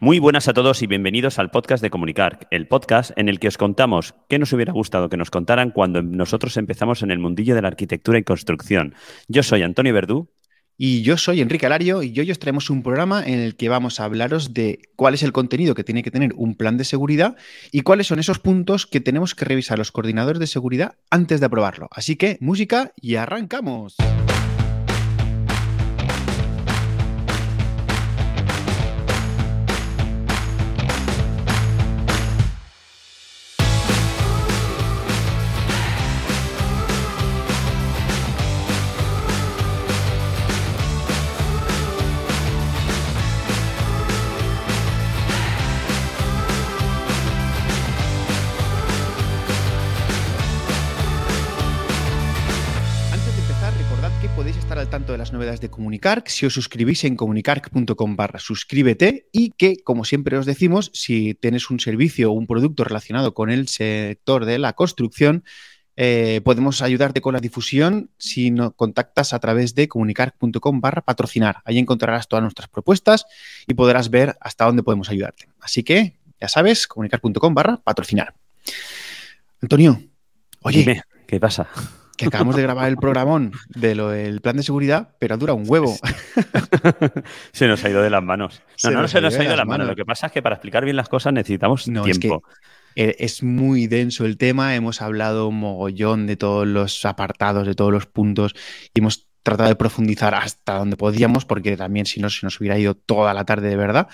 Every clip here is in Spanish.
Muy buenas a todos y bienvenidos al podcast de Comunicar, el podcast en el que os contamos qué nos hubiera gustado que nos contaran cuando nosotros empezamos en el mundillo de la arquitectura y construcción. Yo soy Antonio Verdú. Y yo soy Enrique Alario y hoy os traemos un programa en el que vamos a hablaros de cuál es el contenido que tiene que tener un plan de seguridad y cuáles son esos puntos que tenemos que revisar los coordinadores de seguridad antes de aprobarlo. Así que música y arrancamos. De Comunicar, si os suscribís en comunicar.com barra suscríbete y que, como siempre os decimos, si tienes un servicio o un producto relacionado con el sector de la construcción, eh, podemos ayudarte con la difusión si nos contactas a través de comunicar.com barra patrocinar. Ahí encontrarás todas nuestras propuestas y podrás ver hasta dónde podemos ayudarte. Así que, ya sabes, comunicar.com barra patrocinar. Antonio, oye. ¿Qué pasa? Que acabamos de grabar el programón de lo del plan de seguridad, pero dura un huevo. se nos ha ido de las manos. No, no, se nos ha ido de las manos. Lo que pasa es que para explicar bien las cosas necesitamos tiempo. Es, es muy denso el tema, hemos hablado un mogollón de todos los apartados, de todos los puntos, y hemos tratado de profundizar hasta donde podíamos, porque también si no se nos hubiera ido toda la tarde de verdad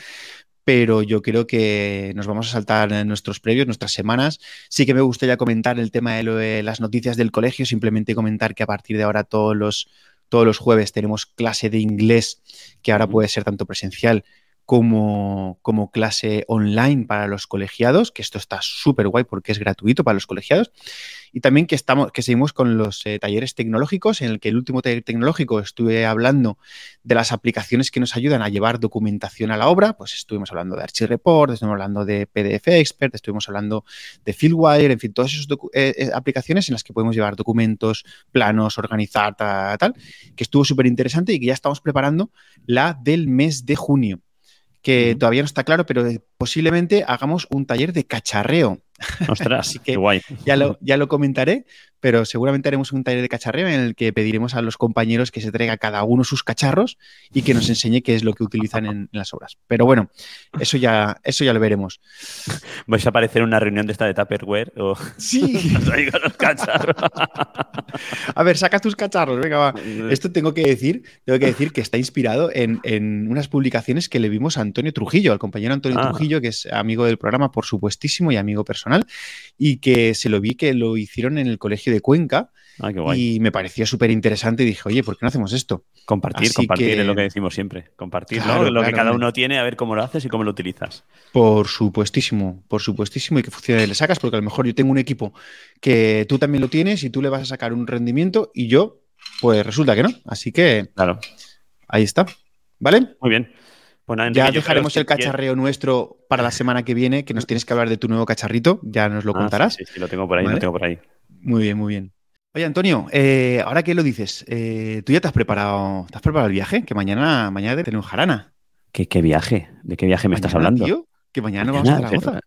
pero yo creo que nos vamos a saltar en nuestros previos, nuestras semanas. Sí que me gustaría comentar el tema de, las noticias del colegio, simplemente comentar que a partir de ahora todos los, todos los jueves tenemos clase de inglés, que ahora puede ser tanto presencial como, como clase online para los colegiados, que esto está súper guay porque es gratuito para los colegiados. Y también que, estamos, que seguimos con los eh, talleres tecnológicos, en el que el último taller tecnológico estuve hablando de las aplicaciones que nos ayudan a llevar documentación a la obra. Pues estuvimos hablando de Archireport, estuvimos hablando de PDF Expert, estuvimos hablando de Fieldwire, en fin, todas esas eh, eh, aplicaciones en las que podemos llevar documentos, planos, organizar, tal, tal que estuvo súper interesante y que ya estamos preparando la del mes de junio que todavía no está claro, pero posiblemente hagamos un taller de cacharreo. Ostras, Así que qué guay. Ya lo, ya lo comentaré, pero seguramente haremos un taller de cacharreo en el que pediremos a los compañeros que se traiga cada uno sus cacharros y que nos enseñe qué es lo que utilizan en, las obras. Pero bueno, eso ya, eso ya lo veremos. ¿Vais a aparecer en una reunión de esta de Tupperware? O... Sí. los cacharros. a ver, saca tus cacharros, venga, va. Esto tengo que decir, tengo que decir que está inspirado en, unas publicaciones que le vimos a Antonio Trujillo, al compañero Antonio ah. Trujillo, que es amigo del programa, por supuestísimo, y amigo personal, y que se lo vi que lo hicieron en el colegio de Cuenca. Ah, y me pareció súper interesante y dije, oye, ¿por qué no hacemos esto? Compartir, compartir es lo que decimos siempre. Compartir lo que cada uno tiene, a ver cómo lo haces y cómo lo utilizas. Por supuestísimo, por supuestísimo, y que funcione le sacas, porque a lo mejor yo tengo un equipo que tú también lo tienes y tú le vas a sacar un rendimiento y yo, pues resulta que no. Así que, claro. ahí está. ¿Vale? Muy bien. Pues ya dejaremos el cacharreo nuestro para la semana que viene, que nos tienes que hablar de tu nuevo cacharrito, ya nos lo ah, contarás. Sí, sí, lo tengo por ahí, lo tengo por ahí. Muy bien, muy bien. Oye, Antonio, eh, ahora que lo dices, eh, ¿tú ya te has preparado, te has preparado el viaje? Que mañana, mañana te tenemos jarana. ¿Qué, ¿Qué, viaje? ¿De qué viaje me estás hablando? Tío, que mañana, vamos a Zaragoza.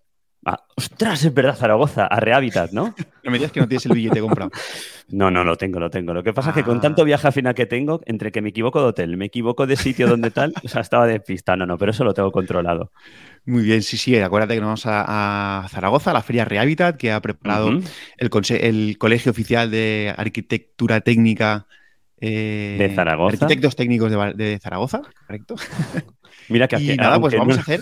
Ah, ostras, es verdad, Zaragoza, a Rehabitat, ¿no? no me digas que no tienes el billete comprado. no, no, lo tengo, lo tengo. Lo que pasa es que con tanto ah. viaje al final que tengo, entre que me equivoco de hotel, me equivoco de sitio donde tal, o sea, estaba de pista. No, no, pero eso lo tengo controlado. Muy bien, sí, sí, acuérdate que nos vamos a, Zaragoza, a la Feria Rehabitat, que ha preparado el, Colegio Oficial de Arquitectura Técnica eh, de Zaragoza. Arquitectos técnicos de, Zaragoza, correcto. Mira que y nada, pues vamos a hacer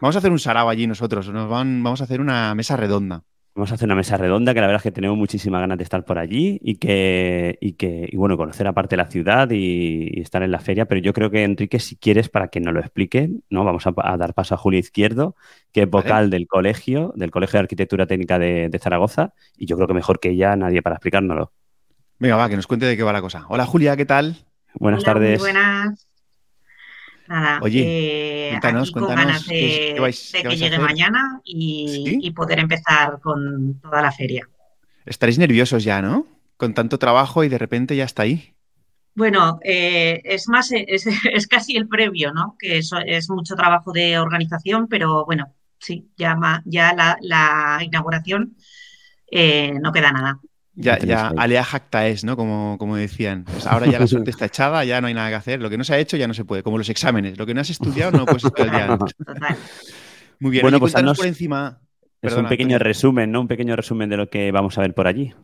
Vamos a hacer un sarao allí nosotros, nos van, vamos a hacer una mesa redonda. Vamos a hacer una mesa redonda que la verdad es que tenemos muchísiima ganas de estar por allí y que, y que y bueno, conocer aparte la ciudad y, estar en la feria. Pero yo creo que, Enrique, si quieres, para que nos lo explique, ¿no? Vamos a, dar paso a Julio Izquierdo, que es vocal del colegio, del Colegio de Arquitectura Técnica de, Zaragoza, y yo creo que mejor que ella nadie para explicárnoslo. Venga, va, que nos cuente de qué va la cosa. Hola Julia, ¿qué tal? Buenas tardes. Muy buenas. Nada, Oye, eh, cuéntanos, con ganas de, que llegue mañana y, poder empezar con toda la feria. Estaréis nerviosos ya, ¿no? Con tanto trabajo y de repente ya está ahí. Bueno, eh, es más, es, casi el previo, ¿no? Que eso es mucho trabajo de organización, pero bueno, sí, ya, ya la, inauguración eh, no queda nada. Ya, ya, alea jacta es, ¿no? Como, como decían. Pues ahora ya la suerte está echada, ya no hay nada que hacer. Lo que no se ha hecho ya no se puede, como los exámenes. Lo que no has estudiado no lo puedes estudiar Total. Muy bien, bueno, pues por encima. Es un pequeño resumen, ¿no? Un pequeño resumen de lo que vamos a ver por allí.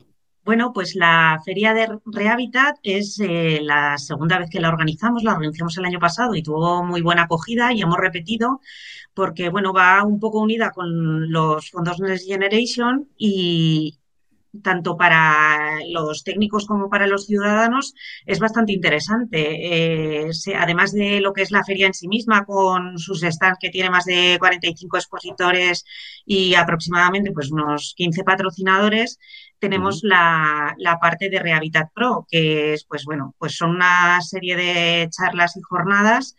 Bueno, pues la Feria de Rehabitat es eh, la segunda vez que la organizamos, la organizamos el año pasado y tuvo muy buena acogida y hemos repetido porque, bueno, va un poco unida con los fondos Next Generation y, tanto para los técnicos como para los ciudadanos, es bastante interesante. Eh, además de lo que es la feria en sí misma, con sus stands que tiene más de 45 expositores y aproximadamente pues, unos 15 patrocinadores, tenemos la, la, parte de Rehabitat Pro, que es, pues bueno, pues son una serie de charlas y jornadas,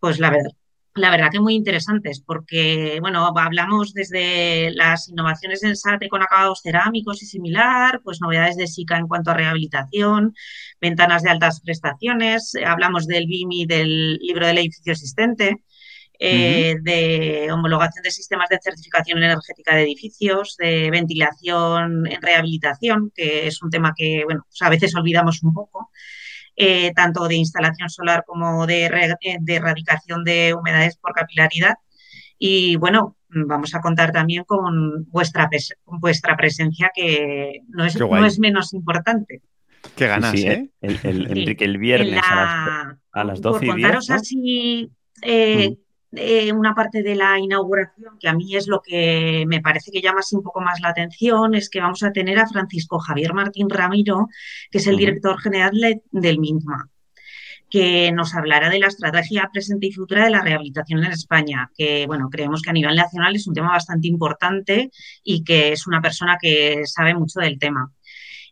pues la verdad, la verdad que muy interesantes, porque, bueno, hablamos desde las innovaciones en SATE con acabados cerámicos y similar, pues novedades de SICA en cuanto a rehabilitación, ventanas de altas prestaciones, hablamos del BIMI del libro del edificio existente, eh, de homologación de sistemas de certificación energética de edificios, de ventilación en rehabilitación, que es un tema que, bueno, pues a veces olvidamos un poco. Eh, tanto de instalación solar como de, eh, de, erradicación de humedades por capilaridad. Y bueno, vamos a contar también con vuestra, vuestra presencia, que no es, no es menos importante. Qué ganas, ¿eh? El, Enrique, el viernes a, las, 12 por contaros así eh, eh, una parte de la inauguración, que a mí es lo que me parece que llama así un poco más la atención, es que vamos a tener a Francisco Javier Martín Ramiro, que es el director general del MINTMA, que nos hablará de la estrategia presente y futura de la rehabilitación en España, que bueno, creemos que a nivel nacional es un tema bastante importante y que es una persona que sabe mucho del tema.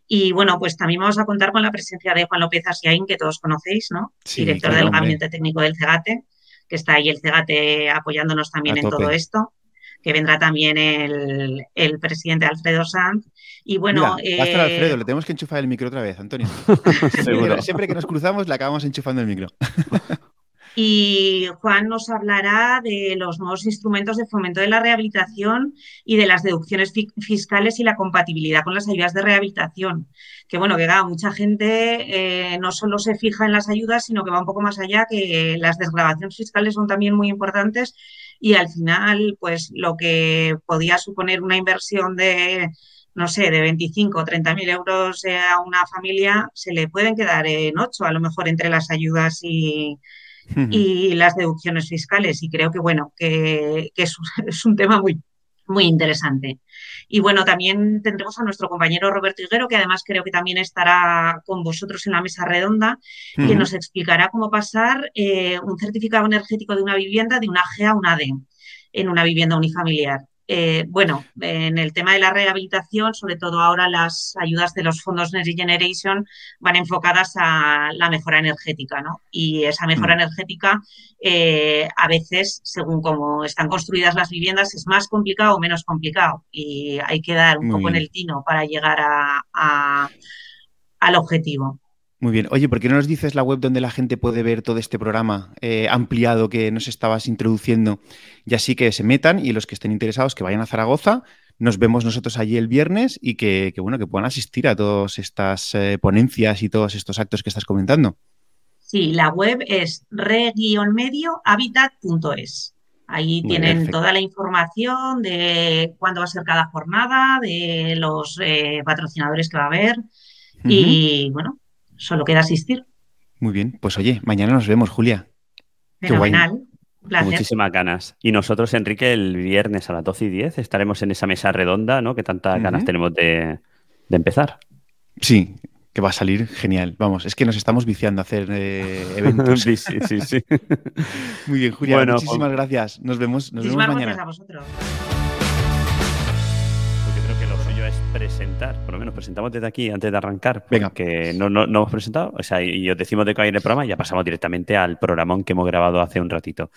Y bueno, pues también vamos a contar con la presencia de Juan López Asiaín, que todos conocéis, ¿no? Director del Gabinete Técnico del CEGATE que está ahí el CEGATE apoyándonos también en todo esto, que vendrá también el, presidente Alfredo Sanz. Y bueno. Mira, eh... Alfredo, le tenemos que enchufar el micro otra vez, Antonio. siempre que nos cruzamos le acabamos enchufando el micro. Y Juan nos hablará de los nuevos instrumentos de fomento de la rehabilitación y de las deducciones fiscales y la compatibilidad con las ayudas de rehabilitación. Que bueno, que mucha gente eh, no solo se fija en las ayudas, sino que va un poco más allá, que las desgrabaciones fiscales son también muy importantes y al final, pues lo que podía suponer una inversión de no sé, de 25 o 30 mil euros a una familia, se le pueden quedar en 8, a lo mejor entre las ayudas y, y las deducciones fiscales. Y creo que, bueno, que, es, un tema muy, muy interesante. Y bueno, también tendremos a nuestro compañero Roberto Higuero, que además creo que también estará con vosotros en la mesa redonda, que nos explicará cómo pasar eh, un certificado energético de una vivienda de una G a una D en una vivienda unifamiliar. Eh, bueno, en el tema de la rehabilitación, sobre todo ahora las ayudas de los fondos Next Generation van enfocadas a la mejora energética, ¿no? Y esa mejora mm. energética, eh, a veces, según cómo están construidas las viviendas, es más complicado o menos complicado. Y hay que dar un poco en el tino para llegar al objetivo. Muy bien. Oye, ¿por qué no nos dices la web donde la gente puede ver todo este programa eh, ampliado que nos estabas introduciendo? Y así que se metan y los que estén interesados que vayan a Zaragoza. Nos vemos nosotros allí el viernes y que, bueno, que puedan asistir a todas estas eh, ponencias y todos estos actos que estás comentando. Sí, la web es re-mediohabitat.es. Ahí tienen toda la información de cuándo va a ser cada jornada, de los eh, patrocinadores que va a haber. Y bueno, solo queda asistir. Muy bien, pues oye, mañana nos vemos, Julia. Fenomenal. Muchísimas ganas. Y nosotros, Enrique, el viernes a las 12 y 10 estaremos en esa mesa redonda, ¿no? Que tantas ganas tenemos de, empezar. Sí, que va a salir genial. Vamos, es que nos estamos viciando a hacer eh, eventos. sí, sí, sí, Muy bien, Julia, bueno, muchísimas pues gracias. Nos vemos, nos vemos mañana. Gracias a vosotros. Presentar, por lo menos presentamos desde aquí antes de arrancar, porque No, no, no, hemos presentado, o sea, y os decimos de qué hay en el programa y ya pasamos directamente al programón que hemos grabado hace un ratito.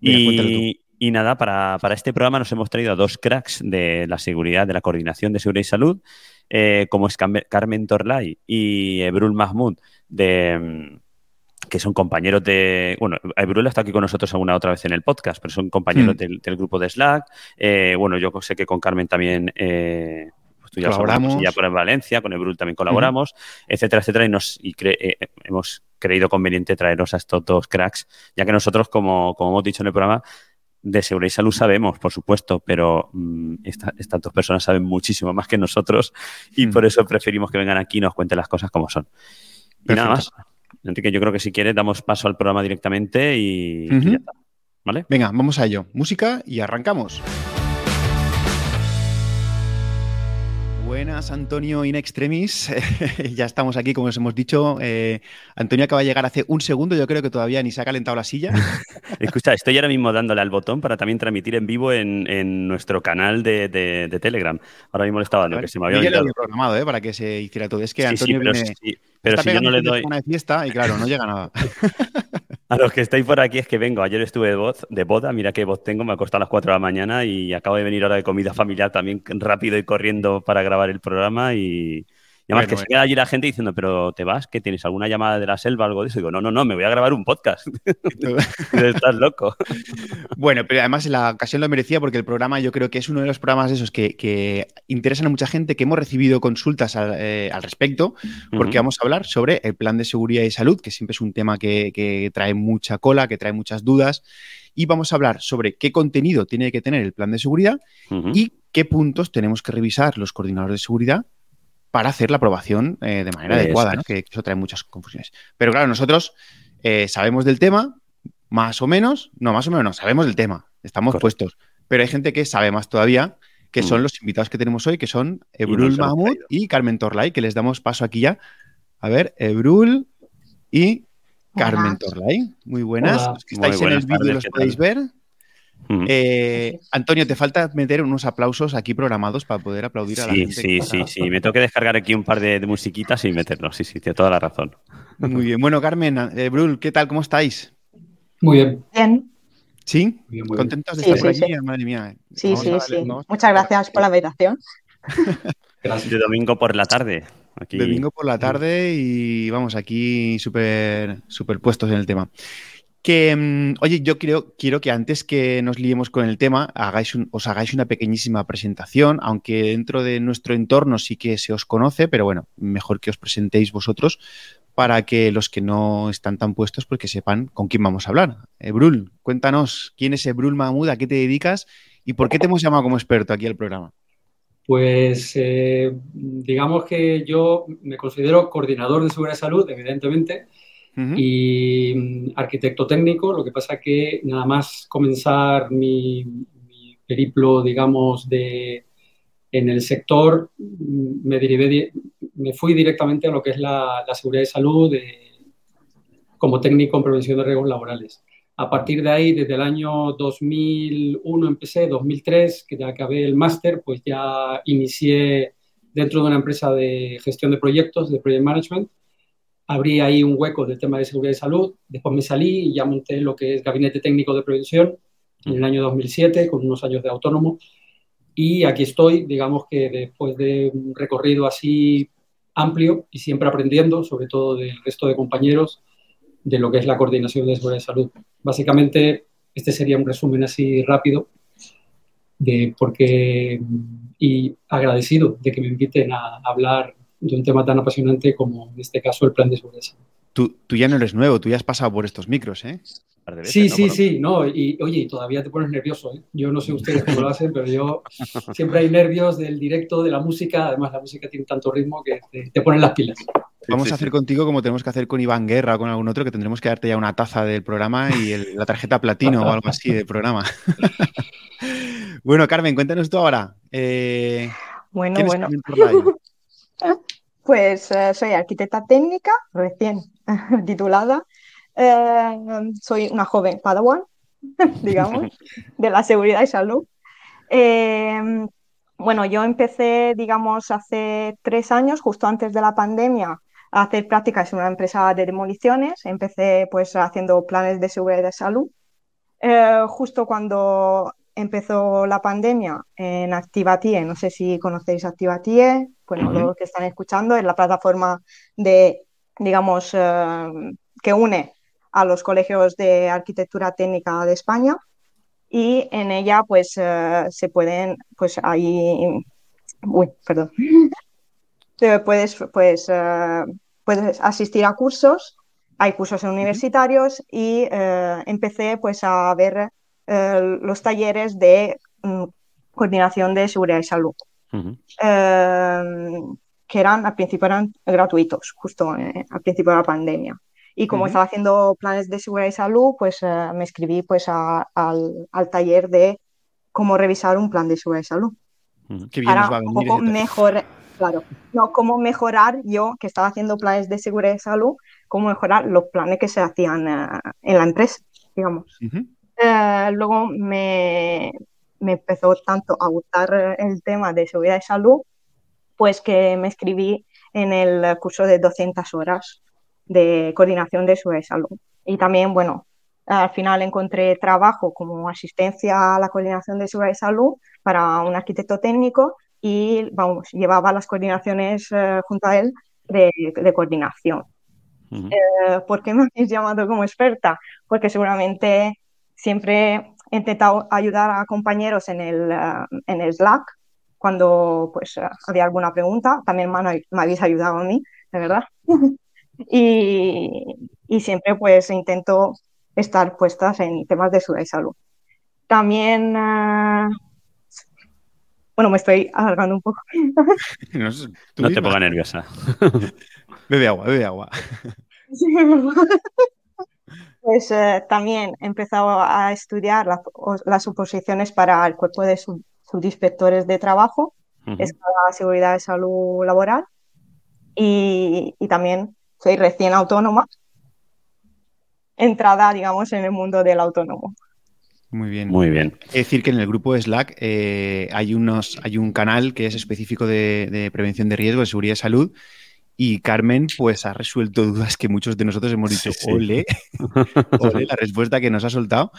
y, y, nada, para, para, este programa nos hemos traído a dos cracks de la seguridad, de la coordinación de seguridad y salud, eh, como es Carmen Torlay y Brul Mahmoud de que son compañeros de. Bueno, Ebrul está aquí con nosotros alguna otra vez en el podcast, pero son compañeros del, grupo de Slack. Eh, bueno, yo sé que con Carmen también. Eh, pues tú ya colaboramos. ya por en Valencia, con Ebrul también colaboramos, etcétera, etcétera. Y, nos, y eh, hemos creído conveniente traeros a estos dos cracks, ya que nosotros, como, como hemos dicho en el programa, de seguridad y salud sabemos, por supuesto, pero mm, estas dos personas saben muchísimo más que nosotros y por eso preferimos que vengan aquí y nos cuenten las cosas como son. Y nada más. Enrique, yo creo que si quieres damos paso al programa directamente y, ya está. ¿Vale? Venga, vamos a ello. Música y arrancamos. Buenas, Antonio in extremis. ya estamos aquí, como os hemos dicho. Eh, Antonio acaba de llegar hace un segundo, yo creo que todavía ni se ha calentado la silla. Escucha, estoy ahora mismo dándole al botón para también transmitir en vivo en, nuestro canal de, Telegram. Ahora mismo le estaba dando, que se me había olvidado. programado, ¿eh? Para que se hiciera todo. Es que Antonio viene, pero si yo no le doy. Una fiesta y claro, no llega nada. A los que estáis por aquí es que vengo. Ayer estuve de, voz, de boda, mira qué voz tengo, me ha costado a las 4 de la mañana y acabo de venir ahora de comida familiar también rápido y corriendo para grabar el programa y, además que se queda allí la gente diciendo, pero ¿te vas? ¿Que tienes alguna llamada de la selva o algo de eso? digo, no, no, no, me voy a grabar un podcast. Estás loco. bueno, pero además la ocasión lo merecía porque el programa yo creo que es uno de los programas de esos que, interesan a mucha gente, que hemos recibido consultas al, eh, respecto, porque vamos a hablar sobre el plan de seguridad y salud, que siempre es un tema que, trae mucha cola, que trae muchas dudas y vamos a hablar sobre qué contenido tiene que tener el plan de seguridad y qué puntos tenemos que revisar los coordinadores de seguridad para hacer la aprobación eh, de manera adecuada, ¿no? que, eso trae muchas confusiones. Pero claro, nosotros eh, sabemos del tema, más o menos, no, más o menos no, sabemos del tema, estamos puestos, pero hay gente que sabe más todavía, que son mm. los invitados que tenemos hoy, que son Ebrul Mahmoud y Carmen Torlay, que les damos paso aquí ya. A ver, Ebrul y Carmen Torlay. Muy buenas. Los que estáis en el vídeo los podéis ver. Eh, Antonio, te falta meter unos aplausos aquí programados para poder aplaudir a la gente. Sí, sí, sí. Me tengo que descargar aquí un par de, musiquitas y meterlos. Sí, sí, tiene toda la razón. Muy bien. Bueno, Carmen, eh, Brul, ¿qué tal? ¿Cómo estáis? Muy bien. Bien. ¿Sí? ¿Contentos de estar aquí? Madre mía. Sí, sí, sí. Muchas gracias por la invitación. De domingo por la tarde. Aquí. Domingo por la tarde y vamos, aquí súper puestos en el tema. Que, mm, oye, yo quiero, quiero que antes que nos liemos con el tema, hagáis os hagáis una pequeñísima presentación, aunque dentro de nuestro entorno sí que se os conoce, pero bueno, mejor que os presentéis vosotros para que los que no están tan puestos, pues que sepan con quién vamos a hablar. Ebrul, cuéntanos, ¿quién es Ebrul Mahmoud? ¿A qué te dedicas? ¿Y por qué te hemos llamado como experto aquí al programa? Pues eh, digamos que yo me considero coordinador de seguridad de salud, evidentemente, y mm, arquitecto técnico. Lo que pasa que nada más comenzar mi, periplo, digamos, de, en el sector, mm, me, derivé, me fui directamente a lo que es la, seguridad de salud como técnico en prevención de riesgos laborales. A partir de ahí, desde el año 2001 empecé, 2003, que ya acabé el máster, pues ya inicié dentro de una empresa de gestión de proyectos, de project management, abrí ahí un hueco del tema de seguridad y salud, después me salí y ya monté lo que es Gabinete Técnico de Prevención en el año 2007, con unos años de autónomo, y aquí estoy, digamos que después de un recorrido así amplio y siempre aprendiendo, sobre todo del resto de compañeros, de lo que es la coordinación de seguridad y salud. Básicamente, este sería un resumen así rápido de por qué y agradecido de que me inviten a hablar de un tema tan apasionante como en este caso el plan de seguridad. Tú, tú ya no eres nuevo, tú ya has pasado por estos micros, ¿eh? sí, sí, sí, no, y oye, todavía te pones nervioso, ¿eh? Yo no sé ustedes cómo lo hacen, pero yo siempre hay nervios del directo, de la música, además la música tiene tanto ritmo que te, ponen las pilas. Vamos a hacer contigo como tenemos que hacer con Iván Guerra o con algún otro, que tendremos que darte ya una taza del programa y la tarjeta platino o algo así del programa. bueno, Carmen, cuéntanos tú ahora. Eh, bueno, bueno. Pues eh, soy arquitecta técnica, recién titulada. Eh, soy una joven padawan, digamos, de la seguridad y salud. Eh, bueno, yo empecé, digamos, hace tres años, justo antes de la pandemia, a hacer prácticas en una empresa de demoliciones. Empecé pues haciendo planes de seguridad y salud. justo cuando empezó la pandemia en Activatie, no sé si conocéis Activatie, bueno, los que están escuchando, es la plataforma de digamos, que une a los colegios de arquitectura técnica de España y en ella pues se pueden, pues ahí, uy, perdón, puedes, pues, puedes asistir a cursos, hay cursos universitarios y empecé pues a ver los talleres de mm, coordinación de seguridad y salud, em, que eran al principio eran gratuitos, justo eh, al principio de la pandemia. Y como estaba haciendo planes de seguridad y salud, pues eh, me escribí pues al, taller de cómo revisar un plan de seguridad y salud. Qué bien nos va a venir. Un poco mejor, claro, no, cómo mejorar yo, que estaba haciendo planes de seguridad y salud, cómo mejorar los planes que se hacían eh, en la empresa, digamos. luego me, me empezó tanto a gustar el tema de seguridad y salud, pues que me escribí en el curso de 200 horas de coordinación de seguridad y salud. Y también, bueno, al final encontré trabajo como asistencia a la coordinación de seguridad y salud para un arquitecto técnico y, vamos, llevaba las coordinaciones eh, junto a él de, coordinación. Eh, ¿Por qué me habéis llamado como experta? Porque seguramente siempre he intentado ayudar a compañeros en el, eh, en el Slack cuando pues eh, había alguna pregunta. También me, habéis ayudado a mí, de verdad. y, y, siempre pues intento estar puestas en temas de seguridad y salud. También, eh, bueno, me estoy alargando un poco. no, te pongas nerviosa. bebe agua, bebe agua. Pues eh, también he empezado a estudiar las oposiciones para el cuerpo de subinspectores de trabajo, es para seguridad y salud laboral, y, también soy recién autónoma, entrada, digamos, en el mundo del autónomo. Muy bien. Muy bien. Es decir, que en el grupo de Slack eh, hay, unos, hay un canal que es específico de, de, prevención de riesgo, de seguridad y salud, y Carmen, pues ha resuelto dudas que muchos de nosotros hemos dicho, ole, ole, la respuesta que nos ha soltado.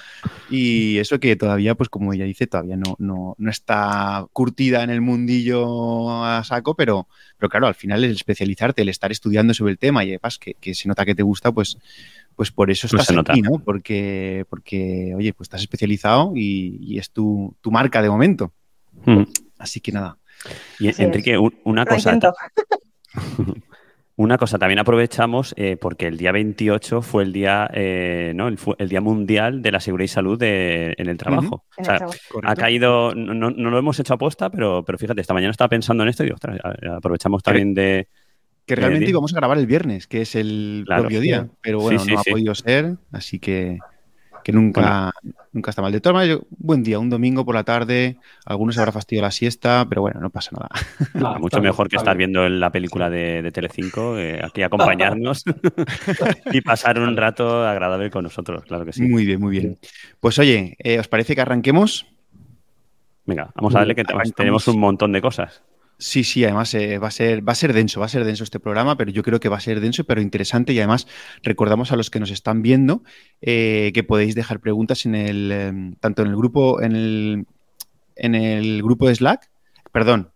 Y eso que todavía, pues como ella dice, todavía no, no, no está curtida en el mundillo a saco, pero, pero claro, al final el especializarte, el estar estudiando sobre el tema y además que, que se nota que te gusta, pues, pues por eso pues estás aquí, ¿no? Porque, porque, oye, pues estás especializado y, es tu, tu, marca de momento. Mm. Así que nada. Y Enrique, una cosa. Una cosa, también aprovechamos eh, porque el día 28 fue el día, eh, ¿no? el, día mundial de la seguridad y salud en el trabajo. o sea, ha caído, no, lo hemos hecho aposta, pero, pero fíjate, esta mañana estaba pensando en esto y ostras, aprovechamos también de... Que realmente íbamos a grabar el viernes, que es el propio día, pero bueno, no ha podido ser, así que que nunca, nunca está mal. De todas maneras, buen día, un domingo por la tarde, algunos habrá fastidiado la siesta, pero bueno, no pasa nada. mucho mejor que estar viendo la película de, de Telecinco, eh, aquí acompañarnos y pasar un rato agradable con nosotros, claro que sí. Muy bien, muy bien. Pues oye, eh, ¿os parece que arranquemos? Venga, vamos a darle que tenemos un montón de cosas. Sí, sí, además eh, va, a ser, va a ser denso, va a ser denso este programa, pero yo creo que va a ser denso, pero interesante y además recordamos a los que nos están viendo eh, que podéis dejar preguntas en el, em, tanto en el grupo, en el, en el grupo de Slack, perdón,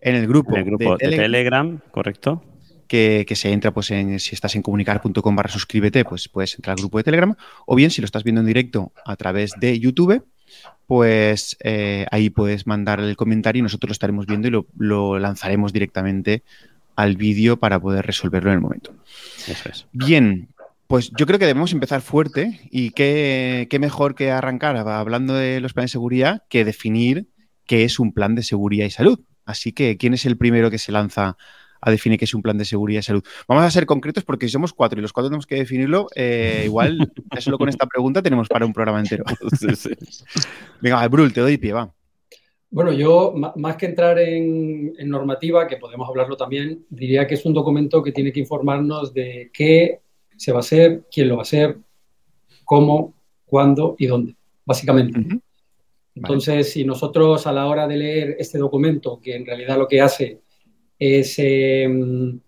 en el grupo, de, Telegram, correcto. Que, se entra, pues, en, si estás en comunicar.com barra suscríbete, pues puedes entrar al grupo de Telegram, o bien si lo estás viendo en directo a través de YouTube, pues eh, ahí puedes mandar el comentario y nosotros lo estaremos viendo y lo, lanzaremos directamente al vídeo para poder resolverlo en el momento. Eso es. Bien, pues yo creo que debemos empezar fuerte y qué, mejor que arrancar hablando de los planes de seguridad que definir qué es un plan de seguridad y salud. Así que, ¿quién es el primero que se lanza a definir qué es un plan de seguridad y salud. Vamos a ser concretos porque si somos cuatro y los cuatro tenemos que definirlo, eh, igual solo con esta pregunta tenemos para un programa entero. Venga, Brul, te doy pie, va. Bueno, yo más que entrar en, normativa, que podemos hablarlo también, diría que es un documento que tiene que informarnos de qué se va a hacer, quién lo va a hacer, cómo, cuándo y dónde, básicamente. Entonces, si nosotros a la hora de leer este documento, que en realidad lo que hace es em,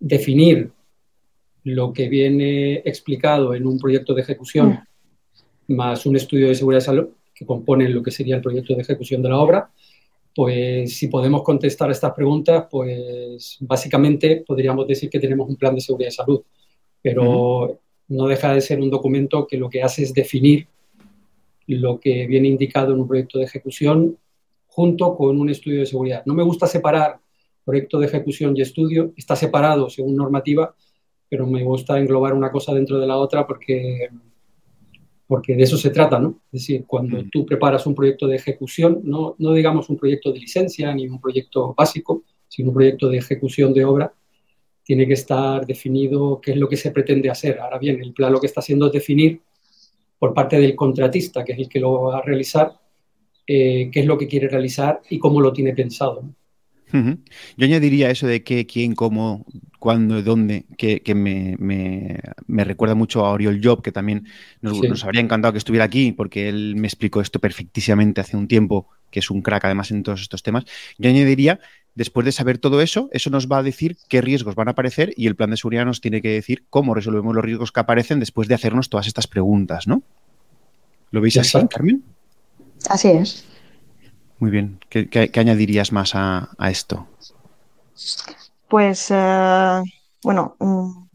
definir lo que viene explicado en un proyecto de ejecución más un estudio de seguridad y salud que componen lo que sería el proyecto de ejecución de la obra. pues si podemos contestar estas preguntas, pues básicamente podríamos decir que tenemos un plan de seguridad y salud, pero no deja de ser un documento que lo que hace es definir lo que viene indicado en un proyecto de ejecución junto con un estudio de seguridad. No me gusta separar proyecto de ejecución y estudio, está separado según normativa, pero me gusta englobar una cosa dentro de la otra porque, porque de eso se trata, ¿no? Es decir, cuando tú preparas un proyecto de ejecución, no, no digamos un proyecto de licencia ni un proyecto básico, sino un proyecto de ejecución de obra, tiene que estar definido qué es lo que se pretende hacer. Ahora bien, el plan lo que está haciendo es definir por parte del contratista, que es el que lo va a realizar, eh, qué es lo que quiere realizar y cómo lo tiene pensado. Yo añadiría eso de qué, quién, cómo, cuándo, dónde, que, me, recuerda mucho a Oriol Job, que también nos, habría encantado que estuviera aquí, porque él me explicó esto perfectísimamente hace un tiempo, que es un crack además en todos estos temas. Yo añadiría, después de saber todo eso, eso nos va a decir qué riesgos van a aparecer y el plan de seguridad nos tiene que decir cómo resolvemos los riesgos que aparecen después de hacernos todas estas preguntas, ¿no? ¿Lo veis así, Carmen? Así es. Muy bien. ¿Qué, añadirías más a, esto? Pues, eh, bueno, mm,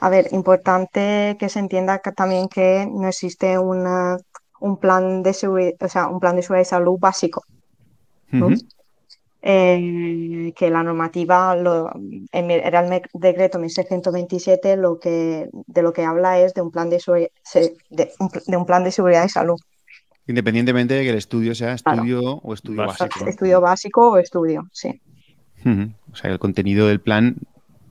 a ver, importante que se entienda también que no existe un plan de seguridad, o sea, un plan de seguridad y salud básico. Eh, que la normativa, lo, era el decreto 1627, lo que, de lo que habla es de un plan de, de un plan de seguridad y salud. Independientemente de que el estudio sea estudio o estudio básico. Estudio básico o estudio, sí. O sea, el contenido del plan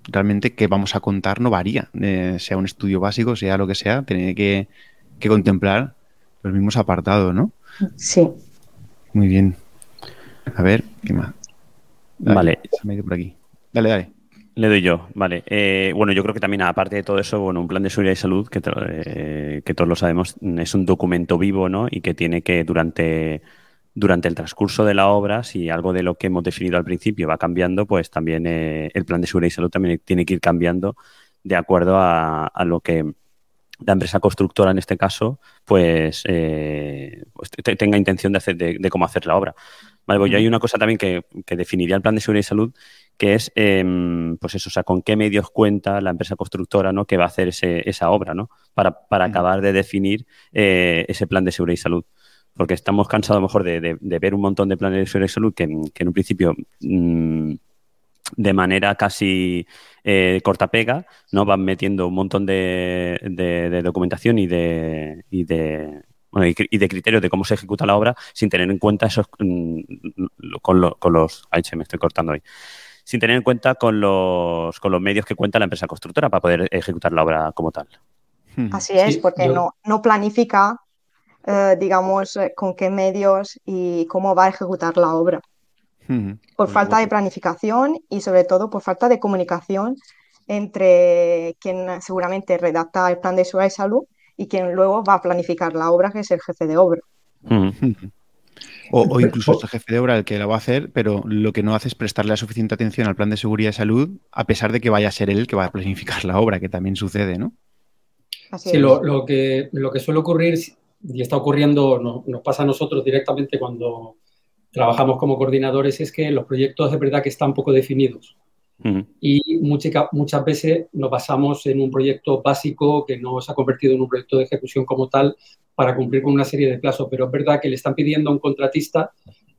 realmente que vamos a contar no varía. Eh, sea un estudio básico, sea lo que sea, tiene que, contemplar los mismos apartados, ¿no? Sí. Muy bien. A ver, ¿qué más? vale. por aquí. Dale, dale. Le doy yo, vale. Eh, bueno, yo creo que también, aparte de todo eso, bueno, un plan de seguridad y salud, que, eh, que todos lo sabemos, es un documento vivo, ¿no? Y que tiene que, durante, durante el transcurso de la obra, si algo de lo que hemos definido al principio va cambiando, pues también eh, el plan de seguridad y salud también tiene que ir cambiando de acuerdo a, lo que la empresa constructora, en este caso, pues, pues tenga intención de, hacer, de, cómo hacer la obra. Vale, pues yo hay una cosa también que, que definiría el plan de seguridad y salud, que es, em, pues eso, o sea, con qué medios cuenta la empresa constructora, ¿no? Que va a hacer esa obra, ¿no? Para, acabar de definir eh, ese plan de seguridad y salud. Porque estamos cansados a lo mejor de, ver un montón de planes de seguridad y salud que, en un principio mm, de manera casi eh, cortapega, ¿no? Van metiendo un montón de, documentación y de, y de y, de criterios de cómo se ejecuta la obra sin tener en cuenta esos mm, con, con los ay se me estoy cortando ahí sin tener en cuenta con los, con los medios que cuenta la empresa constructora para poder ejecutar la obra como tal. Hmm. Así es, porque no, no planifica, eh, digamos, eh, con qué medios y cómo va a ejecutar la obra. Hmm. Por falta de planificación y sobre todo por falta de comunicación entre quien seguramente redacta el plan de seguridad y salud y quien luego va a planificar la obra, que es el jefe de obra. Hmm. O, incluso este jefe de obra el que la va a hacer, pero lo que no hace es prestarle la suficiente atención al plan de seguridad y salud, a pesar de que vaya a ser él el que va a planificar la obra, que también sucede, ¿no? sí, lo, que, lo que suele ocurrir, y está ocurriendo, nos pasa a nosotros directamente cuando trabajamos como coordinadores, es que los proyectos de verdad que están poco definidos. Y muchas, muchas veces nos basamos en un proyecto básico que no se ha convertido en un proyecto de ejecución como tal para cumplir con una serie de plazos. Pero es verdad que le están pidiendo a un contratista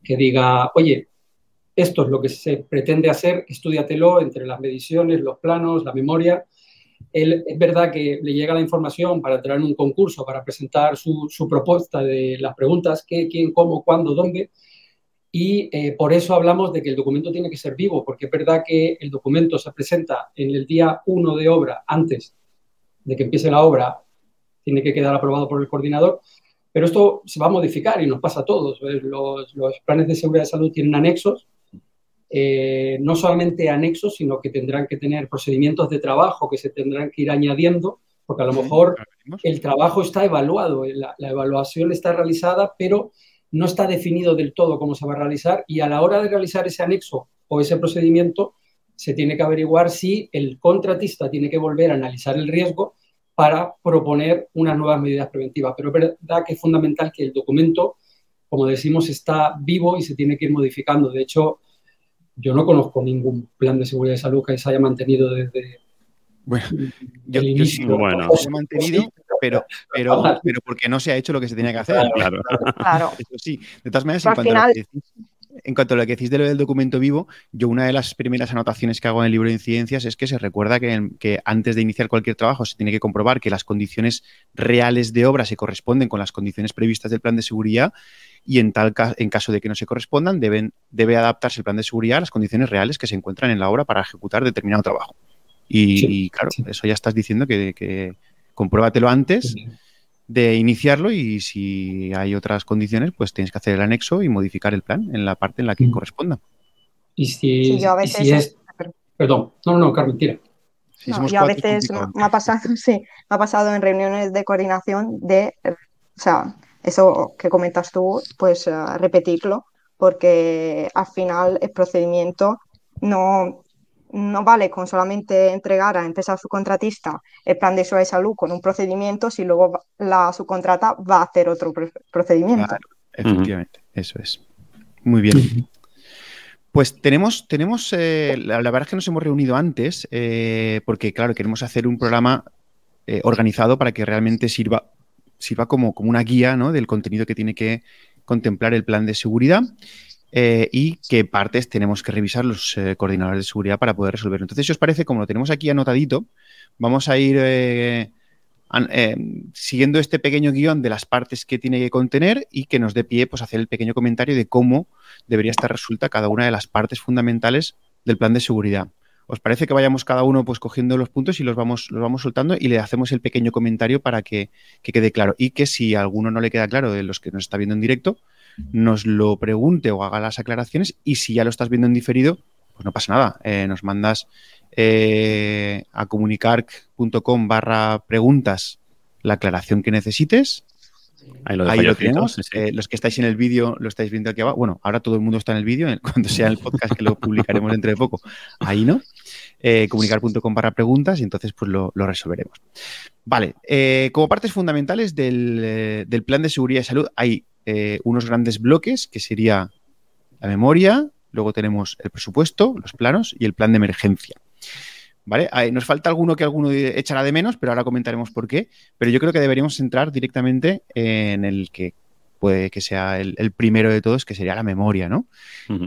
que diga, oye, esto es lo que se pretende hacer, estudiatelo entre las mediciones, los planos, la memoria. Es verdad que le llega la información para entrar en un concurso, para presentar su, su propuesta de las preguntas, qué, quién, cómo, cuándo, dónde, y eh, por eso hablamos de que el documento tiene que ser vivo, porque es verdad que el documento se presenta en el día 1 de obra, antes de que empiece la obra, tiene que quedar aprobado por el coordinador, pero esto se va a modificar y nos pasa a todos. Los, los planes de seguridad de salud tienen anexos, eh, no solamente anexos, sino que tendrán que tener procedimientos de trabajo que se tendrán que ir añadiendo, porque a lo mejor el trabajo está evaluado, la, la evaluación está realizada, pero no está definido del todo cómo se va a realizar y a la hora de realizar ese anexo o ese procedimiento se tiene que averiguar si el contratista tiene que volver a analizar el riesgo para proponer unas nuevas medidas preventivas. Pero es verdad que es fundamental que el documento como decimos, está vivo y se tiene que ir modificando. De hecho, yo no conozco ningún plan de seguridad y salud que se haya mantenido desde bueno, el inicio. bueno. se ha mantenido, pero, pero, pero porque no se ha hecho lo que se tenía que hacer. Claro. claro. Eso sí. De todas maneras, en cuanto, a lo que decís, en cuanto a lo que decís del documento vivo, yo una de las primeras anotaciones que hago en el libro de incidencias es que se recuerda que, que, antes de iniciar cualquier trabajo se tiene que comprobar que las condiciones reales de obra se corresponden con las condiciones previstas del plan de seguridad y en tal en caso de que no se correspondan deben, debe adaptarse el plan de seguridad a las condiciones reales que se encuentran en la obra para ejecutar determinado trabajo. Y, claro, eso ya estás diciendo que, que compruébatelo antes de iniciarlo y si hay otras condiciones, pues tienes que hacer el anexo y modificar el plan en la parte en la que corresponda. Y si, es... Perdón, no, no, Carmen, tira. yo a veces me ha pasado, sí, me ha pasado en reuniones de coordinación de, o sea, eso que comentas tú, pues uh, repetirlo, porque al final el procedimiento no, no vale con solamente entregar a la empresa subcontratista el plan de salud con un procedimiento si luego la subcontrata va a hacer otro procedimiento. Claro, efectivamente, eso es. Muy bien. Pues tenemos, tenemos eh, la, verdad es que nos hemos reunido antes eh, porque, claro, queremos hacer un programa eh, organizado para que realmente sirva sirva como, como una guía ¿no? del contenido que tiene que contemplar el plan de seguridad eh, y qué partes tenemos que revisar los eh, coordinadores de seguridad para poder resolverlo. Entonces, si os parece, como lo tenemos aquí anotadito, vamos a ir eh, siguiendo este pequeño guion de las partes que tiene que contener y que nos dé pie pues, hacer el pequeño comentario de cómo debería estar resuelta cada una de las partes fundamentales del plan de seguridad. ¿Os parece que vayamos cada uno pues cogiendo los puntos y los vamos, los vamos soltando y le hacemos el pequeño comentario para que, quede claro? Y que si a alguno no le queda claro de los que nos está viendo en directo, nos lo pregunte o haga las aclaraciones y si ya lo estás viendo en diferido, pues no pasa nada. Eh, nos mandas eh, a comunicar.com barra preguntas la aclaración que necesites Ahí lo, tenemos. Eh, los que estáis en el vídeo lo estáis viendo aquí abajo. Bueno, ahora todo el mundo está en el vídeo, cuando sea el podcast que lo publicaremos dentro de poco. Ahí no. Eh, comunicar.com para preguntas y entonces pues lo, resolveremos. Vale, eh, como partes fundamentales del, del, plan de seguridad y salud hay unos grandes bloques que sería la memoria, luego tenemos el presupuesto, los planos y el plan de emergencia. ¿Vale? nos falta alguno que alguno echará de menos, pero ahora comentaremos por qué. Pero yo creo que deberíamos entrar directamente en el que puede que sea el, primero de todos, que sería la memoria, ¿no? Mm,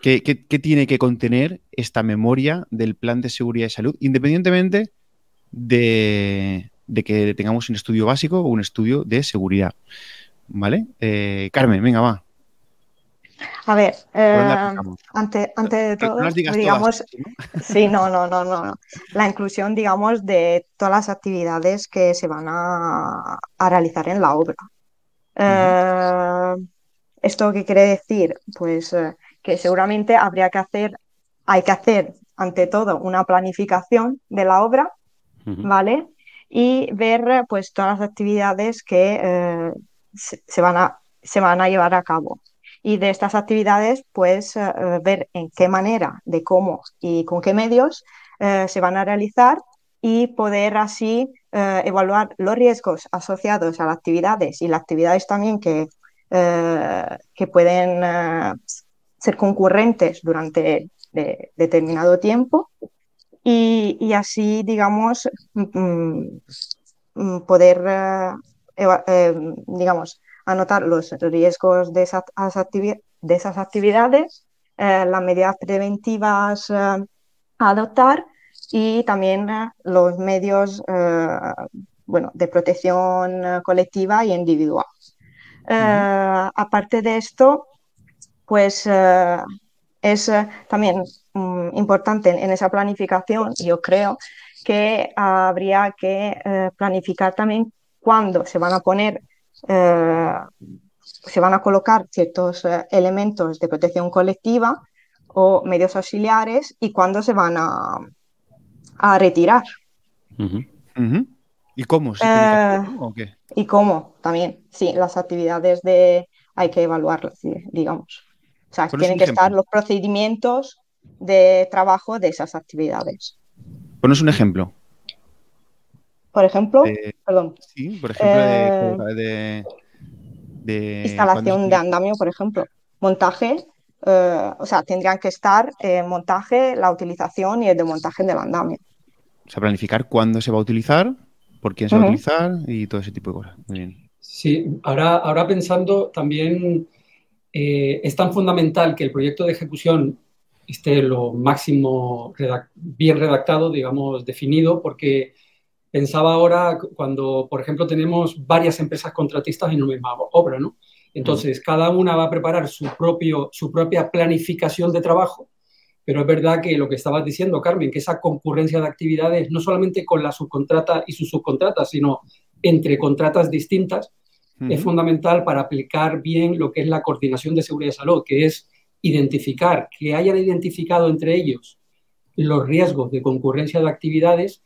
¿Qué, tiene que contener esta memoria del plan de seguridad y salud, independientemente de, que tengamos un estudio básico o un estudio de seguridad? ¿Vale? Eh, Carmen, venga, va. A ver, eh, antes, de todo, digamos, sí, no, no, no, no, La inclusión, digamos, de todas las actividades que se van a, realizar en la obra. Eh, ¿Esto qué quiere decir? Pues eh, que seguramente habría que hacer, hay que hacer, ante todo, una planificación de la obra, ¿vale? Y ver, pues, todas las actividades que se, van a, se van a llevar a cabo. Y de estas actividades, pues eh, ver en qué manera, de cómo y con qué medios eh, se van a realizar y poder así eh, evaluar los riesgos asociados a las actividades y las actividades también que, que pueden ser concurrentes durante determinado tiempo. Y, así, digamos, mm, poder, digamos, anotar los riesgos de esas, de esas actividades, eh, las medidas preventivas eh, a adoptar y también eh, los medios bueno, de protección colectiva y individual. Aparte de esto, pues es también mm, importante en, esa planificación, yo creo, que habría que planificar también cuándo se van a poner eh, se van a colocar ciertos eh, elementos de protección colectiva o medios auxiliares y cuándo se van a, a retirar. ¿Y cómo? Eh, ¿Y cómo? También, sí, las actividades de hay que evaluarlas, digamos. O sea, tienen que estar los procedimientos de trabajo de esas actividades. Ponos un ejemplo. Por ejemplo, perdón. Sí, por ejemplo, de, de instalación de andamio, por ejemplo. Montaje, eh, o sea, tendrían que estar el montaje, la utilización y el desmontaje del andamio. O sea, planificar cuándo se va a utilizar, por quién se va a utilizar y todo ese tipo de cosas. Muy bien. Sí, ahora, ahora pensando también eh, es tan fundamental que el proyecto de ejecución esté lo máximo bien redactado, digamos, definido, porque pensaba ahora cuando, por ejemplo, tenemos varias empresas contratistas en una misma obra, ¿no? Entonces, cada una va a preparar su, propio, su propia planificación de trabajo, pero es verdad que lo que estabas diciendo, Carmen, que esa concurrencia de actividades, no solamente con la subcontrata y sus subcontratas, sino entre contratas distintas, es fundamental para aplicar bien lo que es la coordinación de seguridad y salud, que es identificar, que hayan identificado entre ellos los riesgos de concurrencia de actividades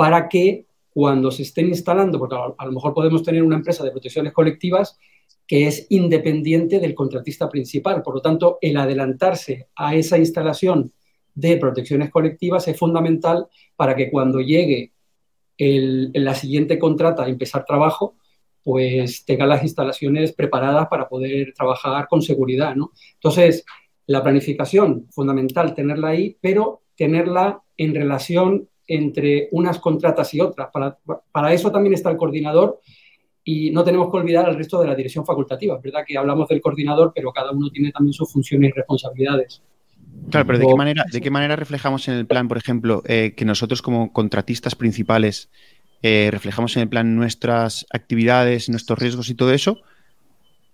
para que cuando se estén instalando, porque a lo mejor podemos tener una empresa de protecciones colectivas que es independiente del contratista principal. Por lo tanto, el adelantarse a esa instalación de protecciones colectivas es fundamental para que cuando llegue el, la siguiente contrata a empezar trabajo, pues tenga las instalaciones preparadas para poder trabajar con seguridad. ¿no? Entonces, la planificación, fundamental tenerla ahí, pero tenerla en relación entre unas contratas y otras. Para, para eso también está el coordinador y no tenemos que olvidar al resto de la dirección facultativa. Es verdad que hablamos del coordinador, pero cada uno tiene también sus funciones y responsabilidades. Claro, pero ¿de qué manera, de qué manera reflejamos en el plan, por ejemplo, eh, que nosotros como contratistas principales eh, reflejamos en el plan nuestras actividades, nuestros riesgos y todo eso,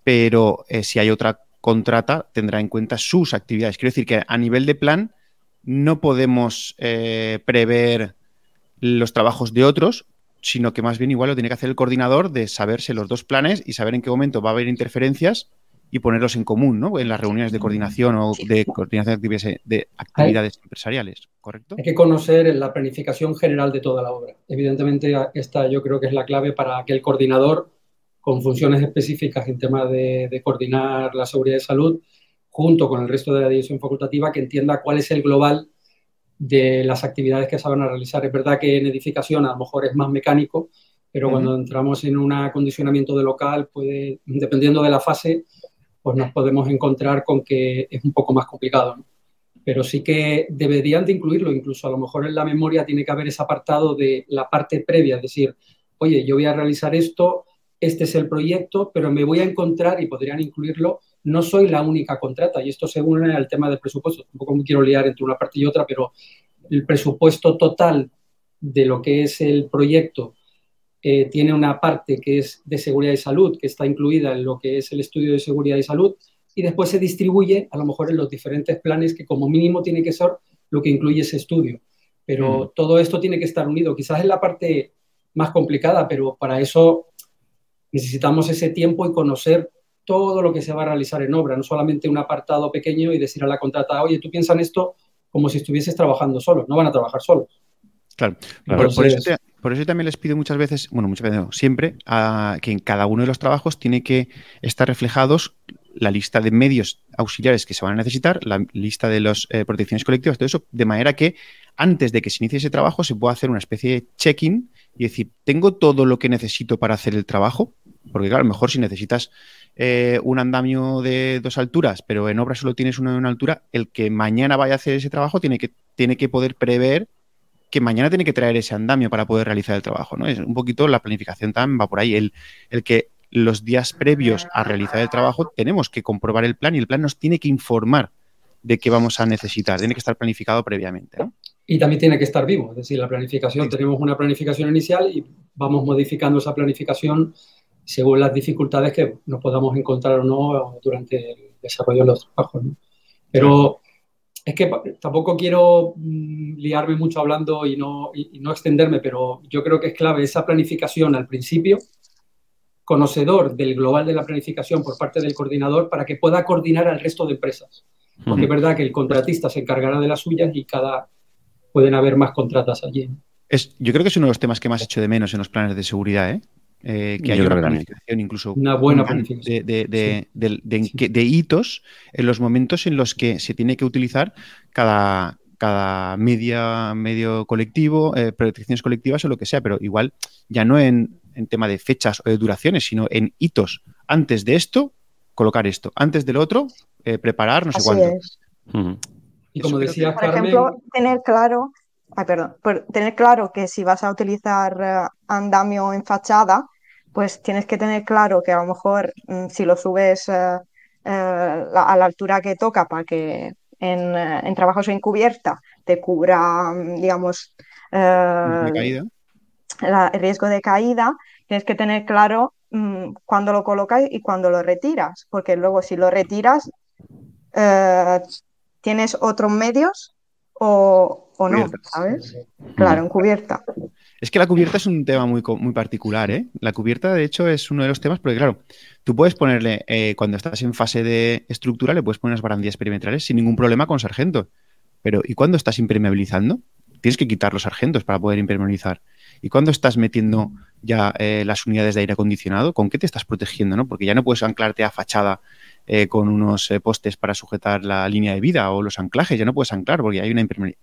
pero eh, si hay otra contrata, tendrá en cuenta sus actividades. Quiero decir que a nivel de plan no podemos prever los trabajos de otros, sino que más bien igual lo tiene que hacer el coordinador de saberse los dos planes y saber en qué momento va a haber interferencias y ponerlos en común, ¿no? En las reuniones de coordinación o de coordinación de actividades, empresariales, ¿correcto? Hay que conocer la planificación general de toda la obra. Evidentemente, esta yo creo que es la clave para que el coordinador, con funciones específicas en tema de, de coordinar la seguridad de salud, junto con el resto de la dirección facultativa, que entienda cuál es el global de las actividades que se van a realizar. Es verdad que en edificación a lo mejor es más mecánico, pero cuando entramos en un acondicionamiento de local, puede, dependiendo de la fase, pues nos podemos encontrar con que es un poco más complicado. Pero sí que deberían de incluirlo, incluso a lo mejor en la memoria tiene que haber ese apartado de la parte previa, es decir, oye, yo voy a realizar esto, este es el proyecto, pero me voy a encontrar, y podrían incluirlo, no soy la única contrata, y esto según el tema del presupuesto, tampoco me quiero liar entre una parte y otra, pero el presupuesto total de lo que es el proyecto eh, tiene una parte que es de seguridad y salud, que está incluida en lo que es el estudio de seguridad y salud, y después se distribuye a lo mejor en los diferentes planes que como mínimo tiene que ser lo que incluye ese estudio. Pero mm. todo esto tiene que estar unido. Quizás es la parte más complicada, pero para eso necesitamos ese tiempo y conocer todo lo que se va a realizar en obra, no solamente un apartado pequeño y decir a la contrata, oye, tú piensas en esto como si estuvieses trabajando solo, no van a trabajar solos. Claro, por, eso también les pido muchas veces, bueno, muchas veces no, siempre, a, que en cada uno de los trabajos tiene que estar reflejados la lista de medios auxiliares que se van a necesitar, la lista de las eh, protecciones colectivas, todo eso, de manera que antes de que se inicie ese trabajo se pueda hacer una especie de check-in y decir, ¿tengo todo lo que necesito para hacer el trabajo? Porque claro, a lo mejor si necesitas eh, un andamio de dos alturas, pero en obra solo tienes uno de una altura, el que mañana vaya a hacer ese trabajo tiene que, tiene que poder prever que mañana tiene que traer ese andamio para poder realizar el trabajo. ¿no? Es un poquito la planificación también va por ahí. El, el que los días previos a realizar el trabajo tenemos que comprobar el plan y el plan nos tiene que informar de qué vamos a necesitar. Tiene que estar planificado previamente. ¿no? Y también tiene que estar vivo. Es decir, la planificación, tenemos una planificación inicial y vamos modificando esa planificación según las dificultades que nos podamos encontrar o no durante el desarrollo de los trabajos. Pero es que tampoco quiero mm, liarme mucho hablando y no, y, no extenderme, pero yo creo que es clave esa planificación al principio, conocedor del global de la planificación por parte del coordinador para que pueda coordinar al resto de empresas. Porque es verdad que el contratista se encargará de las suyas y cada pueden haber más contratas allí. Es, yo creo que es uno de los temas que más hecho de menos en los planes de seguridad, ¿eh? Eh, que haya una planificación incluso una buena planificación. De, hitos en los momentos en los que se tiene que utilizar cada, cada media, medio colectivo, eh, protecciones colectivas o lo que sea, pero igual ya no en, tema de fechas o de duraciones, sino en hitos. Antes de esto, colocar esto, antes del otro, eh, preparar no sé cuánto. Y como decía Por ejemplo, tener claro, ay, perdón, tener claro que si vas a utilizar eh, andamio en fachada, pues tienes que tener claro que a lo mejor mm, si lo subes a la altura que toca para que en, trabajos en cubierta te cubra, mm, digamos, el riesgo de caída, tienes que tener claro mm, cuándo lo colocas y cuándo lo retiras, porque luego si lo retiras, eh, tienes otros medios o, no, ¿sabes? Claro, en cubierta. Es que la cubierta es un tema muy, muy particular, ¿eh? La cubierta, de hecho, es uno de los temas, porque claro, tú puedes ponerle, eh, cuando estás en fase de estructura, le puedes poner unas barandillas perimetrales sin ningún problema con sargento. Pero, ¿y cuando estás impermeabilizando? Tienes que quitar los sargentos para poder impermeabilizar. ¿Y cuando estás metiendo ya eh, las unidades de aire acondicionado? ¿Con qué te estás protegiendo? ¿no? Porque ya no puedes anclarte a fachada eh, con unos eh, postes para sujetar la línea de vida o los anclajes, ya no puedes anclar porque hay una impermeabilidad.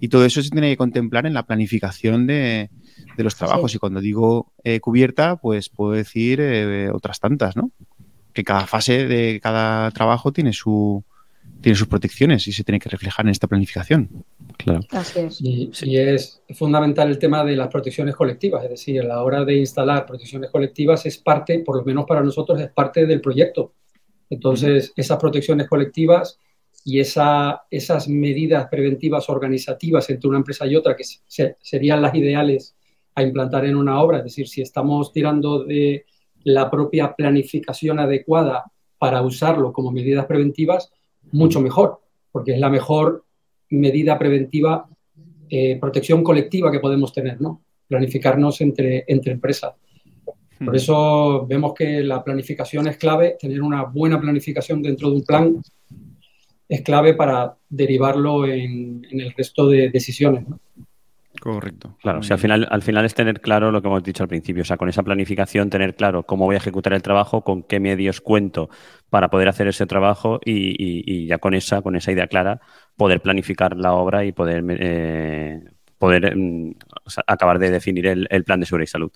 Y todo eso se tiene que contemplar en la planificación de, los trabajos. Y cuando digo cubierta, pues puedo decir otras tantas, ¿no? Que cada fase de cada trabajo tiene su, tiene sus protecciones y se tiene que reflejar en esta planificación. Claro. Así es. Y, es fundamental el tema de las protecciones colectivas, es decir, a la hora de instalar protecciones colectivas es parte, por lo menos para nosotros, es parte del proyecto. Entonces, esas protecciones colectivas y esa, esas medidas preventivas organizativas entre una empresa y otra, que serían las ideales a implantar en una obra, es decir, si estamos tirando de la propia planificación adecuada para usarlo como medidas preventivas, mucho mejor, porque es la mejor medida preventiva, eh, protección colectiva que podemos tener, ¿no? Planificarnos entre, entre empresas. Por eso vemos que la planificación es clave, tener una buena planificación dentro de un plan es clave para derivarlo en, en el resto de decisiones. ¿no? Correcto. Claro, o sea, al final, al final es tener claro lo que hemos dicho al principio, o sea, con esa planificación tener claro cómo voy a ejecutar el trabajo, con qué medios cuento para poder hacer ese trabajo y, ya con esa, con esa idea clara, poder planificar la obra y poder, eh, poder mm, acabar de definir el plan de seguridad y salud.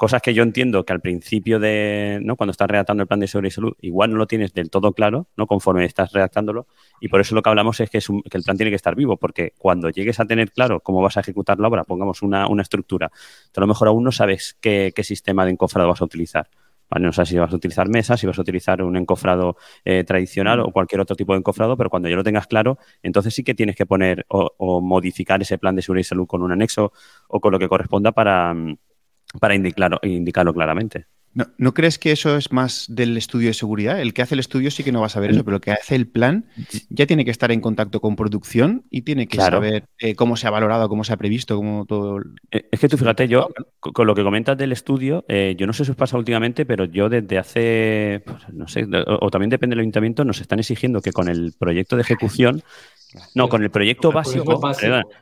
Cosas que yo entiendo que al principio de, ¿no? Cuando estás redactando el plan de seguridad y salud, igual no lo tienes del todo claro, ¿no? Conforme estás redactándolo. Y por eso lo que hablamos es que, el plan tiene que estar vivo, porque cuando llegues a tener claro cómo vas a ejecutar la obra, pongamos una, estructura, a lo mejor aún no sabes qué, sistema de encofrado vas a utilizar. No sabes si vas a utilizar mesas, si vas a utilizar un encofrado eh, tradicional o cualquier otro tipo de encofrado, pero cuando ya lo tengas claro, entonces sí que tienes que poner o modificar ese plan de seguridad y salud con un anexo o con lo que corresponda para, mm, para indicarlo, indicarlo claramente. No, crees que eso es más del estudio de seguridad? El que hace el estudio sí que no va a saber eso, pero el que hace el plan ya tiene que estar en contacto con producción y tiene que saber eh, cómo se ha valorado, cómo se ha previsto, cómo todo. Eh, es que tú fíjate, yo, con lo que comentas del estudio, eh, yo no sé si os pasa últimamente, pero yo desde hace, pues, no sé, o, también depende del ayuntamiento, nos están exigiendo que con el proyecto de ejecución no, con el proyecto básico,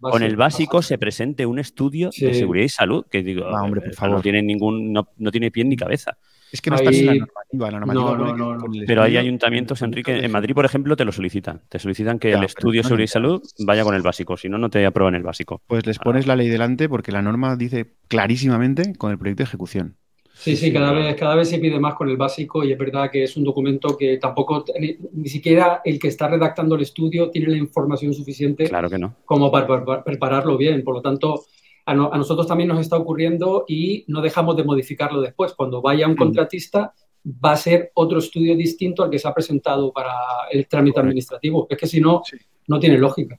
con el básico se presente un estudio de seguridad y salud, que digo, ah, hombre, por favor. no tiene ningún, no, tiene pie ni cabeza. Es que no está en la normativa, la normativa Pero hay ayuntamientos, Enrique, en Madrid, por ejemplo, te lo solicitan. Te solicitan que el estudio de seguridad y salud vaya con el básico, si no, no te aprueban el básico. Pues les pones la ley delante porque la norma dice clarísimamente con el proyecto de ejecución. Sí, sí, cada vez, cada vez se pide más con el básico y es verdad que es un documento que tampoco, ni, siquiera el que está redactando el estudio tiene la información suficiente claro que no. como para, prepararlo bien. Por lo tanto, a, nosotros también nos está ocurriendo y no dejamos de modificarlo después. Cuando vaya un mm. contratista, va a ser otro estudio distinto al que se ha presentado para el trámite administrativo. Es que si no, no tiene lógica.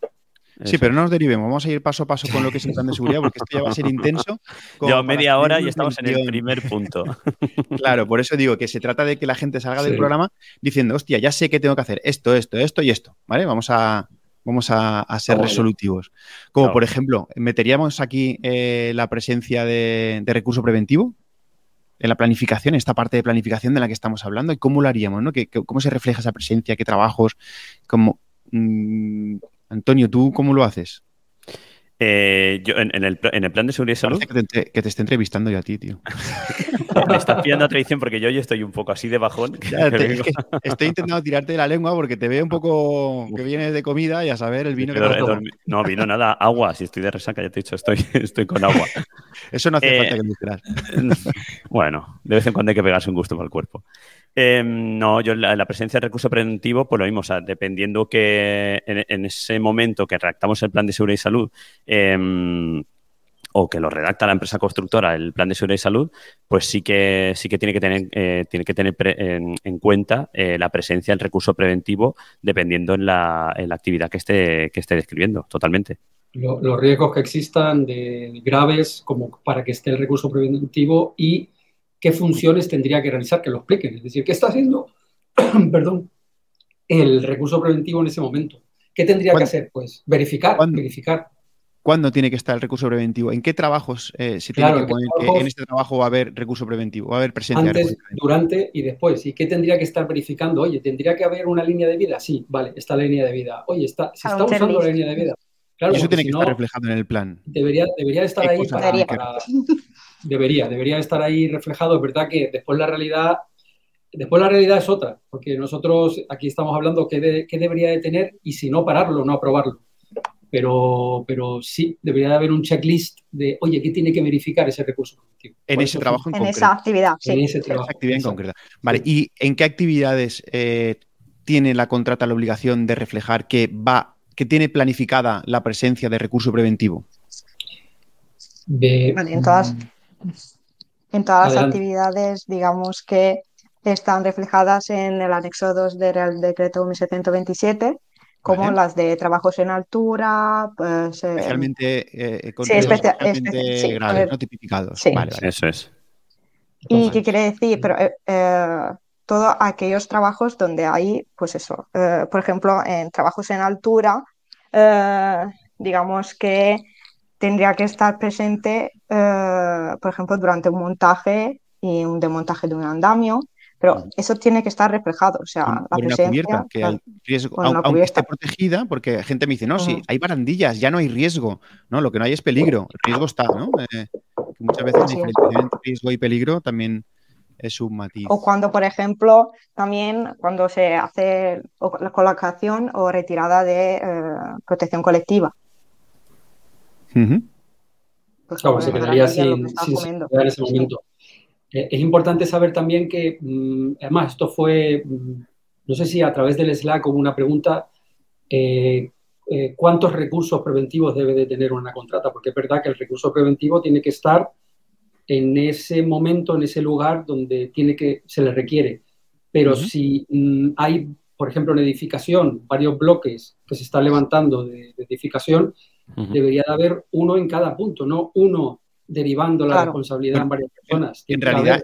Sí, pero no nos derivemos. Vamos a ir paso a paso con lo que es el plan de seguridad, porque esto ya va a ser intenso. Ya media hora y estamos en el primer punto. claro, por eso digo que se trata de que la gente salga del programa diciendo, hostia, ya sé que tengo que hacer esto, esto, esto y esto. ¿Vale? Vamos a, vamos a, ser resolutivos. Como por ejemplo, meteríamos aquí eh, la presencia de, recurso preventivo en la planificación, esta parte de planificación de la que estamos hablando, y cómo lo haríamos, ¿no? ¿Cómo se refleja esa presencia? ¿Qué trabajos? ¿Cómo, mm, Antonio, ¿tú cómo lo haces? Eh, yo en, el, plan de seguridad y salud. Que te, que te, esté entrevistando yo a ti, tío. Me estás pillando a traición porque yo hoy estoy un poco así de bajón. estoy intentando tirarte de la lengua porque te veo un poco que vienes de comida y a saber el vino que te No, vino nada, agua. Si estoy de resaca, ya te he dicho, estoy, estoy con agua. Eso no hace falta eh, que lo Bueno, de vez en cuando hay que pegarse un gusto para el cuerpo. Em, no, yo la, presencia de recurso preventivo, pues lo mismo, o sea, dependiendo que en, ese momento que redactamos el plan de seguridad y salud, em, o que lo redacta la empresa constructora, el plan de seguridad y salud, pues sí que sí que tiene que tener, eh, tiene que tener en, cuenta eh, la presencia del recurso preventivo dependiendo en la, en la actividad que esté, que esté describiendo, totalmente. los riesgos que existan de graves como para que esté el recurso preventivo y qué funciones tendría que realizar, que lo expliquen. Es decir, ¿qué está haciendo perdón, el recurso preventivo en ese momento? ¿Qué tendría que hacer? Pues verificar, verificar. ¿Cuándo tiene que estar el recurso preventivo? ¿En qué trabajos eh, se tiene que poner que en este trabajo va a haber recurso preventivo? ¿Va a haber presencia? Antes, durante y después. ¿Y qué tendría que estar verificando? Oye, ¿tendría que haber una línea de vida? Sí, vale, está la línea de vida. Oye, está, se está usando la línea de vida. Claro, y eso tiene que estar reflejado en el plan. Debería, debería estar ahí para, Debería, debería estar ahí reflejado. Es verdad que después la realidad Después la realidad es otra, porque nosotros aquí estamos hablando qué, qué debería de tener y si no pararlo, no aprobarlo pero, pero sí, debería haber un checklist de, oye, ¿qué tiene que verificar ese recurso En ese trabajo en, en esa actividad, sí. En esa actividad en concreta. Vale, ¿y en qué actividades eh, tiene la contrata la obligación de reflejar que va, que tiene planificada la presencia de recurso preventivo? en todas, en todas las actividades, digamos que están reflejadas en el anexo 2 del decreto 1727 como las de trabajos en altura, pues, eh, especialmente, eh, sí, graves, no tipificados. Vale, Eso es. ¿Y qué quiere decir? Pero eh, todos aquellos trabajos donde hay, pues eso, por ejemplo, en trabajos en altura, digamos que tendría que estar presente, por ejemplo, durante un montaje y un demontaje de un andamio, pero eso tiene que estar reflejado. O sea, la presencia. que riesgo, aunque esté protegida, porque gente me dice, no, sí, hay barandillas, ya no hay riesgo. No, lo que no hay es peligro. El riesgo está, ¿no? Eh, muchas veces la diferencia entre riesgo y peligro también es un matiz. O cuando, por ejemplo, también cuando se hace la colocación o retirada de eh, protección colectiva. Pues claro, se quedaría sin, sin en ese momento. Eh, es importante saber también que, mm, además, esto fue, mm, no sé si a través del Slack como una pregunta, eh, eh, ¿cuántos recursos preventivos debe de tener una contrata? Porque es verdad que el recurso preventivo tiene que estar en ese momento, en ese lugar donde tiene que, se le requiere. Pero si mm, hay, por ejemplo, en edificación, varios bloques que se están levantando de, edificación, debería de haber uno en cada punto, no uno derivando la responsabilidad en varias personas. En realidad,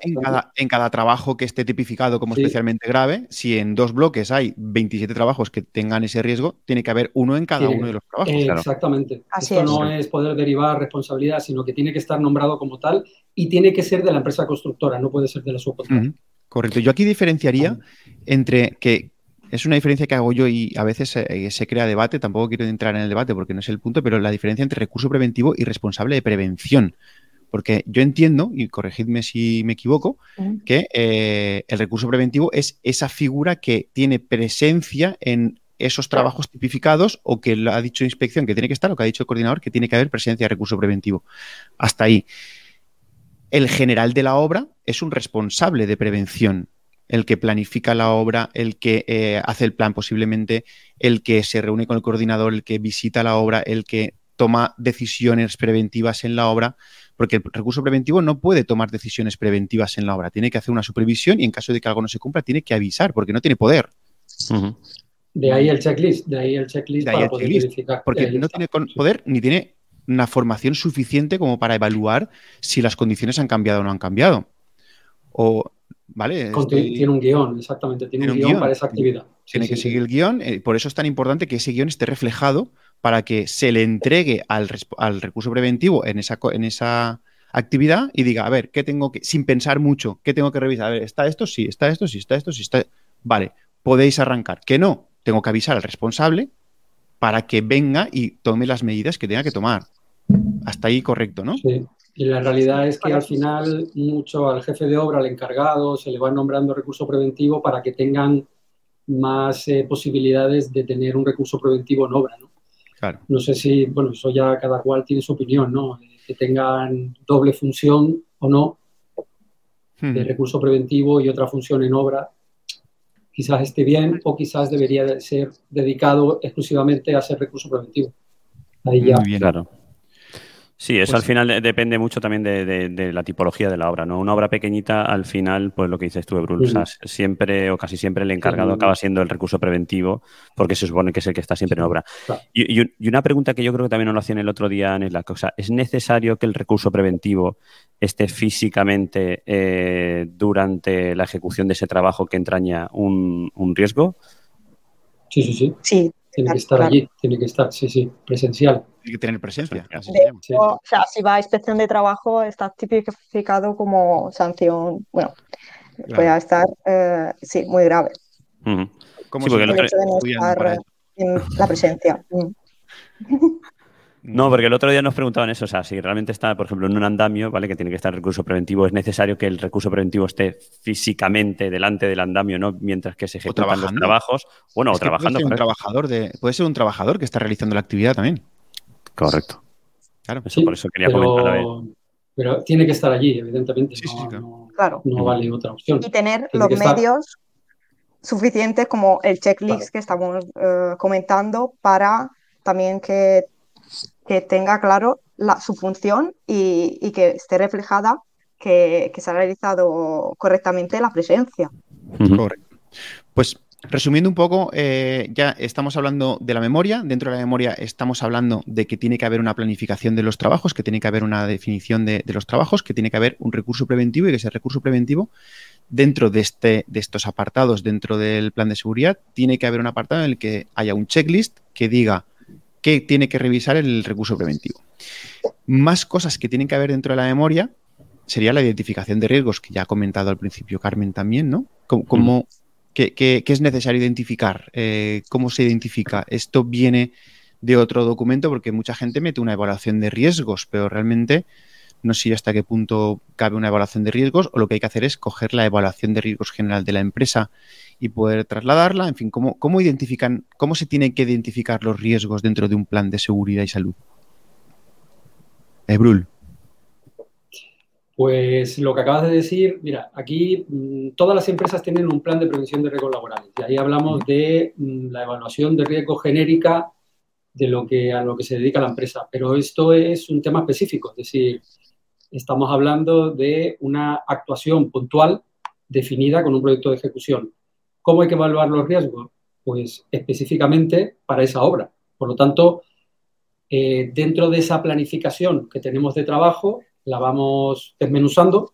en cada, trabajo que esté tipificado como especialmente grave, si en dos bloques hay 27 trabajos que tengan ese riesgo, tiene que haber uno en cada uno de los trabajos. exactamente. Esto no es poder derivar responsabilidad, sino que tiene que estar nombrado como tal y tiene que ser de la empresa constructora, no puede ser de la subcontrata. Correcto. Yo aquí diferenciaría entre que es una diferencia que hago yo y a veces se, crea debate, tampoco quiero entrar en el debate porque no es el punto, pero la diferencia entre recurso preventivo y responsable de prevención. Porque yo entiendo, y corregidme si me equivoco, que eh, el recurso preventivo es esa figura que tiene presencia en esos trabajos tipificados o que lo ha dicho inspección que tiene que estar o que ha dicho el coordinador que tiene que haber presencia de recurso preventivo. Hasta ahí. El general de la obra es un responsable de prevención el que planifica la obra, el que eh, hace el plan posiblemente, el que se reúne con el coordinador, el que visita la obra, el que toma decisiones preventivas en la obra, porque el recurso preventivo no puede tomar decisiones preventivas en la obra, tiene que hacer una supervisión y en caso de que algo no se cumpla tiene que avisar, porque no tiene poder. De ahí el checklist, de ahí el checklist para poder verificar. Porque no tiene poder ni tiene una formación suficiente como para evaluar si las condiciones han cambiado o no han cambiado. O ¿Vale? Tiene un guion, exactamente, tiene, un, guion, para esa actividad. Tiene que seguir el guion, eh, por eso es tan importante que ese guion esté reflejado para que se le entregue al, recurso preventivo en esa, en esa actividad y diga, a ver, ¿qué tengo que, sin pensar mucho, qué tengo que revisar? A ver, ¿está esto? Sí, está esto, sí, está esto, sí, está. Vale, podéis arrancar. Que no, tengo que avisar al responsable para que venga y tome las medidas que tenga que tomar. Hasta ahí correcto, ¿no? Sí. Y la realidad es que al final mucho al jefe de obra, al encargado, se le va nombrando recurso preventivo para que tengan más eh, posibilidades de tener un recurso preventivo en obra, ¿no? Claro. No sé si, bueno, eso ya cada cual tiene su opinión, ¿no? Que tengan doble función o no de recurso preventivo y otra función en obra, quizás esté bien o quizás debería ser dedicado exclusivamente a ser recurso preventivo. Ahí ya. Muy bien. Claro. Sí, eso pues al final depende mucho también de, la tipología de la obra, ¿no? Una obra pequeñita, al final, pues lo que dices tú, Brul, siempre o casi siempre el encargado acaba siendo el recurso preventivo, porque se supone que es el que está siempre en obra. Y, una pregunta que yo creo que también nos lo hacían el otro día en la cosa, ¿es necesario que el recurso preventivo esté físicamente eh, durante la ejecución de ese trabajo que entraña un, un riesgo? Sí, sí, sí. Sí, tiene que estar allí, tiene que estar, sí, sí, presencial. Tiene que tener presencia. O sea, si va a inspección de trabajo, está tipificado como sanción, bueno, puede estar, eh, sí, muy grave. ¿Cómo sí, el hecho de no estar en la presencia. No, porque el otro día nos preguntaban eso, o sea, si realmente está, por ejemplo, en un andamio, ¿vale? Que tiene que estar el recurso preventivo, es necesario que el recurso preventivo esté físicamente delante del andamio, ¿no? Mientras que se ejecutan los trabajos. Bueno, o trabajando. Puede ser, un trabajador de, puede ser un trabajador que está realizando la actividad también. Correcto. Claro. por eso quería comentar. Pero tiene que estar allí, evidentemente. Sí, no, sí, claro. no, vale otra opción. Y tener los medios suficientes como el checklist que estamos eh, comentando para también que que tenga claro su función y, que esté reflejada que, se ha realizado correctamente la presencia. Correcto. Pues resumiendo un poco, eh, ya estamos hablando de la memoria. Dentro de la memoria estamos hablando de que tiene que haber una planificación de los trabajos, que tiene que haber una definición de, los trabajos, que tiene que haber un recurso preventivo y que ese recurso preventivo dentro de, este, de estos apartados, dentro del plan de seguridad, tiene que haber un apartado en el que haya un checklist que diga que tiene que revisar el recurso preventivo. Más cosas que tienen que haber dentro de la memoria sería la identificación de riesgos, que ya ha comentado al principio Carmen también, ¿no? ¿Cómo, qué, es necesario identificar? Eh, ¿Cómo se identifica? Esto viene de otro documento porque mucha gente mete una evaluación de riesgos, pero realmente no sé hasta qué punto cabe una evaluación de riesgos o lo que hay que hacer es coger la evaluación de riesgos general de la empresa y poder trasladarla. En fin, ¿cómo, cómo identifican, cómo se tienen que identificar los riesgos dentro de un plan de seguridad y salud? Ebrul. Pues lo que acabas de decir, mira, aquí mm, todas las empresas tienen un plan de prevención de riesgos laborales. Y ahí hablamos de mm, la evaluación de riesgo genérica de lo que, a lo que se dedica la empresa. Pero esto es un tema específico, es decir, estamos hablando de una actuación puntual definida con un proyecto de ejecución. ¿Cómo hay que evaluar los riesgos? Pues específicamente para esa obra. Por lo tanto, eh, dentro de esa planificación que tenemos de trabajo, la vamos desmenuzando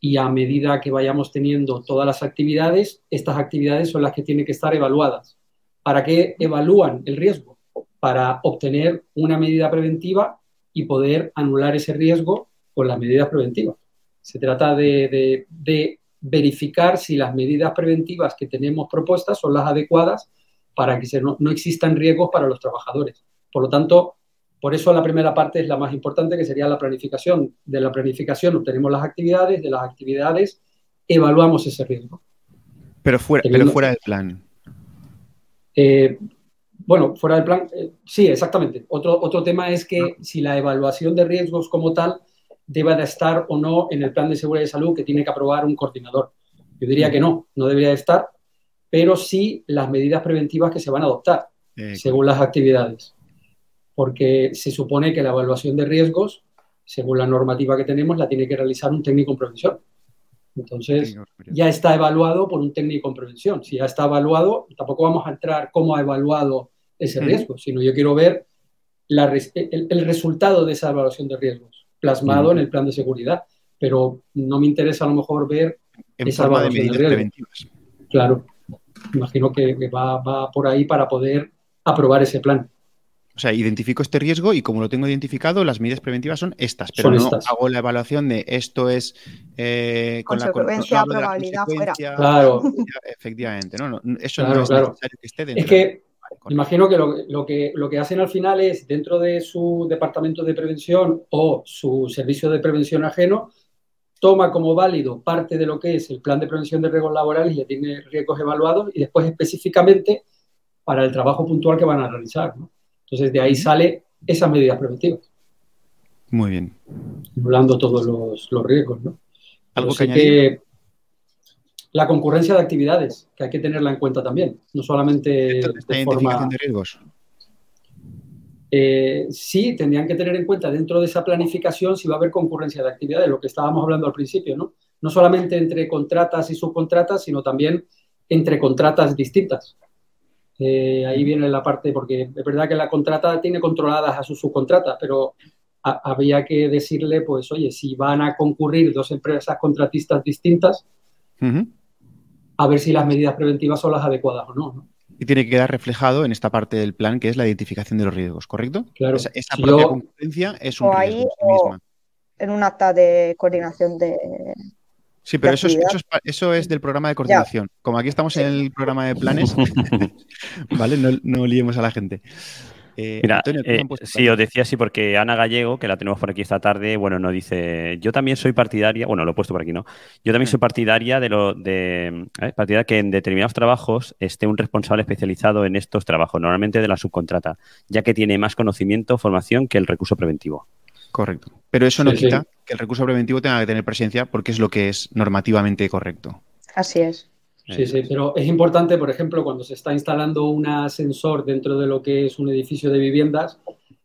y a medida que vayamos teniendo todas las actividades, estas actividades son las que tienen que estar evaluadas. ¿Para qué evalúan el riesgo? Para obtener una medida preventiva y poder anular ese riesgo con las medidas preventivas. Se trata de verificar si las medidas preventivas que tenemos propuestas son las adecuadas para que no, existan riesgos para los trabajadores. Por lo tanto, por eso la primera parte es la más importante, que sería la planificación. De la planificación obtenemos las actividades, de las actividades evaluamos ese riesgo. Pero fuera, pero fuera del plan. Eh, bueno, fuera del plan, eh, sí, exactamente. Otro, otro tema es que si la evaluación de riesgos como tal deba de estar o no en el plan de seguridad de salud que tiene que aprobar un coordinador. Yo diría que no, no debería de estar, pero sí las medidas preventivas que se van a adoptar según las actividades. Porque se supone que la evaluación de riesgos, según la normativa que tenemos, la tiene que realizar un técnico en prevención. Entonces, ya está evaluado por un técnico en prevención. Si ya está evaluado, tampoco vamos a entrar cómo ha evaluado ese riesgo, sino yo quiero ver el resultado de esa evaluación de riesgos plasmado en el plan de seguridad, pero no me interesa a lo mejor ver en esa forma de medidas preventivas. Claro, imagino que, va, por ahí para poder aprobar ese plan. O sea, identifico este riesgo y como lo tengo identificado, las medidas preventivas son estas, pero no hago la evaluación de esto es eh, con Consecuencia, la probabilidad fuera. Claro. Efectivamente, no, eso no es necesario que esté dentro. Es que Imagino que lo, que lo que hacen al final es, dentro de su departamento de prevención o su servicio de prevención ajeno, toma como válido parte de lo que es el plan de prevención de riesgos laborales y ya tiene riesgos evaluados y después específicamente para el trabajo puntual que van a realizar. Entonces, de ahí sale esas medidas preventivas. Muy bien. Anulando todos los, riesgos. ¿no? ¿Algo que, la concurrencia de actividades, que hay que tenerla en cuenta también, no solamente de forma... de riesgos? Eh, sí, tendrían que tener en cuenta dentro de esa planificación si va a haber concurrencia de actividades, lo que estábamos hablando al principio, ¿no? No solamente entre contratas y subcontratas, sino también entre contratas distintas. Eh, ahí viene la parte, porque es verdad que la contrata tiene controladas a sus subcontratas, pero había que decirle, pues, oye, si van a concurrir dos empresas contratistas distintas, a ver si las medidas preventivas son las adecuadas o no. Y tiene que quedar reflejado en esta parte del plan, que es la identificación de los riesgos, ¿correcto? Claro. Esa, propia concurrencia es un riesgo en misma. En un acta de coordinación de, Sí, pero eso es, eso, es, del programa de coordinación. Como aquí estamos en el programa de planes, ¿vale? No, no liemos a la gente. Eh, Mira, eh, sí, os decía así porque Ana Gallego, que la tenemos por aquí esta tarde, bueno, nos dice, yo también soy partidaria, bueno, lo he puesto por aquí, ¿no? Yo también soy partidaria de lo de ¿eh? partidaria que en determinados trabajos esté un responsable especializado en estos trabajos, normalmente de la subcontrata, ya que tiene más conocimiento, formación que el recurso preventivo. Correcto. Pero eso no quita que el recurso preventivo tenga que tener presencia porque es lo que es normativamente correcto. Así es. Sí, sí, pero es importante, por ejemplo, cuando se está instalando un ascensor dentro de lo que es un edificio de viviendas,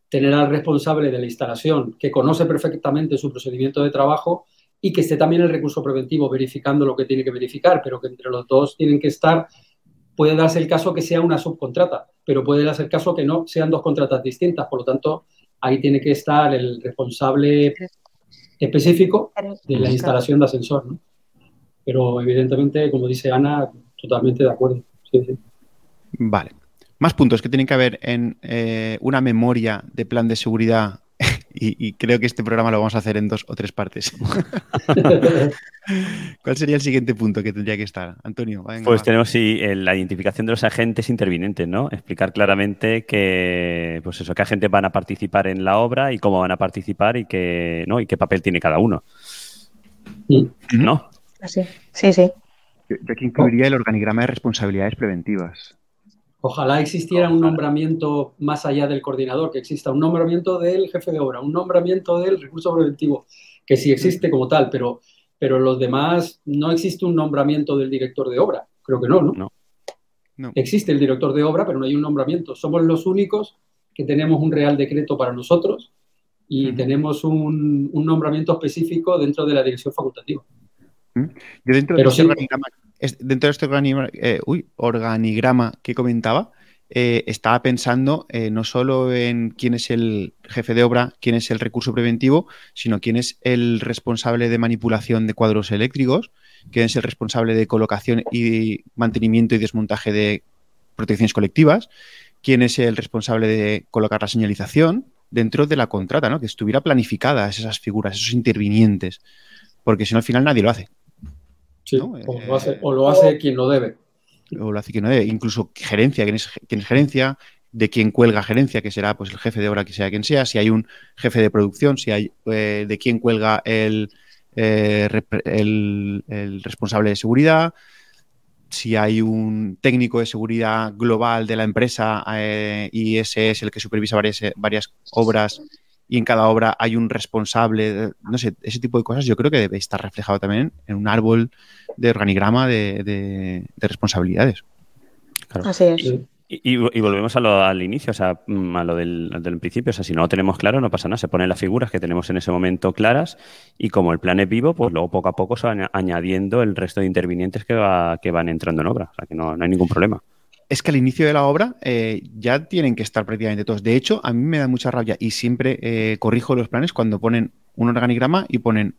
tener al responsable de la instalación que conoce perfectamente su procedimiento de trabajo y que esté también el recurso preventivo verificando lo que tiene que verificar, pero que entre los dos tienen que estar, puede darse el caso que sea una subcontrata, pero puede darse el caso que no sean dos contratas distintas, por lo tanto, ahí tiene que estar el responsable específico de la instalación de ascensor, ¿no? Pero evidentemente, como dice Ana, totalmente de acuerdo. Vale. Más puntos que tienen que haber en eh, una memoria de plan de seguridad y, creo que este programa lo vamos a hacer en dos o tres partes. ¿Cuál sería el siguiente punto que tendría que estar? Antonio. pues tenemos sí, la identificación de los agentes intervinientes, ¿no? Explicar claramente que, pues eso, qué agentes van a participar en la obra y cómo van a participar y qué, ¿no? y qué papel tiene cada uno. ¿No? Sí, sí, sí. Yo, aquí incluiría el organigrama de responsabilidades preventivas. Ojalá existiera un nombramiento más allá del coordinador, que exista un nombramiento del jefe de obra, un nombramiento del recurso preventivo, que sí existe como tal, pero, pero los demás no existe un nombramiento del director de obra. Creo que no, ¿no? No. Existe el director de obra, pero no hay un nombramiento. Somos los únicos que tenemos un real decreto para nosotros y tenemos un, un nombramiento específico dentro de la dirección facultativa. Yo dentro de este organigrama, dentro de este organigrama, que comentaba, eh, estaba pensando eh, no solo en quién es el jefe de obra, quién es el recurso preventivo, sino quién es el responsable de manipulación de cuadros eléctricos, quién es el responsable de colocación y mantenimiento y desmontaje de protecciones colectivas, quién es el responsable de colocar la señalización dentro de la contrata, ¿no? que estuviera planificadas esas figuras, esos intervinientes, porque si no al final nadie lo hace. Sí, o, lo hace, quien lo debe. O lo hace quien lo debe. Incluso gerencia, quien es, gerencia, de quien cuelga gerencia, que será pues el jefe de obra, que sea quien sea, si hay un jefe de producción, si hay eh, de quién cuelga el, eh, el, responsable de seguridad, si hay un técnico de seguridad global de la empresa eh, y ese es el que supervisa varias, varias obras y en cada obra hay un responsable, no sé, ese tipo de cosas yo creo que debe estar reflejado también en un árbol de organigrama de, responsabilidades. Así es. Y, volvemos a lo, al inicio, o sea, mm, a lo del, principio. O sea, si no lo tenemos claro, no pasa nada. Se ponen las figuras que tenemos en ese momento claras y como el plan es vivo, pues luego poco a poco se van añadiendo el resto de intervinientes que, va, que van entrando en obra. O sea, que no, no hay ningún problema es que al inicio de la obra eh, ya tienen que estar prácticamente todos. De hecho, a mí me da mucha rabia y siempre eh, corrijo los planes cuando ponen un organigrama y ponen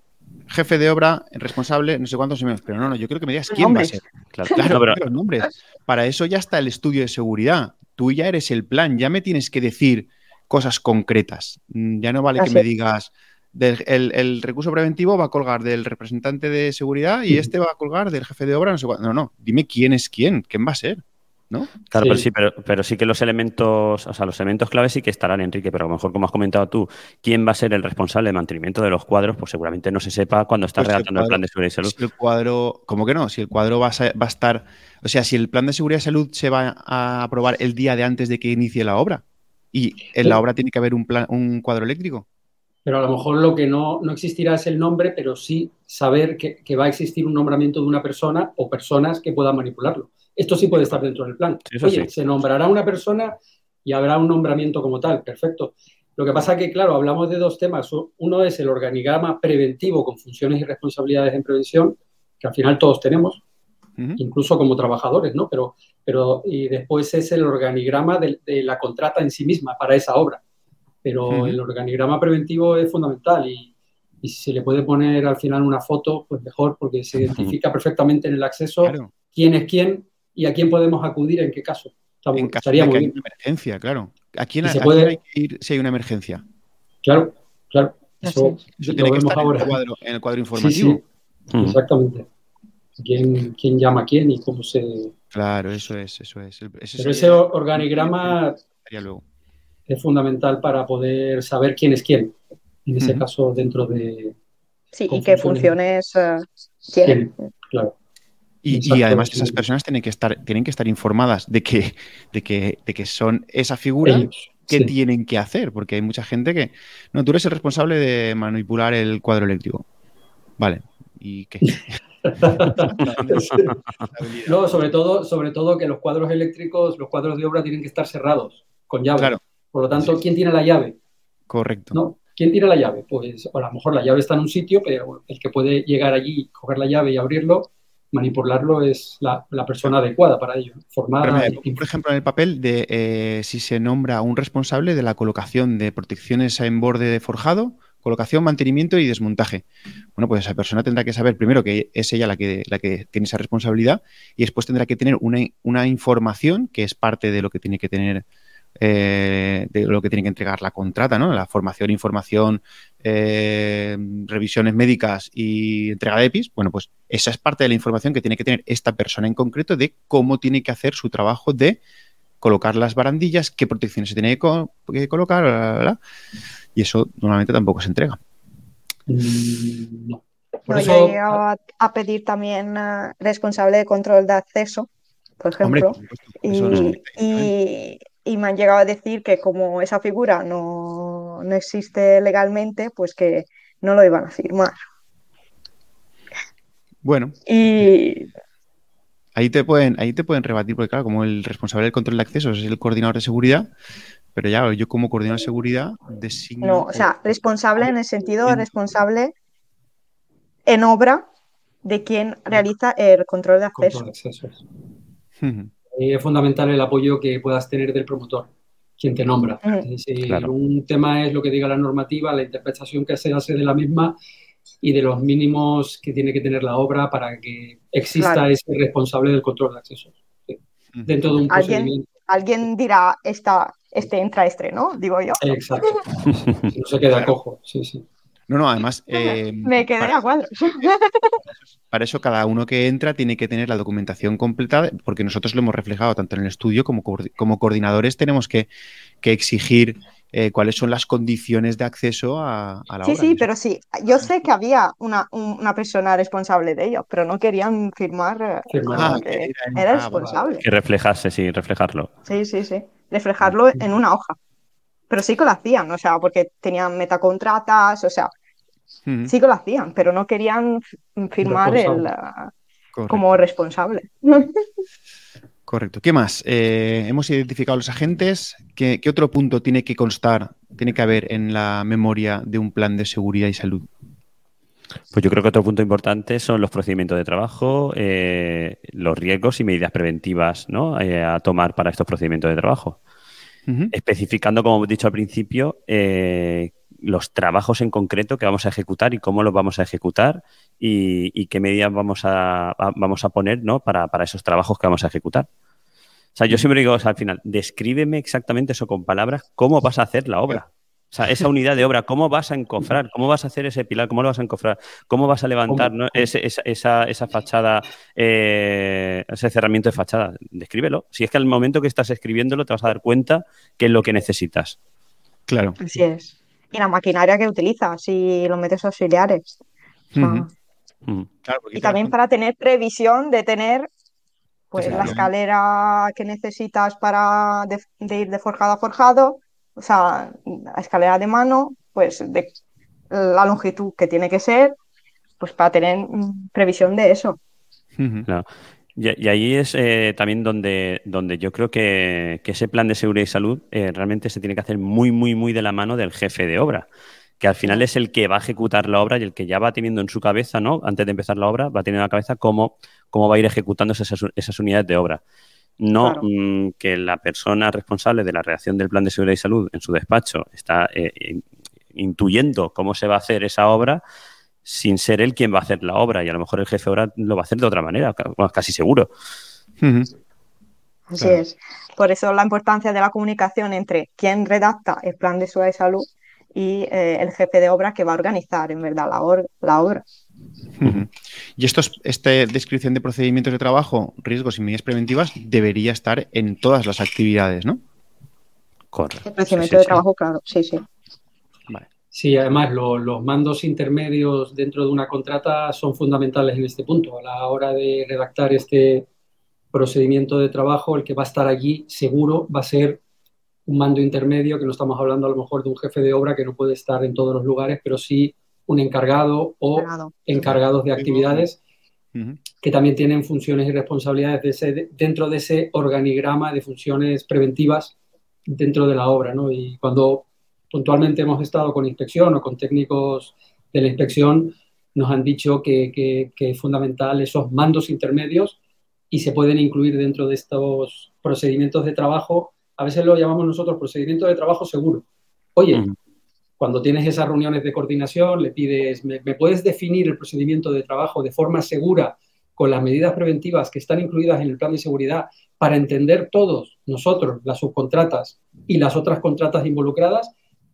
jefe de obra, responsable, no sé cuántos menos. Pero no, no, yo creo que me digas quién va a ser. Claro, los nombres. Para eso ya está el estudio de seguridad. Tú ya eres el plan, ya me tienes que decir cosas concretas. Mm, ya no vale que me digas. el, recurso preventivo va a colgar del representante de seguridad y este va a colgar del jefe de obra, no sé cuánto. No, no, dime quién es quién, quién va a ser. ¿No? Claro, pero sí, pero, sí que los elementos, o sea, los elementos claves sí que estarán, Enrique, pero a lo mejor, como has comentado tú, quién va a ser el responsable de mantenimiento de los cuadros, pues seguramente no se sepa cuando está pues redactando el, plan de seguridad y salud. Si el cuadro, ¿cómo que no? Si el cuadro va a, va a estar, o sea, si el plan de seguridad y salud se va a aprobar el día de antes de que inicie la obra y en la obra tiene que haber un, plan, un cuadro eléctrico. pero a lo mejor lo que no, no existirá es el nombre, pero sí saber que, que, va a existir un nombramiento de una persona o personas que puedan manipularlo. Esto sí puede estar dentro del plan. Oye, sí. se nombrará una persona y habrá un nombramiento como tal, perfecto. Lo que pasa es que, claro, hablamos de dos temas. Uno es el organigrama preventivo con funciones y responsabilidades en prevención, que al final todos tenemos, uh -huh. incluso como trabajadores, ¿no? Pero, pero y después es el organigrama de, de la contrata en sí misma para esa obra pero uh -huh. el organigrama preventivo es fundamental y, y, si se le puede poner al final una foto, pues mejor, porque se identifica uh -huh. perfectamente en el acceso claro. quién es quién y a quién podemos acudir en qué caso. Está, en caso de que hay una emergencia, claro. ¿A quién, a, puede... quién, hay que ir si hay una emergencia? Claro, claro. Eso, eso tiene que estar ahora. En, el cuadro, en el cuadro informativo. Sí, sí. Uh -huh. Exactamente. ¿Quién, ¿Quién, llama a quién y cómo se... Claro, eso es, eso es. Ese Pero ese organigrama... Luego es fundamental para poder saber quién es quién, en ese uh -huh. caso dentro de... Sí, y qué funciones uh, tienen. Claro. Y, y, además esas personas tienen que estar, tienen que estar informadas de que, de que, de que son esa figura Ellos, que sí. tienen que hacer, porque hay mucha gente que, no, tú eres el responsable de manipular el cuadro eléctrico. Vale, ¿y qué? no, sobre todo, sobre todo que los cuadros eléctricos, los cuadros de obra tienen que estar cerrados, con llave. Claro. Por lo tanto, ¿quién tiene la llave? Correcto. ¿No? ¿Quién tiene la llave? Pues a lo mejor la llave está en un sitio, pero el que puede llegar allí, coger la llave y abrirlo, manipularlo es la, la persona adecuada para ello, formada. Pero, por ejemplo, en el papel de eh, si se nombra un responsable de la colocación de protecciones en borde de forjado, colocación, mantenimiento y desmontaje. Bueno, pues esa persona tendrá que saber primero que es ella la que, la que tiene esa responsabilidad y después tendrá que tener una, una información que es parte de lo que tiene que tener eh, de lo que tiene que entregar la contrata, ¿no? La formación, información, eh, revisiones médicas y entrega de EPIs, bueno, pues esa es parte de la información que tiene que tener esta persona en concreto de cómo tiene que hacer su trabajo de colocar las barandillas, qué protecciones se tiene que, co que colocar, bla, bla, bla, y eso normalmente tampoco se entrega. Mm, no. Por no, eso... Yo he llegado a, a, pedir también uh, responsable de control de acceso, por ejemplo, Hombre, y, y, y me han llegado a decir que como esa figura no, no, existe legalmente, pues que no lo iban a firmar. Bueno. Y... Ahí te, pueden, ahí te pueden rebatir, porque claro, como el responsable del control de acceso es el coordinador de seguridad, pero ya yo como coordinador de seguridad designo... No, o sea, responsable en el sentido de responsable en obra de quien realiza el control de acceso. Control de acceso. Es fundamental el apoyo que puedas tener del promotor, quien te nombra. Es decir, claro. Un tema es lo que diga la normativa, la interpretación que se hace de la misma y de los mínimos que tiene que tener la obra para que exista claro. ese responsable del control de acceso. Sí. Dentro de un ¿Alguien, procedimiento. Alguien dirá, esta, este entra este, ¿no? Digo yo. Exacto. no se queda cojo, sí, sí. No, no, además. Eh, Me quedé para, a cuadros. Para eso, cada uno que entra tiene que tener la documentación completa, porque nosotros lo hemos reflejado tanto en el estudio como, como coordinadores, tenemos que, que exigir eh, cuáles son las condiciones de acceso a, a la sí, obra. Sí, sí, pero sí. Yo sé que había una, una persona responsable de ello, pero no querían firmar. Eh. Ah, que era, era responsable. Que reflejase, sí, reflejarlo. Sí, sí, sí. Reflejarlo en una hoja. Pero sí que lo hacían, o sea, porque tenían metacontratas, o sea, uh -huh. sí que lo hacían, pero no querían firmar el, uh, como responsable. Correcto. ¿Qué más? Eh, hemos identificado los agentes. ¿Qué, ¿Qué, otro punto tiene que constar, tiene que haber en la memoria de un plan de seguridad y salud? Pues yo creo que otro punto importante son los procedimientos de trabajo, eh, los riesgos y medidas preventivas ¿no? eh, a tomar para estos procedimientos de trabajo. Uh -huh. Especificando, como hemos dicho al principio, eh, los trabajos en concreto que vamos a ejecutar y cómo los vamos a ejecutar y, y qué medidas vamos a, a, vamos a poner ¿no? para, para, esos trabajos que vamos a ejecutar. O sea, yo siempre digo o sea, al final, descríbeme exactamente eso con palabras, cómo vas a hacer la obra. O sea, esa unidad de obra, ¿cómo vas a encofrar? ¿Cómo vas a hacer ese pilar? ¿Cómo lo vas a encofrar? ¿Cómo vas a levantar ¿no? ese, esa, esa, esa, fachada, eh, ese cerramiento de fachada? Descríbelo. Si es que al momento que estás escribiéndolo te vas a dar cuenta qué es lo que necesitas. Claro. Así es. Y la maquinaria que utilizas, si los metes auxiliares. Uh -huh. uh -huh. Claro, y también para tener previsión de tener pues claro. la escalera que necesitas para de, de ir de forjado a forjado o sea, la escalera de mano, pues de la longitud que tiene que ser, pues para tener mm, previsión de eso. Claro. Y, ahí es eh, también donde, donde yo creo que, ese plan de seguridad y salud eh, realmente se tiene que hacer muy, muy, muy de la mano del jefe de obra, que al final es el que va a ejecutar la obra y el que ya va teniendo en su cabeza, ¿no? Antes de empezar la obra, va teniendo en la cabeza cómo, cómo va a ir ejecutando esas, unidades de obra. No mm, que la persona responsable de la redacción del plan de seguridad y salud en su despacho está eh, intuyendo cómo se va a hacer esa obra, sin ser él quien va a hacer la obra y a lo mejor el jefe de obra lo va a hacer de otra manera, casi seguro. Así es. Por eso la importancia de la comunicación entre quien redacta el plan de seguridad y salud y eh, el jefe de obra que va a organizar en verdad la, obra. Y estos, esta descripción de procedimientos de trabajo, riesgos y medidas preventivas debería estar en todas las actividades, ¿no? Correcto. El procedimiento de trabajo, claro, sí, sí. Sí, además los mandos intermedios dentro de una contrata son fundamentales en este punto. A la hora de redactar este procedimiento de trabajo, el que va a estar allí seguro va a ser un mando intermedio, que no estamos hablando a lo mejor de un jefe de obra que no puede estar en todos los lugares, pero sí un encargado o encargados de actividades que también tienen funciones y responsabilidades dentro de ese organigrama de funciones preventivas dentro de la obra. ¿no? Y cuando puntualmente hemos estado con inspección o con técnicos de la inspección, nos han dicho que, es fundamental esos mandos intermedios y se pueden incluir dentro de estos procedimientos de trabajo. A veces lo llamamos nosotros procedimiento de trabajo seguro. Oye, cuando tienes esas reuniones de coordinación, le pides, ¿me, puedes definir el procedimiento de trabajo de forma segura con las medidas preventivas que están incluidas en el plan de seguridad para entender todos nosotros, las subcontratas y las otras contratas involucradas?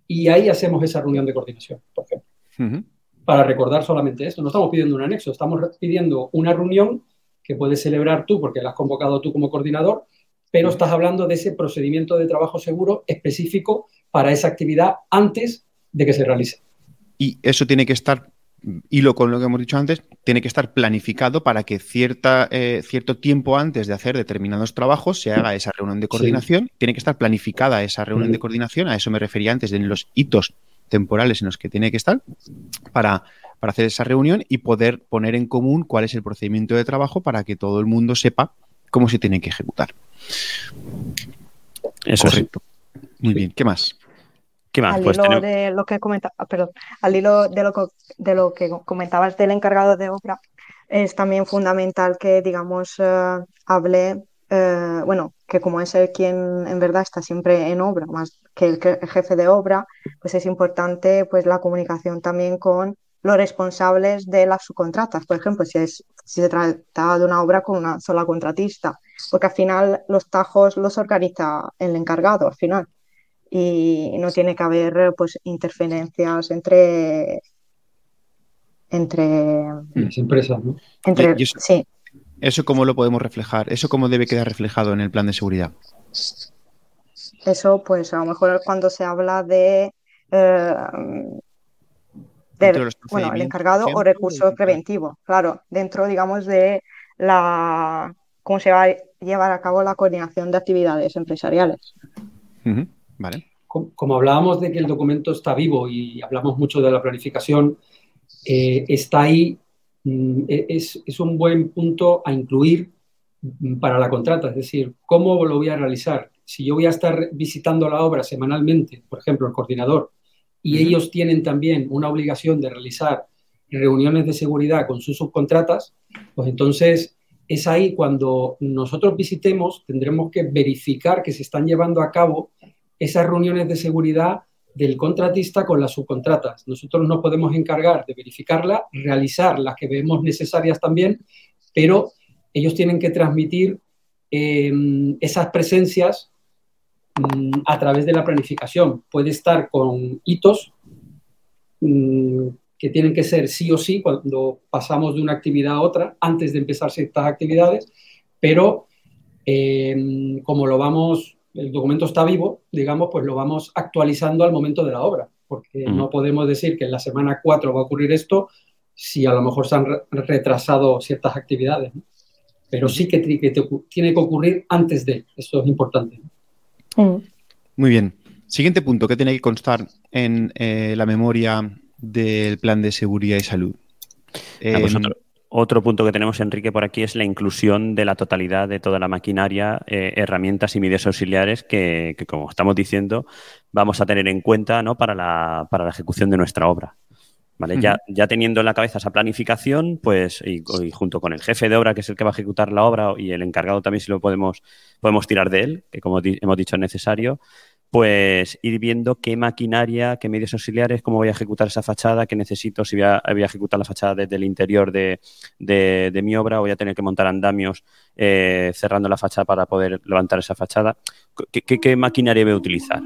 Y ahí hacemos esa reunión de coordinación, por ejemplo. Para recordar solamente esto, no estamos pidiendo un anexo, estamos pidiendo una reunión que puedes celebrar tú porque la has convocado tú como coordinador, pero estás hablando de ese procedimiento de trabajo seguro específico para esa actividad antes de que se realice. Y eso tiene que estar hilo con lo que hemos dicho antes, tiene que estar planificado para que cierta, eh, cierto tiempo antes de hacer determinados trabajos se haga esa reunión de coordinación. Tiene que estar planificada esa reunión de coordinación, a eso me refería antes, en los hitos temporales en los que tiene que estar para, para hacer esa reunión y poder poner en común cuál es el procedimiento de trabajo para que todo el mundo sepa cómo se tiene que ejecutar. Eso es. Muy bien, ¿qué más? Al pues hilo de lo que comenta, ah, perdón, al hilo de lo, de lo que comentabas del encargado de obra, es también fundamental que, digamos, eh, hable, eh, bueno, que como es el quien en verdad está siempre en obra, más que el, jefe de obra, pues es importante pues la comunicación también con los responsables de las subcontratas, por ejemplo, si, es, si se trata de una obra con una sola contratista, porque al final los tajos los organiza el encargado, al final y no tiene que haber pues interferencias entre entre las empresas, ¿no? Entre, sí. ¿Eso cómo lo podemos reflejar? ¿Eso cómo debe quedar reflejado en el plan de seguridad? Eso, pues a lo mejor cuando se habla de, eh, bueno, el encargado o recursos preventivos, claro, dentro, digamos, de la cómo se va a llevar a cabo la coordinación de actividades empresariales. Como, hablábamos de que el documento está vivo y hablamos mucho de la planificación, eh, está ahí, mm, e, es, un buen punto a incluir mm, para la contrata, es decir, ¿cómo lo voy a realizar? Si yo voy a estar visitando la obra semanalmente, por ejemplo, el coordinador, y ellos tienen también una obligación de realizar reuniones de seguridad con sus subcontratas, pues entonces es ahí cuando nosotros visitemos, tendremos que verificar que se están llevando a cabo esas reuniones de seguridad del contratista con las subcontratas. Nosotros no podemos encargar de verificarla, realizar las que vemos necesarias también, pero ellos tienen que transmitir em, esas presencias mm, a través de la planificación. Puede estar con hitos mm, que tienen que ser sí o sí cuando pasamos de una actividad a otra, antes de empezar ciertas actividades, pero em, como lo vamos el documento está vivo, digamos, pues lo vamos actualizando al momento de la obra, porque no podemos decir que en la semana 4 va a ocurrir esto si a lo mejor se han retrasado ciertas actividades. Pero sí que, tiene que ocurrir antes de, eso es importante. Muy bien. Siguiente punto que tiene que constar en eh, la memoria del plan de seguridad y salud. Ah, pues em, otro, punto que tenemos, Enrique, por aquí es la inclusión de la totalidad de toda la maquinaria, eh, herramientas y medios auxiliares que, como estamos diciendo, vamos a tener en cuenta ¿no? para, la, para la ejecución de nuestra obra. ¿Vale? ya, ya, teniendo en la cabeza esa planificación, pues, y, junto con el jefe de obra, que es el que va a ejecutar la obra, y el encargado también, si lo podemos, podemos tirar de él, que como hemos dicho es necesario, pues ir viendo qué maquinaria, qué medios auxiliares, cómo voy a ejecutar esa fachada, qué necesito, si voy a, ejecutar la fachada desde el interior de, mi obra, voy a tener que montar andamios eh, cerrando la fachada para poder levantar esa fachada. ¿Qué, maquinaria voy a utilizar?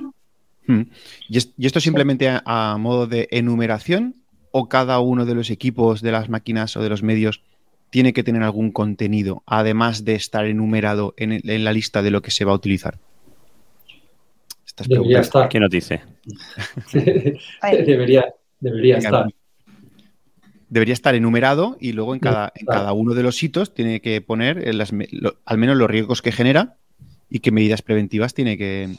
Hmm. ¿Y, esto simplemente a, modo de enumeración o cada uno de los equipos de las máquinas o de los medios tiene que tener algún contenido, además de estar enumerado en la lista de lo que se va a utilizar? Debería estar. ¿Qué nos dice? debería, debería estar. Debería estar enumerado y luego en cada, en cada uno de los hitos tiene que poner al menos los riesgos que genera y qué medidas preventivas tiene que.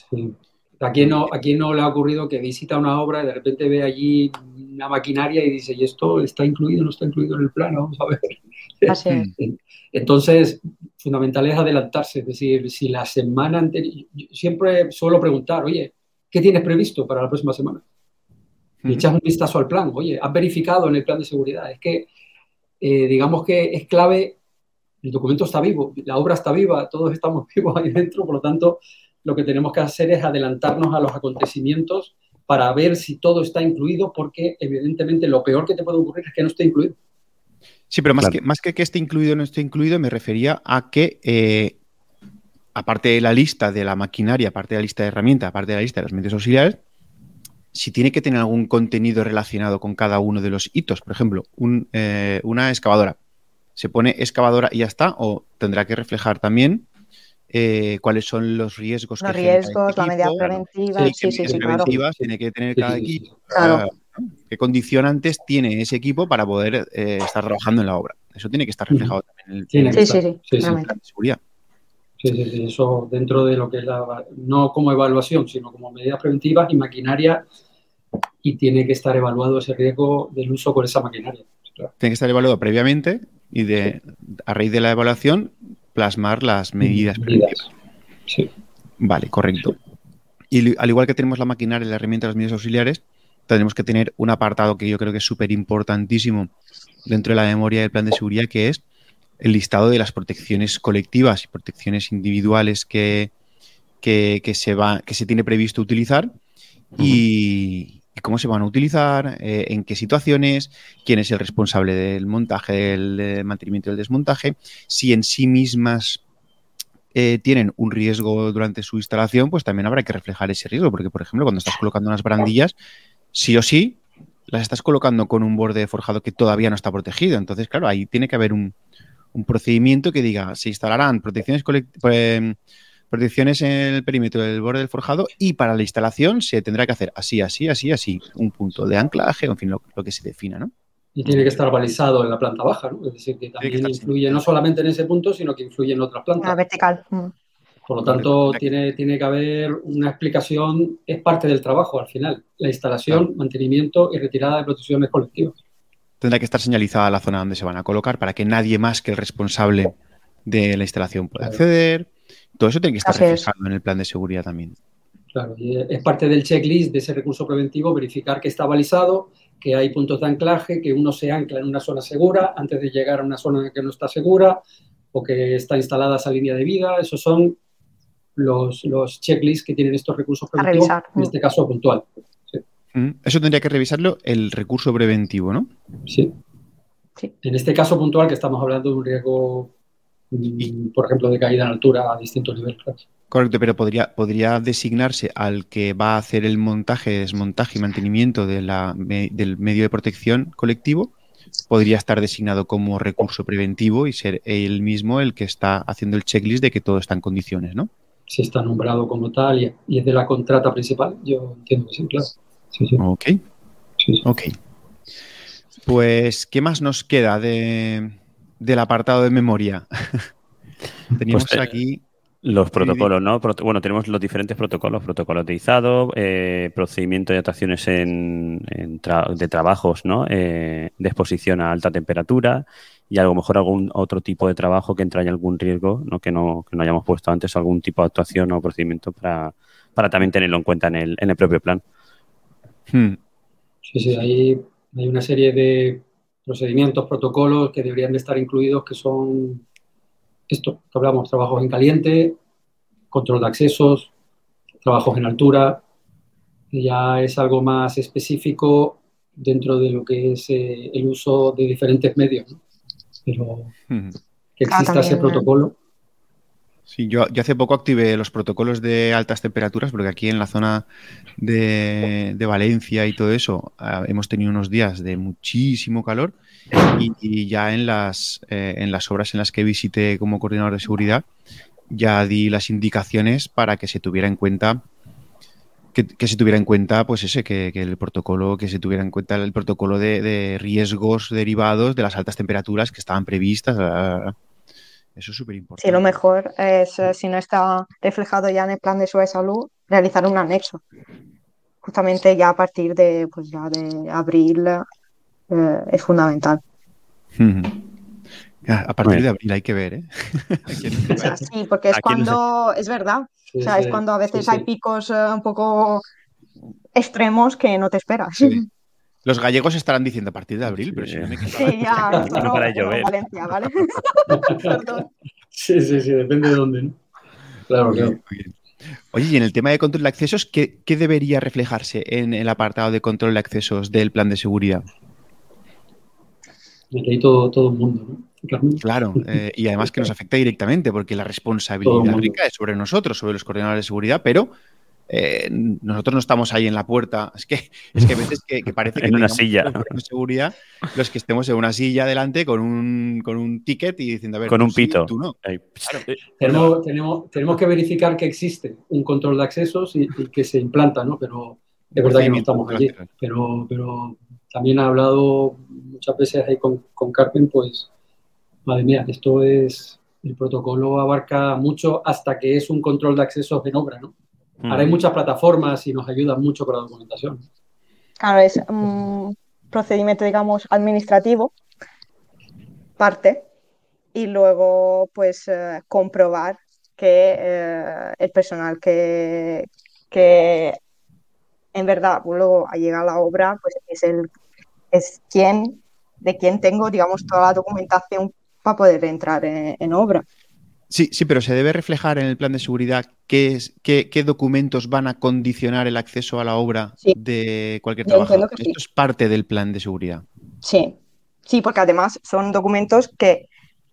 ¿A, quién no, ¿A no le ha ocurrido que visita una obra y de repente ve allí una maquinaria y dice, ¿y esto está incluido no está incluido en el plano? Vamos a ver. Entonces, fundamental es adelantarse, es decir, si la semana anterior, siempre suelo preguntar, oye, ¿qué tienes previsto para la próxima semana? Y echas un vistazo al plan, oye, ¿has verificado en el plan de seguridad? Es que, eh, digamos que es clave, el documento está vivo, la obra está viva, todos estamos vivos ahí dentro, por lo tanto, lo que tenemos que hacer es adelantarnos a los acontecimientos para ver si todo está incluido, porque evidentemente lo peor que te puede ocurrir es que no esté incluido. Sí, pero más, que, más que que esté incluido o no esté incluido, me refería a que, eh, aparte de la lista de la maquinaria, aparte de la lista de herramientas, aparte de la lista de los medios auxiliares, si tiene que tener algún contenido relacionado con cada uno de los hitos. Por ejemplo, eh, una excavadora. ¿Se pone excavadora y ya está? ¿O tendrá que reflejar también eh, cuáles son los riesgos los riesgos, la medida preventiva, sí, sí, sí, tiene que tener cada equipo. Claro qué condicionantes tiene ese equipo para poder eh, estar trabajando en la obra. Eso tiene que estar reflejado también en el, sí, sí, sí, seguridad. Sí, sí, sí, eso dentro de lo que es la, no como evaluación, sino como medidas preventivas y maquinaria, y tiene que estar evaluado ese riesgo del uso con esa maquinaria. Tiene que estar evaluado previamente y de, a raíz de la evaluación plasmar las medidas preventivas. Sí. Vale, correcto. Y al igual que tenemos la maquinaria y la herramienta de los medios auxiliares, tendremos que tener un apartado que yo creo que es súper importantísimo dentro de la memoria del plan de seguridad, que es el listado de las protecciones colectivas y protecciones individuales que, que, se, va, que se tiene previsto utilizar y, cómo se van a utilizar, eh, en qué situaciones, quién es el responsable del montaje, del, mantenimiento del desmontaje, si en sí mismas eh, tienen un riesgo durante su instalación, pues también habrá que reflejar ese riesgo, porque por ejemplo cuando estás colocando unas barandillas, sí o sí las estás colocando con un borde forjado que todavía no está protegido. Entonces, claro, ahí tiene que haber un, procedimiento que diga, se instalarán protecciones, em, protecciones en el perímetro del borde del forjado y para la instalación se tendrá que hacer así, así, así, así, un punto de anclaje, en fin, lo, que se defina, ¿no? Y tiene que estar balizado en la planta baja, ¿no? Es decir, que también influye no solamente en ese punto, sino que influye en otras plantas. La vertical. Por lo tanto, tiene, tiene que haber una explicación, es parte del trabajo al final, la instalación, mantenimiento y retirada de protecciones colectivas. Tendrá que estar señalizada la zona donde se van a colocar para que nadie más que el responsable de la instalación pueda acceder. Todo eso tiene que estar reflejado en el plan de seguridad también. Claro, y es parte del checklist de ese recurso preventivo verificar que está balizado, que hay puntos de anclaje, que uno se ancla en una zona segura antes de llegar a una zona que no está segura o que está instalada esa línea de vida. Esos son los, los checklists que tienen estos recursos preventivos, en este caso puntual. Mm, eso tendría que revisarlo el recurso preventivo, ¿no? Sí. En este caso puntual que estamos hablando de un riesgo, mm, por ejemplo, de caída en altura a distintos niveles. Correcto, pero podría, podría designarse al que va a hacer el montaje, desmontaje y mantenimiento de la, del medio de protección colectivo, podría estar designado como recurso preventivo y ser él mismo el que está haciendo el checklist de que todo está en condiciones, ¿no? Si está nombrado como tal y, es de la contrata principal, yo entiendo que sí, claro. Ok. Ok. Pues, ¿qué más nos queda de, del apartado de memoria? Teníamos pues, eh, aquí Los protocolos, ¿no? bueno, tenemos los diferentes protocolos, protocolos de izado, eh, procedimiento de actuaciones en, de trabajos, ¿no? Eh, de exposición a alta temperatura y a lo mejor algún otro tipo de trabajo que entraña algún riesgo, ¿no? Que, no, que no hayamos puesto antes, algún tipo de actuación o procedimiento para, para también tenerlo en cuenta en el, en el propio plan. Hmm. Sí, sí, hay, hay una serie de procedimientos, protocolos que deberían de estar incluidos que son esto que hablamos, trabajos en caliente, control de accesos, trabajos en altura, ya es algo más específico dentro de lo que es eh, el uso de diferentes medios, pero que ah, exista ese protocolo. Sí, yo, yo, hace poco activé los protocolos de altas temperaturas porque aquí en la zona de, Valencia y todo eso ah, hemos tenido unos días de muchísimo calor y, ya en las, eh, en las obras en las que visité como coordinador de seguridad ya di las indicaciones para que se tuviera en cuenta que, se tuviera en cuenta pues ese que, el protocolo que se tuviera en cuenta el protocolo de, de riesgos derivados de las altas temperaturas que estaban previstas eso es súper importante. Sí, lo mejor es, eh, si no está reflejado ya en el plan de su salud, realizar un anexo. Justamente ya a partir de, pues ya de abril eh, es fundamental. a partir de abril hay que ver, ¿eh? sí, porque es cuando, es verdad, o sea, es cuando a veces hay picos un poco extremos que no te esperas. Los gallegos estarán diciendo a partir de abril, pero si no me Sí, ya. No, para llover. Valencia, ¿vale? sí, sí, sí, depende de dónde, ¿no? Claro, claro. Oye, y en el tema de control de accesos, ¿qué, debería reflejarse en el apartado de control de accesos del plan de seguridad? Aquí todo, todo el mundo, ¿no? Claro, eh, y además que nos afecta directamente, porque la responsabilidad es sobre nosotros, sobre los coordinadores de seguridad, pero eh, nosotros no estamos ahí en la puerta. Es que, es que a veces que, parece que en una silla. De seguridad, los que estemos en una silla delante con un, con un ticket y diciendo, a ver, con un pito. tú no. Tenemos, tenemos, tenemos, que verificar que existe un control de accesos y, que se implanta, ¿no? Pero es verdad que no estamos allí. Pero, pero también ha hablado muchas veces ahí con, con Carpen, pues, madre mía, esto es, el protocolo abarca mucho hasta que es un control de accesos en obra, ¿no? Ahora hay muchas plataformas y nos ayudan mucho con la documentación. Claro, es un procedimiento, digamos, administrativo, parte, y luego, pues, eh, comprobar que eh, el personal que, que en verdad luego a llegar a la obra, pues es el es quien, de quien tengo, digamos, toda la documentación para poder entrar en obra. Sí, sí, pero se debe reflejar en el plan de seguridad qué, es, qué, documentos van a condicionar el acceso a la obra de cualquier trabajo. Esto es parte del plan de seguridad. Sí, sí, porque además son documentos que,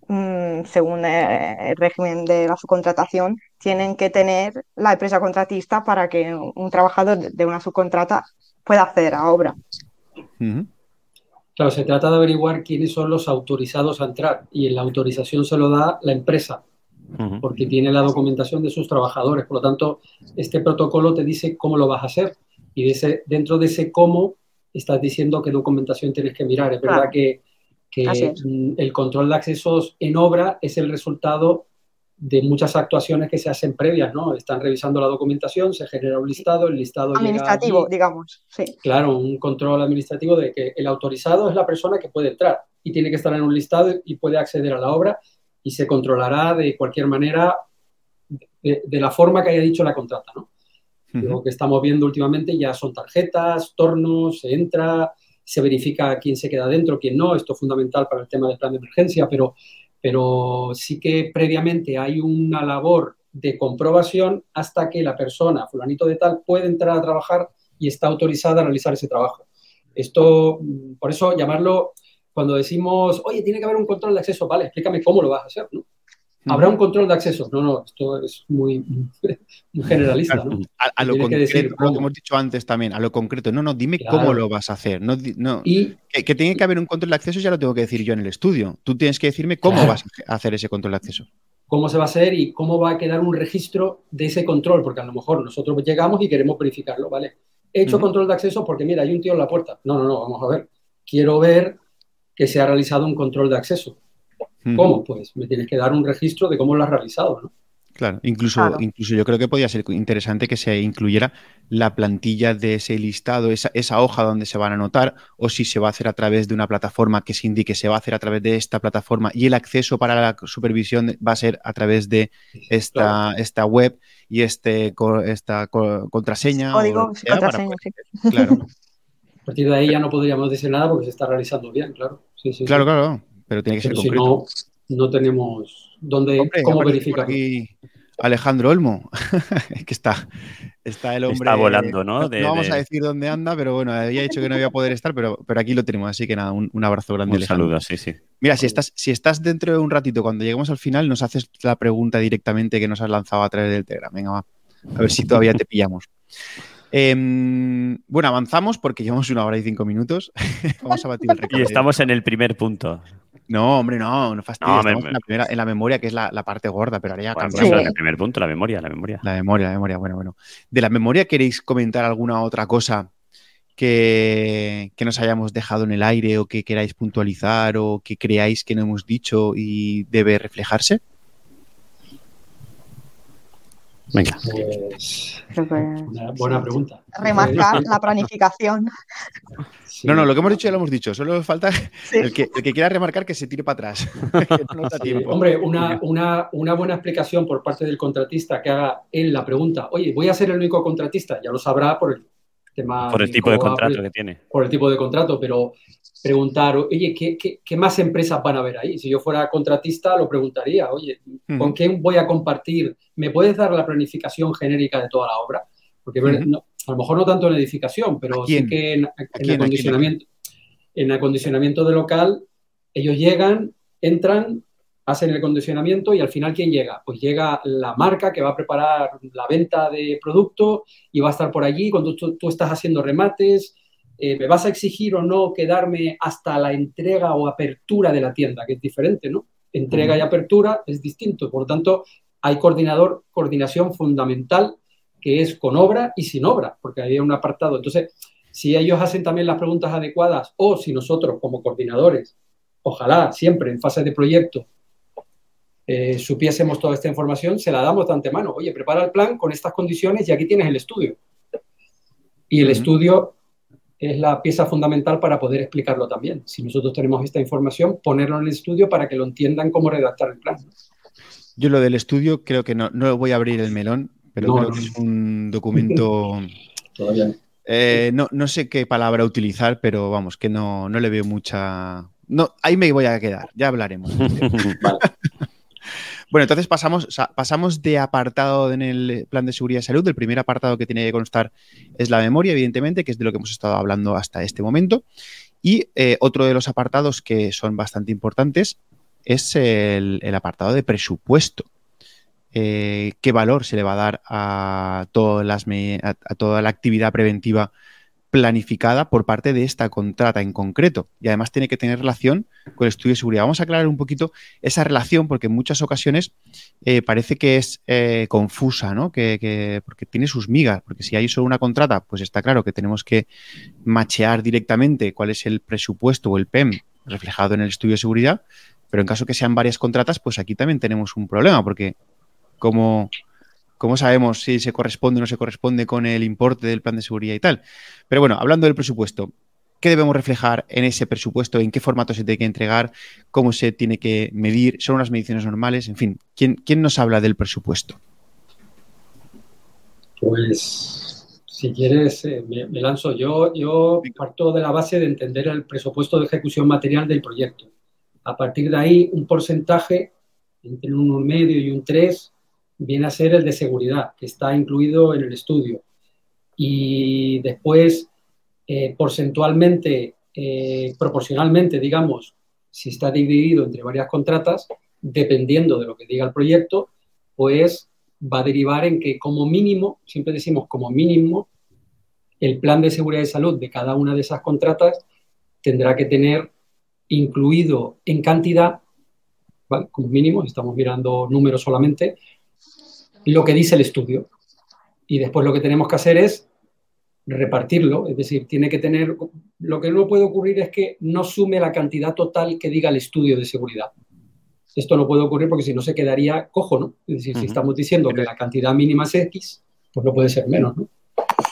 mm, según eh, el régimen de la subcontratación, tienen que tener la empresa contratista para que un trabajador de una subcontrata pueda acceder a obra. Claro, se trata de averiguar quiénes son los autorizados a entrar y la autorización se lo da la empresa porque tiene la documentación de sus trabajadores. Por lo tanto, este protocolo te dice cómo lo vas a hacer y dentro de ese cómo estás diciendo qué documentación tienes que mirar. Es verdad que, mm, el control de accesos en obra es el resultado de muchas actuaciones que se hacen previas, ¿no? Están revisando la documentación, se genera un listado, el listado administrativo, digamos, sí. Claro, un control administrativo de que el autorizado es la persona que puede entrar y tiene que estar en un listado y puede acceder a la obra y se controlará de cualquier manera de, la forma que haya dicho la contrata, ¿no? Lo que estamos viendo últimamente ya son tarjetas, tornos, se entra, se verifica quién se queda dentro, quién no. Esto es fundamental para el tema del plan de emergencia, pero, pero sí que previamente hay una labor de comprobación hasta que la persona, fulanito de tal, puede entrar a trabajar y está autorizada a realizar ese trabajo. Esto, por eso llamarlo cuando decimos, oye, tiene que haber un control de acceso, vale, explícame cómo lo vas a hacer, ¿no? ¿Habrá un control de acceso? No, no, esto es muy, generalista, ¿no? A, lo concreto, lo que hemos dicho antes también, a lo concreto. No, no, dime cómo lo vas a hacer. No, no y, que, tiene que haber un control de acceso ya lo tengo que decir yo en el estudio. Tú tienes que decirme cómo vas a hacer ese control de acceso. Cómo se va a hacer y cómo va a quedar un registro de ese control, porque a lo mejor nosotros llegamos y queremos verificarlo, ¿vale? He hecho control de acceso porque, mira, hay un tío en la puerta. No, no, no, vamos a ver. Quiero ver que se ha realizado un control de acceso. ¿Cómo? Pues me tienes que dar un registro de cómo lo has realizado, ¿no? Claro, incluso, incluso yo creo que podría ser interesante que se incluyera la plantilla de ese listado, esa, esa, hoja donde se van a anotar, o si se va a hacer a través de una plataforma que se indique se va a hacer a través de esta plataforma y el acceso para la supervisión va a ser a través de esta, esta web y este, esta contraseña. Código, contraseña, Claro. A partir de ahí ya no podríamos decir nada porque se está realizando bien, claro. Sí, sí, claro, claro, pero tiene que ser concreto. Si no, no tenemos dónde, cómo verificar. Alejandro Olmo, que está, está el hombre. Está volando, ¿no? no vamos a decir dónde anda, pero bueno, había dicho que no iba a poder estar, pero, pero aquí lo tenemos, así que nada, un, abrazo grande. Un saludo, sí, sí. Mira, si estás, si estás dentro de un ratito, cuando lleguemos al final, nos haces la pregunta directamente que nos has lanzado a través del Telegram. Venga, va. A ver si todavía te pillamos. Em, bueno, avanzamos porque llevamos una hora y cinco minutos. Vamos a batir el récord. Y estamos en el primer punto. No, hombre, no, no fastidies. en, la primera, en la memoria, que es la, parte gorda, pero ahora ya bueno, El primer punto, la memoria, la memoria. La memoria, la memoria, bueno, bueno. ¿De la memoria queréis comentar alguna otra cosa que, que, nos hayamos dejado en el aire o que queráis puntualizar o que creáis que no hemos dicho y debe reflejarse? Venga. Pues, una buena pregunta. Remarcar la planificación. No, no, lo que hemos dicho ya lo hemos dicho. Solo falta el, que, el, que, quiera remarcar que se tire para atrás. Hombre, una, una, una, buena explicación por parte del contratista que haga él la pregunta, oye, voy a ser el único contratista, ya lo sabrá por el tema. Por el tipo de contrato que tiene. Por el tipo de contrato, pero preguntar, oye, ¿qué, ¿qué, más empresas van a ver ahí? Si yo fuera contratista, lo preguntaría, oye, ¿con quién voy a compartir? ¿Me puedes dar la planificación genérica de toda la obra? Porque a lo mejor no tanto en edificación, pero sí que en, en acondicionamiento, en acondicionamiento de local, ellos llegan, entran, hacen el acondicionamiento y al final, ¿quién llega? Pues llega la marca que va a preparar la venta de producto y va a estar por allí cuando tú estás haciendo remates, eh, ¿me vas a exigir o no quedarme hasta la entrega o apertura de la tienda? Que es diferente, ¿no? Entrega y apertura es distinto. Por lo tanto, hay coordinador, coordinación fundamental que es con obra y sin obra, porque hay un apartado. Entonces, si ellos hacen también las preguntas adecuadas o si nosotros como coordinadores, ojalá siempre en fase de proyecto, eh, supiésemos toda esta información, se la damos de antemano. Oye, prepara el plan con estas condiciones y aquí tienes el estudio. Y el estudio es la pieza fundamental para poder explicarlo también. Si nosotros tenemos esta información, ponerlo en el estudio para que lo entiendan cómo redactar el plan. Yo lo del estudio creo que no, no voy a abrir el melón, pero creo que es un documento... Todavía no. Eh, no. no. sé qué palabra utilizar, pero vamos, que no, no le veo mucha... No, ahí me voy a quedar, ya hablaremos. vale. Bueno, entonces pasamos, pasamos de apartado en el plan de seguridad y salud. El primer apartado que tiene que constar es la memoria, evidentemente, que es de lo que hemos estado hablando hasta este momento. Y eh, otro de los apartados que son bastante importantes es el, apartado de presupuesto. Eh, ¿Qué valor se le va a dar a, todas las, a toda la actividad preventiva planificada por parte de esta contrata en concreto. Y además tiene que tener relación con el estudio de seguridad. Vamos a aclarar un poquito esa relación porque en muchas ocasiones eh, parece que es eh, confusa, ¿no? Que, porque tiene sus migas, porque si hay solo una contrata, pues está claro que tenemos que machear directamente cuál es el presupuesto o el PEM reflejado en el estudio de seguridad, pero en caso que sean varias contratas, pues aquí también tenemos un problema porque como ¿Cómo sabemos si se corresponde o no se corresponde con el importe del plan de seguridad y tal? Pero bueno, hablando del presupuesto, ¿qué debemos reflejar en ese presupuesto? ¿En qué formato se tiene que entregar? ¿Cómo se tiene que medir? ¿Son unas mediciones normales? En fin, ¿quién, quién nos habla del presupuesto? Pues, si quieres, eh, me, lanzo yo. Yo parto de la base de entender el presupuesto de ejecución material del proyecto. A partir de ahí, un porcentaje entre un 1,5 y un 3 viene a ser el de seguridad, que está incluido en el estudio. Y después, eh, porcentualmente, eh, proporcionalmente, digamos, si está dividido entre varias contratas, dependiendo de lo que diga el proyecto, pues va a derivar en que como mínimo, siempre decimos como mínimo, el plan de seguridad y salud de cada una de esas contratas tendrá que tener incluido en cantidad, como mínimo, estamos mirando números solamente, lo que dice el estudio. Y después lo que tenemos que hacer es repartirlo, es decir, tiene que tener, lo que no puede ocurrir es que no sume la cantidad total que diga el estudio de seguridad. esto no puede ocurrir porque si no se quedaría cojo, ¿no? Es decir, si estamos diciendo que la cantidad mínima es X, pues no puede ser menos, ¿no?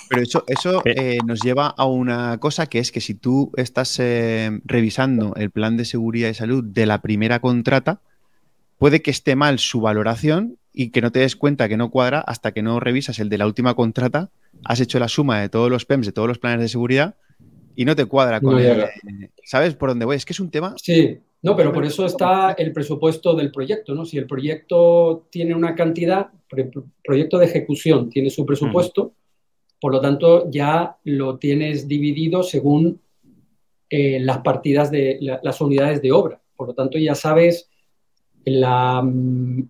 Pero eso, eso eh, nos lleva a una cosa que es que si tú estás eh, revisando el plan de seguridad y salud de la primera contrata, puede que esté mal su valoración y que no te des cuenta que no cuadra hasta que no revisas el de la última contrata, has hecho la suma de todos los PEMs, de todos los planes de seguridad y no te cuadra con el, ¿Sabes por dónde voy? Es que es un tema... Sí, no, pero por eso está el presupuesto del proyecto, ¿no? Si el proyecto tiene una cantidad, el proyecto de ejecución tiene su presupuesto, por lo tanto ya lo tienes dividido según eh, las partidas de las unidades de obra. Por lo tanto ya sabes la, mm,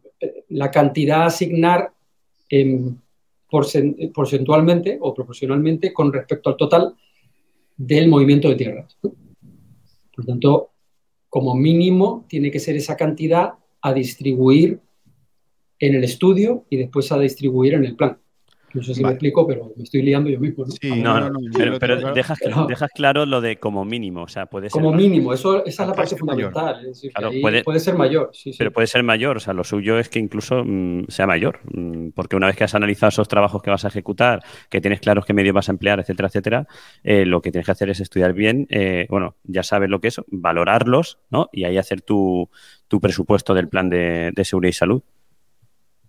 la cantidad a asignar porcentualmente o proporcionalmente con respecto al total del movimiento de tierras. Por tanto, como mínimo, tiene que ser esa cantidad a distribuir en el estudio y después a distribuir en el plan. No sé si me explico, pero me estoy liando yo mismo. ¿no? no, no, pero, dejas, claro lo de como mínimo. O sea, puede ser como mínimo, eso, esa es la parte fundamental. puede, ser mayor. Pero puede ser mayor. O sea, lo suyo es que incluso mm, sea mayor. Mm, porque una vez que has analizado esos trabajos que vas a ejecutar, que tienes claros qué medios vas a emplear, etcétera, etcétera, eh, lo que tienes que hacer es estudiar bien. Eh, bueno, ya sabes lo que es, valorarlos, ¿no? Y ahí hacer tu, presupuesto del plan de seguridad y salud.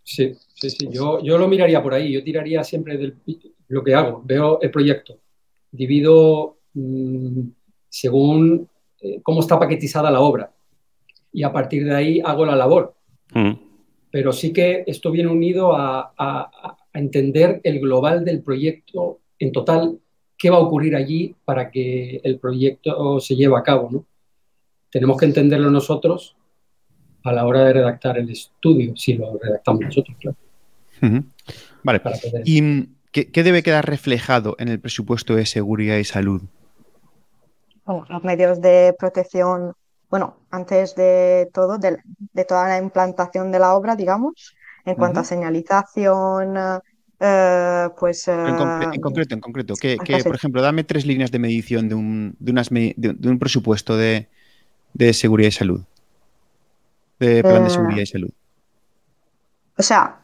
Sí, sí, sí. Yo, yo lo miraría por ahí. Yo tiraría siempre de lo que hago. Veo el proyecto, divido mm, según eh, cómo está paquetizada la obra y a partir de ahí hago la labor. Mm. Pero sí que esto viene unido a, a, entender el global del proyecto en total, qué va a ocurrir allí para que el proyecto se lleve a cabo. ¿no? Tenemos que entenderlo nosotros a la hora de redactar el estudio, si lo redactamos nosotros, claro. Vale. ¿Y qué, debe quedar reflejado en el presupuesto de seguridad y salud? los medios de protección, bueno, antes de todo, de, toda la implantación de la obra, digamos, en cuanto a señalización, eh, pues... en, eh, concreto, en concreto, que, por ejemplo, dame tres líneas de medición de un, de un presupuesto de seguridad y salud de plan de eh, seguridad y salud? O sea,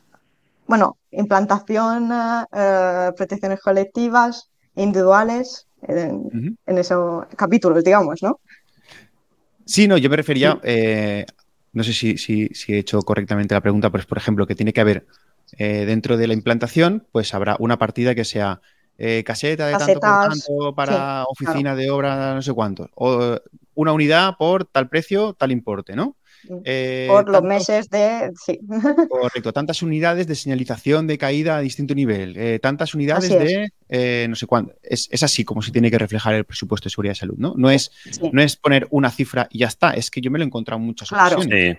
bueno, implantación, eh, protecciones colectivas, individuales, en, esos capítulos, digamos, ¿no? Sí, no, yo me refería, eh, no sé si, si, he hecho correctamente la pregunta, pues por ejemplo, que tiene que haber dentro de la implantación, pues habrá una partida que sea caseta de tanto por tanto para oficina de obra, no sé cuánto, o una unidad por tal precio, tal importe, ¿no? Eh, por los meses de... Sí. Correcto, tantas unidades de señalización de caída a distinto nivel, eh, tantas unidades de eh, no sé cuánto. Es, así como se tiene que reflejar el presupuesto de seguridad y salud, ¿no? No es, no es poner una cifra y ya está, es que yo me lo he encontrado en muchas ocasiones.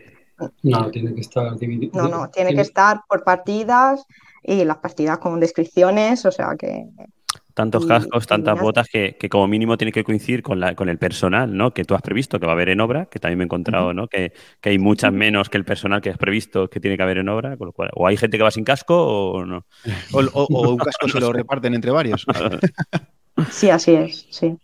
No, tiene que estar dividido. No, no, tiene que estar por partidas y las partidas con descripciones, o sea que tantos cascos, tantas botas que, como mínimo tiene que coincidir con, la, con el personal, ¿no? Que tú has previsto que va a haber en obra, que también me he encontrado, ¿no? Que, hay muchas menos que el personal que has previsto que tiene que haber en obra, con lo cual, o hay gente que va sin casco o no. O, un casco se lo reparten entre varios. sí, así es, sí.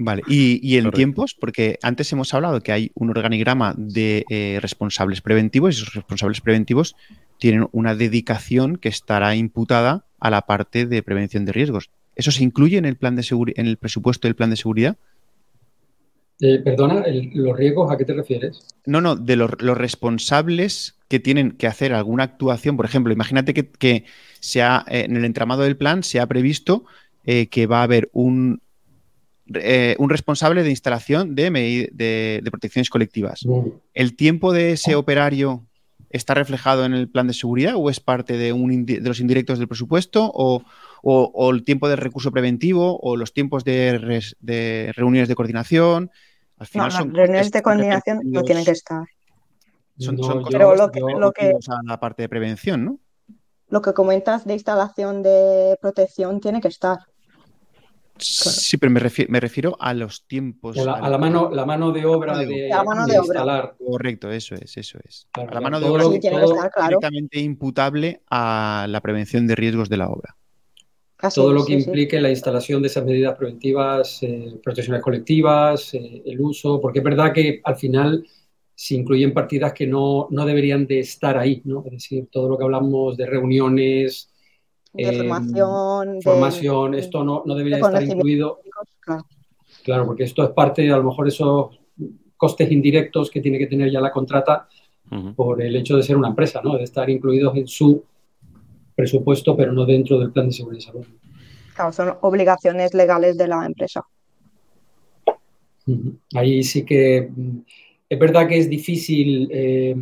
Vale, y, en tiempos, porque antes hemos hablado que hay un organigrama de eh, responsables preventivos y esos responsables preventivos tienen una dedicación que estará imputada a la parte de prevención de riesgos. ¿Eso se incluye en el plan de en el presupuesto del plan de seguridad? Eh, perdona, ¿los riesgos a qué te refieres? No, no, de los, responsables que tienen que hacer alguna actuación. Por ejemplo, imagínate que, sea, eh, en el entramado del plan se ha previsto eh, que va a haber un, un responsable de instalación de, de, protecciones colectivas. Mm. ¿El tiempo de ese operario está reflejado en el plan de seguridad o es parte de, un, de los indirectos del presupuesto o, o, el tiempo de recurso preventivo o los tiempos de, reuniones de coordinación. Al final no, reuniones de coordinación no tienen que estar. Son, pero lo que, lo que a la parte de prevención, ¿no? Lo que comentas de instalación de protección tiene que estar. Sí, pero me refiero, a los tiempos. a, la, mano, la mano de obra de, instalar. Correcto, eso es, eso es. a la mano de obra directamente imputable a la prevención de riesgos de la obra todo lo que implique la instalación de esas medidas preventivas, eh, protecciones colectivas, eh, el uso, porque es verdad que al final si incluyen partidas que no, no, deberían de estar ahí, ¿no? Es decir, todo lo que hablamos de reuniones, de eh, formación, formación esto no, no debería estar incluido. Claro. claro, porque esto es parte, a lo mejor, esos costes indirectos que tiene que tener ya la contrata por el hecho de ser una empresa, ¿no? De estar incluidos en su presupuesto, pero no dentro del plan de seguridad y salud. Claro, son obligaciones legales de la empresa. Ahí sí que mm, es verdad que es difícil, eh,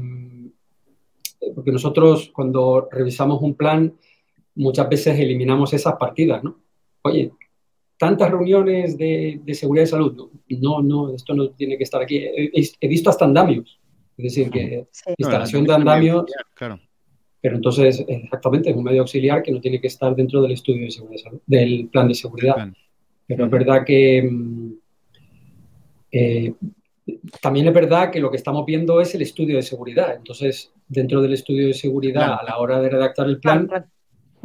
porque nosotros cuando revisamos un plan muchas veces eliminamos esas partidas, ¿no? Oye, tantas reuniones de, seguridad y salud, no, no, esto no tiene que estar aquí. He, visto hasta andamios, es decir, que instalación de andamios, claro. Pero entonces exactamente es un medio auxiliar que no tiene que estar dentro del estudio de seguridad del plan de seguridad. Pero es verdad que mm, eh, también es verdad que lo que estamos viendo es el estudio de seguridad. Entonces, dentro del estudio de seguridad, a la hora de redactar el plan,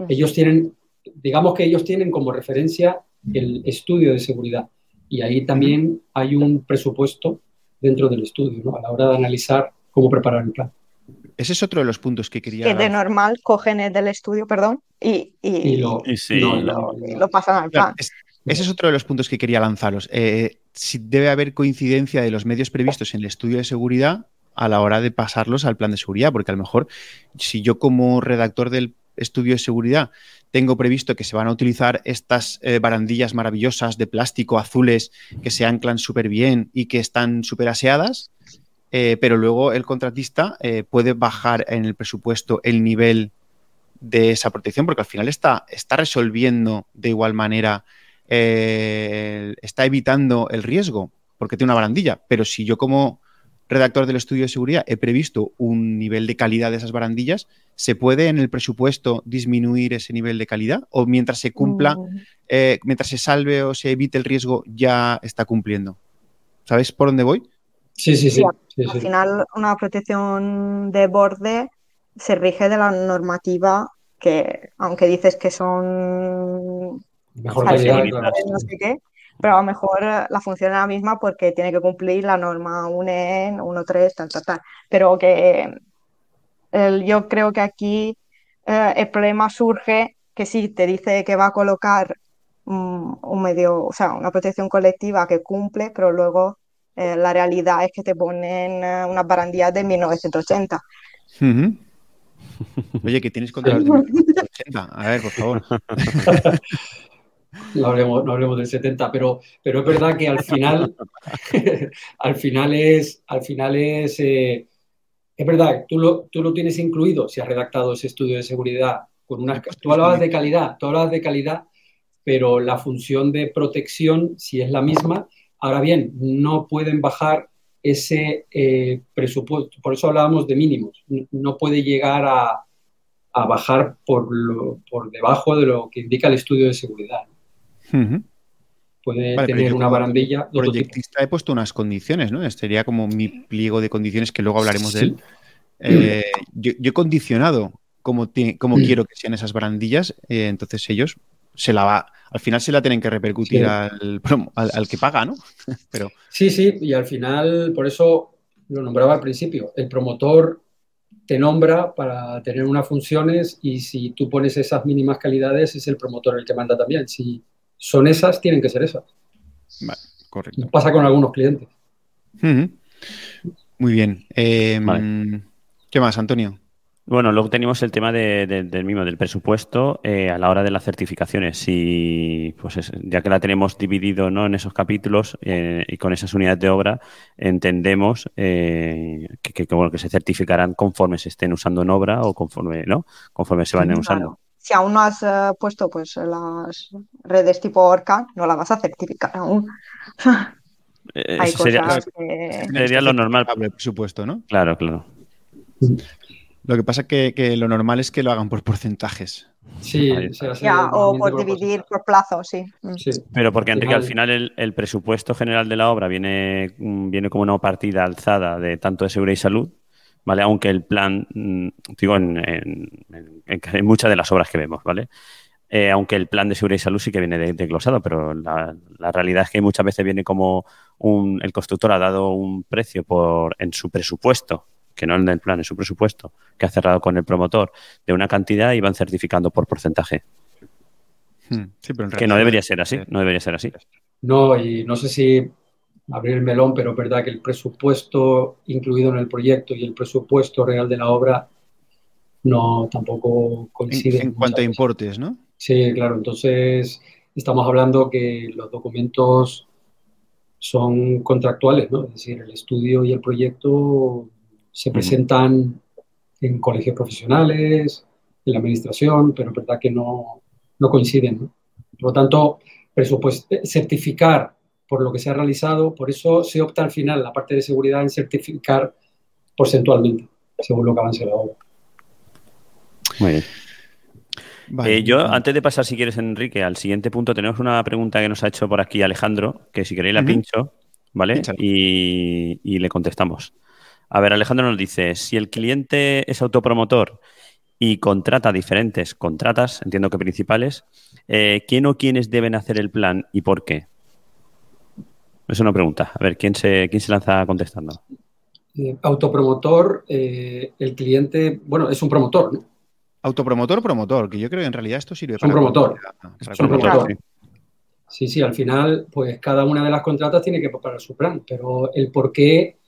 ellos tienen, digamos que ellos tienen como referencia el estudio de seguridad. Y ahí también hay un presupuesto dentro del estudio, ¿no? a la hora de analizar cómo preparar el plan. Ese es otro de los puntos que quería. Que de normal cogen el del estudio, perdón, y, lo, pasan al plan. ese es otro de los puntos que quería lanzaros. Eh, si debe haber coincidencia de los medios previstos en el estudio de seguridad a la hora de pasarlos al plan de seguridad, porque a lo mejor si yo como redactor del estudio de seguridad tengo previsto que se van a utilizar estas eh, barandillas maravillosas de plástico azules que se anclan súper bien y que están súper aseadas, eh, pero luego el contratista eh, puede bajar en el presupuesto el nivel de esa protección porque al final está, está resolviendo de igual manera, está evitando el riesgo porque tiene una barandilla, pero si yo como redactor del estudio de seguridad he previsto un nivel de calidad de esas barandillas, ¿se puede en el presupuesto disminuir ese nivel de calidad? ¿O mientras se cumpla, mm. eh, mientras se salve o se evite el riesgo, ya está cumpliendo? ¿Sabes por dónde voy? Sí, sí, sí. Al final, una protección de borde se rige de la normativa que, aunque dices que son mejor calidad, no sé qué, pero a lo mejor la función es la misma porque tiene que cumplir la norma UNEN, 1.3, tal, tal, tal. Pero que yo creo que aquí eh, el problema surge que sí, te dice que va a colocar un medio, o sea, una protección colectiva que cumple, pero luego eh, la realidad es que te ponen unas barandillas de 1980. Oye, que tienes contra los de 1980. A ver, por favor. no hablemos, no hablemos del 70, pero, pero es verdad que al final, al final es, al final es, eh, es verdad, tú lo, tú lo tienes incluido si has redactado ese estudio de seguridad con unas, tú hablabas de calidad, tú hablabas de calidad, pero la función de protección, si es la misma, ahora bien, no pueden bajar ese eh, presupuesto, por eso hablábamos de mínimos, no puede llegar a, a bajar por, por debajo de lo que indica el estudio de seguridad. Puede tener una barandilla. proyectista he puesto unas condiciones, ¿no? Este sería como mi pliego de condiciones que luego hablaremos de él. Eh, yo, he condicionado cómo, mm. quiero que sean esas barandillas, eh, entonces ellos se la va, al final se la tienen que repercutir al, al, que paga, ¿no? Pero... Sí, sí, y al final, por eso lo nombraba al principio, el promotor te nombra para tener unas funciones y si tú pones esas mínimas calidades es el promotor el que manda también. Si, son esas, tienen que ser esas. Vale, correcto. Pasa con algunos clientes. Muy bien. Em, ¿Qué más, Antonio? Bueno, luego tenemos el tema del mismo, del presupuesto eh, a la hora de las certificaciones. Si, pues ya que la tenemos dividido ¿no? en esos capítulos eh, y con esas unidades de obra, entendemos eh, que, que, se certificarán conforme se estén usando en obra o conforme, ¿no? conforme se vayan usando si aún no has puesto pues las redes tipo Orca, no la vas a certificar aún. Eh, Hay sería, cosas que... sería lo normal. Por supuesto, ¿no? Claro, claro. Lo que pasa es que, lo normal es que lo hagan por porcentajes. Sí, o por dividir por plazo, sí. Mm. sí. Pero porque, Enrique, al final el, el, presupuesto general de la obra viene, mm, viene como una partida alzada de tanto de seguridad y salud ¿vale? Aunque el plan, mm, digo, en, muchas de las obras que vemos, ¿vale? eh, aunque el plan de seguridad y salud sí que viene desglosado, pero la, realidad es que muchas veces viene como un, el constructor ha dado un precio por en su presupuesto, que no en el plan, en su presupuesto, que ha cerrado con el promotor, de una cantidad y van certificando por porcentaje. Hmm. que no debería ser así, no debería ser así. No, y no sé si abrir el melón, pero es verdad que el presupuesto incluido en el proyecto y el presupuesto real de la obra no tampoco coinciden. En, cuanto a importes, ¿no? Sí, claro. Entonces, estamos hablando que los documentos son contractuales, ¿no? Es decir, el estudio y el proyecto se presentan en colegios profesionales, en la administración, pero es verdad que no, no coinciden. ¿no? Por lo tanto, certificar por lo que se ha realizado, por eso se opta al final, la parte de seguridad, en certificar porcentualmente, según lo que avance la obra. Muy bien. Eh, yo, antes de pasar, si quieres, Enrique, al siguiente punto, tenemos una pregunta que nos ha hecho por aquí Alejandro, que si queréis la pincho, ¿vale? Y, le contestamos. A ver, Alejandro nos dice, si el cliente es autopromotor y contrata diferentes contratas, entiendo que principales, eh, ¿quién o quiénes deben hacer el plan y por qué? Es una pregunta. A ver, ¿quién se, quién se lanza contestando? Eh, autopromotor, el cliente, bueno, es un promotor, ¿no? Autopromotor o promotor, que yo creo que en realidad esto sirve para... Un promotor. promotor. Sí. sí, al final, pues cada una de las contratas tiene que preparar su plan, pero el por qué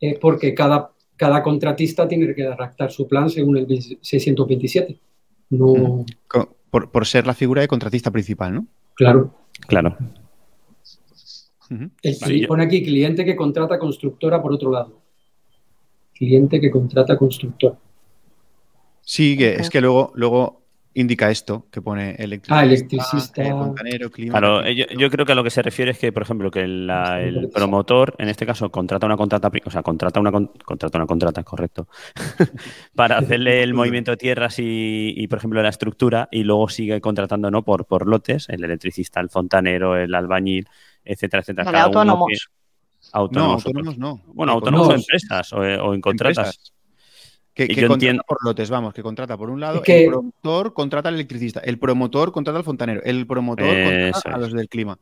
es porque cada, cada contratista tiene que redactar su plan según el 627. No... Por, ser la figura de contratista principal, ¿no? Claro. Claro. El, pone aquí cliente que contrata constructora por otro lado. Cliente que contrata constructora. Sí, que es que luego, luego indica esto que pone electricista, ah, electricista. fontanero, clima. Claro, yo, creo que a lo que se refiere es que, por ejemplo, que el promotor, en este caso, contrata una contrata, o sea, contrata una contrata una contrata, correcto, para hacerle el movimiento de tierras y, por ejemplo, la estructura, y luego sigue contratando no por, por lotes, el electricista, el fontanero, el albañil, etcétera, etcétera. autónomos. autónomos. No, autónomos no. Bueno, autónomos o empresas o, en contratas. Que, contrata por lotes, vamos, que contrata por un lado, el promotor contrata al electricista, el promotor contrata al fontanero, el promotor contrata a los del clima.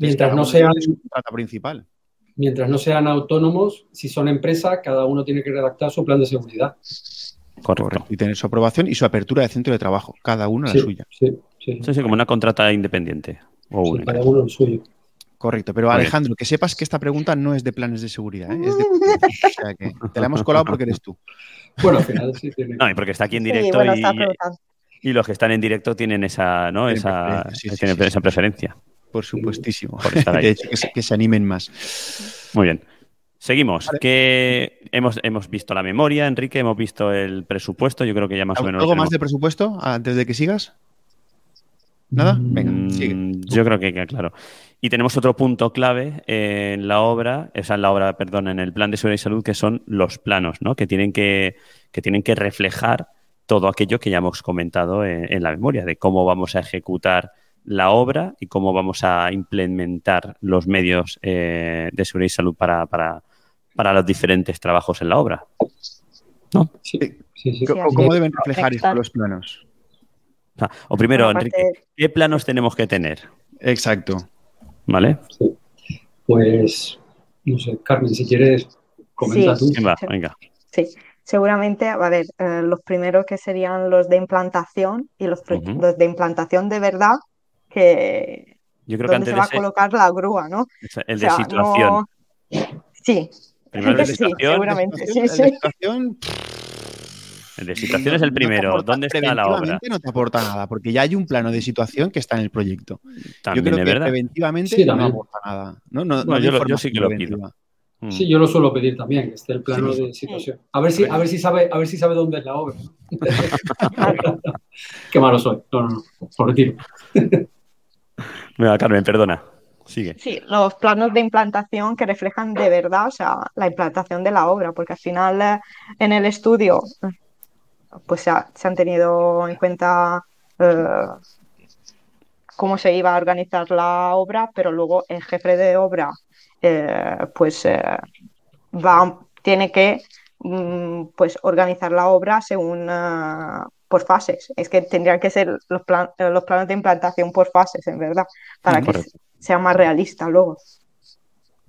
mientras no sean contrata principal. Mientras no sean autónomos, si son empresas, cada uno tiene que redactar su plan de seguridad. Correcto. Y tener su aprobación y su apertura de centro de trabajo, cada uno la suya. Sí, sí. sí, como una contrata independiente. O cada uno el suyo. Correcto, pero Alejandro, que sepas que esta pregunta no es de planes de seguridad, ¿eh? es de... o sea que te la hemos colado porque eres tú. Bueno, al final sí tiene. No, y porque está aquí en directo y, los que están en directo tienen esa, ¿no? esa, esa preferencia. Por supuestísimo. De hecho, que se, animen más. Muy bien. Seguimos. Que hemos, hemos visto la memoria, Enrique, hemos visto el presupuesto. Yo creo que ya más o menos. ¿Algo más de presupuesto antes de que sigas? ¿Nada? Venga, mm, sigue. Yo creo que claro. Y tenemos otro punto clave en la obra, esa en la obra, perdón, en el plan de seguridad y salud, que son los planos, ¿no? Que tienen que, que tienen que reflejar todo aquello que ya hemos comentado en, la memoria, de cómo vamos a ejecutar la obra y cómo vamos a implementar los medios eh, de seguridad y salud para, para, para, los diferentes trabajos en la obra. ¿No? Sí, sí, sí. ¿Cómo, deben reflejar estos los planos? O, primero, Enrique, ¿qué planos tenemos que tener? Exacto. ¿Vale? Sí. Pues, no sé, Carmen, si quieres, comenta tú. venga. Sí, seguramente, a ver, eh, los primeros que serían los de implantación y los, de implantación de verdad, que Yo creo que se va a colocar la grúa, ¿no? El de situación. Sí. Primero de situación. seguramente. Sí, sí. De situación es el primero. ¿Dónde está la obra? no te aporta nada, porque ya hay un plano de situación que está en el proyecto. También yo creo que verdad. preventivamente no aporta nada. No, no, yo, sí que lo pido. Mm. Sí, yo lo suelo pedir también, que esté el plano de situación. A ver si, a ver si sabe, a ver si sabe dónde es la obra. Qué malo soy. No, no, no. Por retiro. Mira, Carmen, perdona. Sigue. Sí, los planos de implantación que reflejan de verdad, o sea, la implantación de la obra, porque al final eh, en el estudio pues se, han tenido en cuenta eh, cómo se iba a organizar la obra, pero luego el jefe de obra eh, pues eh, va, tiene que mm, pues organizar la obra según por fases. Es que tendrían que ser los, los planos de implantación por fases, en verdad, para que sea más realista luego.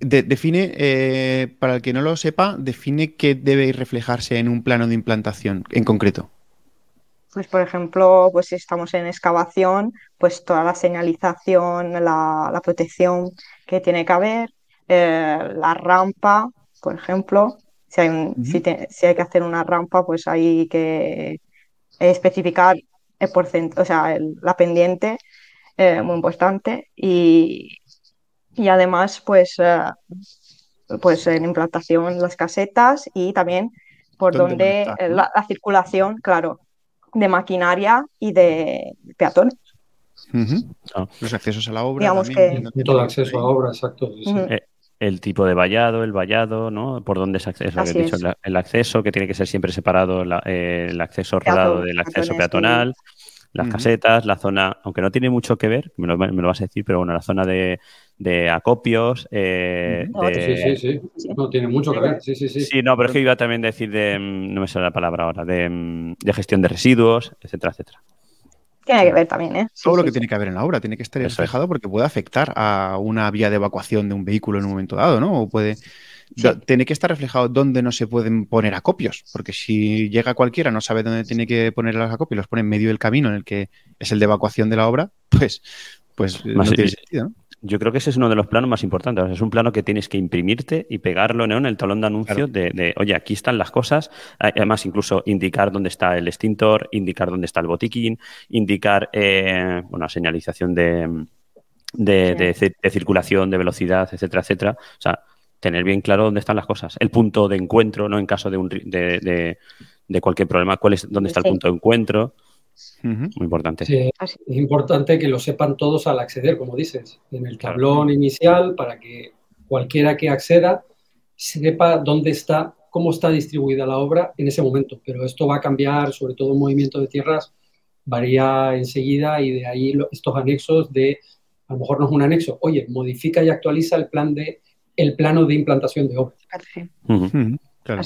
Define, eh, para el que no lo sepa, define qué debe reflejarse en un plano de implantación en concreto. Pues, por ejemplo, pues si estamos en excavación, pues toda la señalización, la, protección que tiene que haber, eh, la rampa, por ejemplo, si hay, si, hay que hacer una rampa, pues hay que especificar el porcentaje, o sea, la pendiente, eh, muy importante, y, además, pues, eh, pues en implantación las casetas y también por donde la, circulación, claro, de maquinaria y de peatones. Ah. Los accesos a la obra. Digamos que... Todo acceso a obra, exacto. Eh, el tipo de vallado, el vallado, ¿no? Por dónde es acceso, dicho, el, acceso, que tiene que ser siempre separado eh, el acceso rodado del acceso peatonal, las casetas, la zona, aunque no tiene mucho que ver, me lo, vas a decir, pero bueno, la zona de, acopios. Eh, sí, sí, sí. No tiene mucho que ver. Sí, sí, sí. Sí, no, pero es que iba también a decir de, mm, no me sale la palabra ahora, de, mm, de gestión de residuos, etcétera, etcétera. Tiene que ver también, ¿eh? Todo lo que tiene que haber en la obra tiene que estar reflejado porque puede afectar a una vía de evacuación de un vehículo en un momento dado, ¿no? O puede. Tiene que estar reflejado dónde no se pueden poner acopios, porque si llega cualquiera, no sabe dónde tiene que poner los acopios, los pone en medio del camino en el que es el de evacuación de la obra, pues, pues no tiene sentido, ¿no? Yo creo que ese es uno de los planos más importantes. es un plano que tienes que imprimirte y pegarlo en el talón de anuncio de, oye, aquí están las cosas. Además, incluso indicar dónde está el extintor, indicar dónde está el botiquín, indicar eh, una señalización de, de, circulación, de velocidad, etcétera, etcétera. O sea, tener bien claro dónde están las cosas. El punto de encuentro, ¿no? En caso de, un, de, cualquier problema, cuál es, dónde está el punto de encuentro. Muy importante. es importante que lo sepan todos al acceder, como dices, en el tablón inicial para que cualquiera que acceda sepa dónde está, cómo está distribuida la obra en ese momento. Pero esto va a cambiar, sobre todo un movimiento de tierras, varía enseguida y de ahí estos anexos de, a lo mejor no es un anexo, oye, modifica y actualiza el plan de el plano de implantación de obra.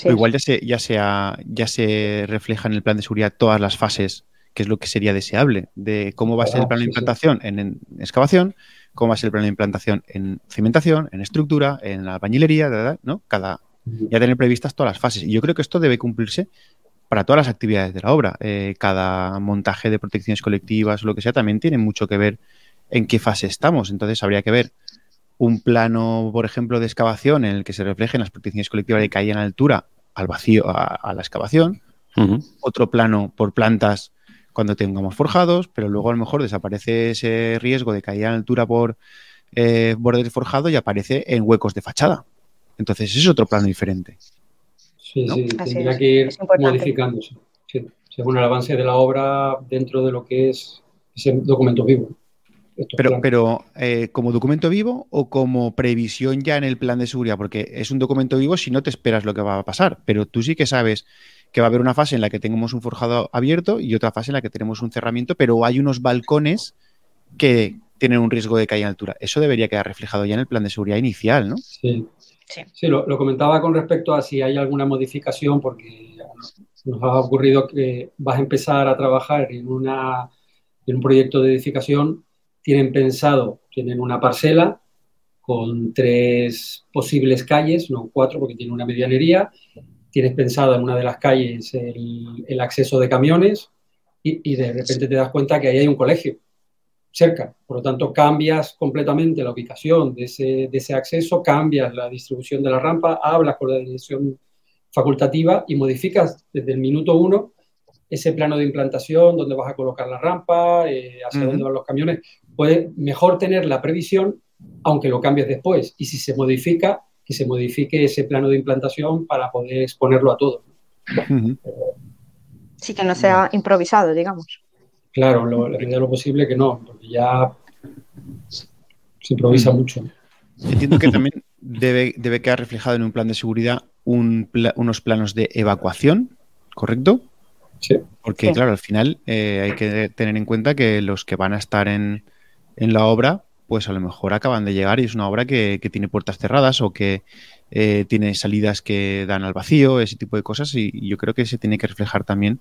igual ya se, ya, ya se refleja en el plan de seguridad todas las fases que es lo que sería deseable, de cómo va a ser el plan de implantación En, excavación, cómo va a ser el plan de implantación en cimentación, en estructura, en la bañilería, ¿no? Cada, ya tener previstas todas las fases. Y yo creo que esto debe cumplirse para todas las actividades de la obra. Eh, cada montaje de protecciones colectivas o lo que sea también tiene mucho que ver en qué fase estamos. Entonces habría que ver un plano, por ejemplo, de excavación en el que se reflejen las protecciones colectivas de caída en altura al vacío, a, la excavación. Otro plano por plantas cuando tengamos forjados, pero luego a lo mejor desaparece ese riesgo de caída en altura por eh, borde de forjado y aparece en huecos de fachada. Entonces es otro plano diferente. Sí, sí, tendría que ir modificándose según el avance de la obra dentro de lo que es ese documento vivo. Pero, pero eh, ¿como documento vivo o como previsión ya en el plan de seguridad? Porque es un documento vivo si no te esperas lo que va a pasar, pero tú sí que sabes que va a haber una fase en la que tenemos un forjado abierto y otra fase en la que tenemos un cerramiento, pero hay unos balcones que tienen un riesgo de caída en altura. Eso debería quedar reflejado ya en el plan de seguridad inicial, ¿no? Sí, sí. lo, comentaba con respecto a si hay alguna modificación, porque nos ha ocurrido que vas a empezar a trabajar en, una, en un proyecto de edificación, tienen pensado, tienen una parcela con tres posibles calles, no cuatro porque tiene una medianería, tienes pensado en una de las calles el, acceso de camiones y, de repente te das cuenta que ahí hay un colegio cerca. Por lo tanto, cambias completamente la ubicación de ese, acceso, cambias la distribución de la rampa, hablas con la dirección facultativa y modificas desde el minuto uno ese plano de implantación, dónde vas a colocar la rampa, eh, hacia dónde van los camiones. Puede mejor tener la previsión, aunque lo cambies después. Y si se modifica, que se modifique ese plano de implantación para poder exponerlo a todo. Sí, que no sea improvisado, digamos. Claro, lo, lo posible que no, porque ya se improvisa mucho. Entiendo que también debe, debe, quedar reflejado en un plan de seguridad unos planos de evacuación, ¿correcto? Sí. Porque, claro, al final eh, hay que tener en cuenta que los que van a estar en, en la obra pues a lo mejor acaban de llegar y es una obra que, tiene puertas cerradas o que eh, tiene salidas que dan al vacío, ese tipo de cosas y, yo creo que se tiene que reflejar también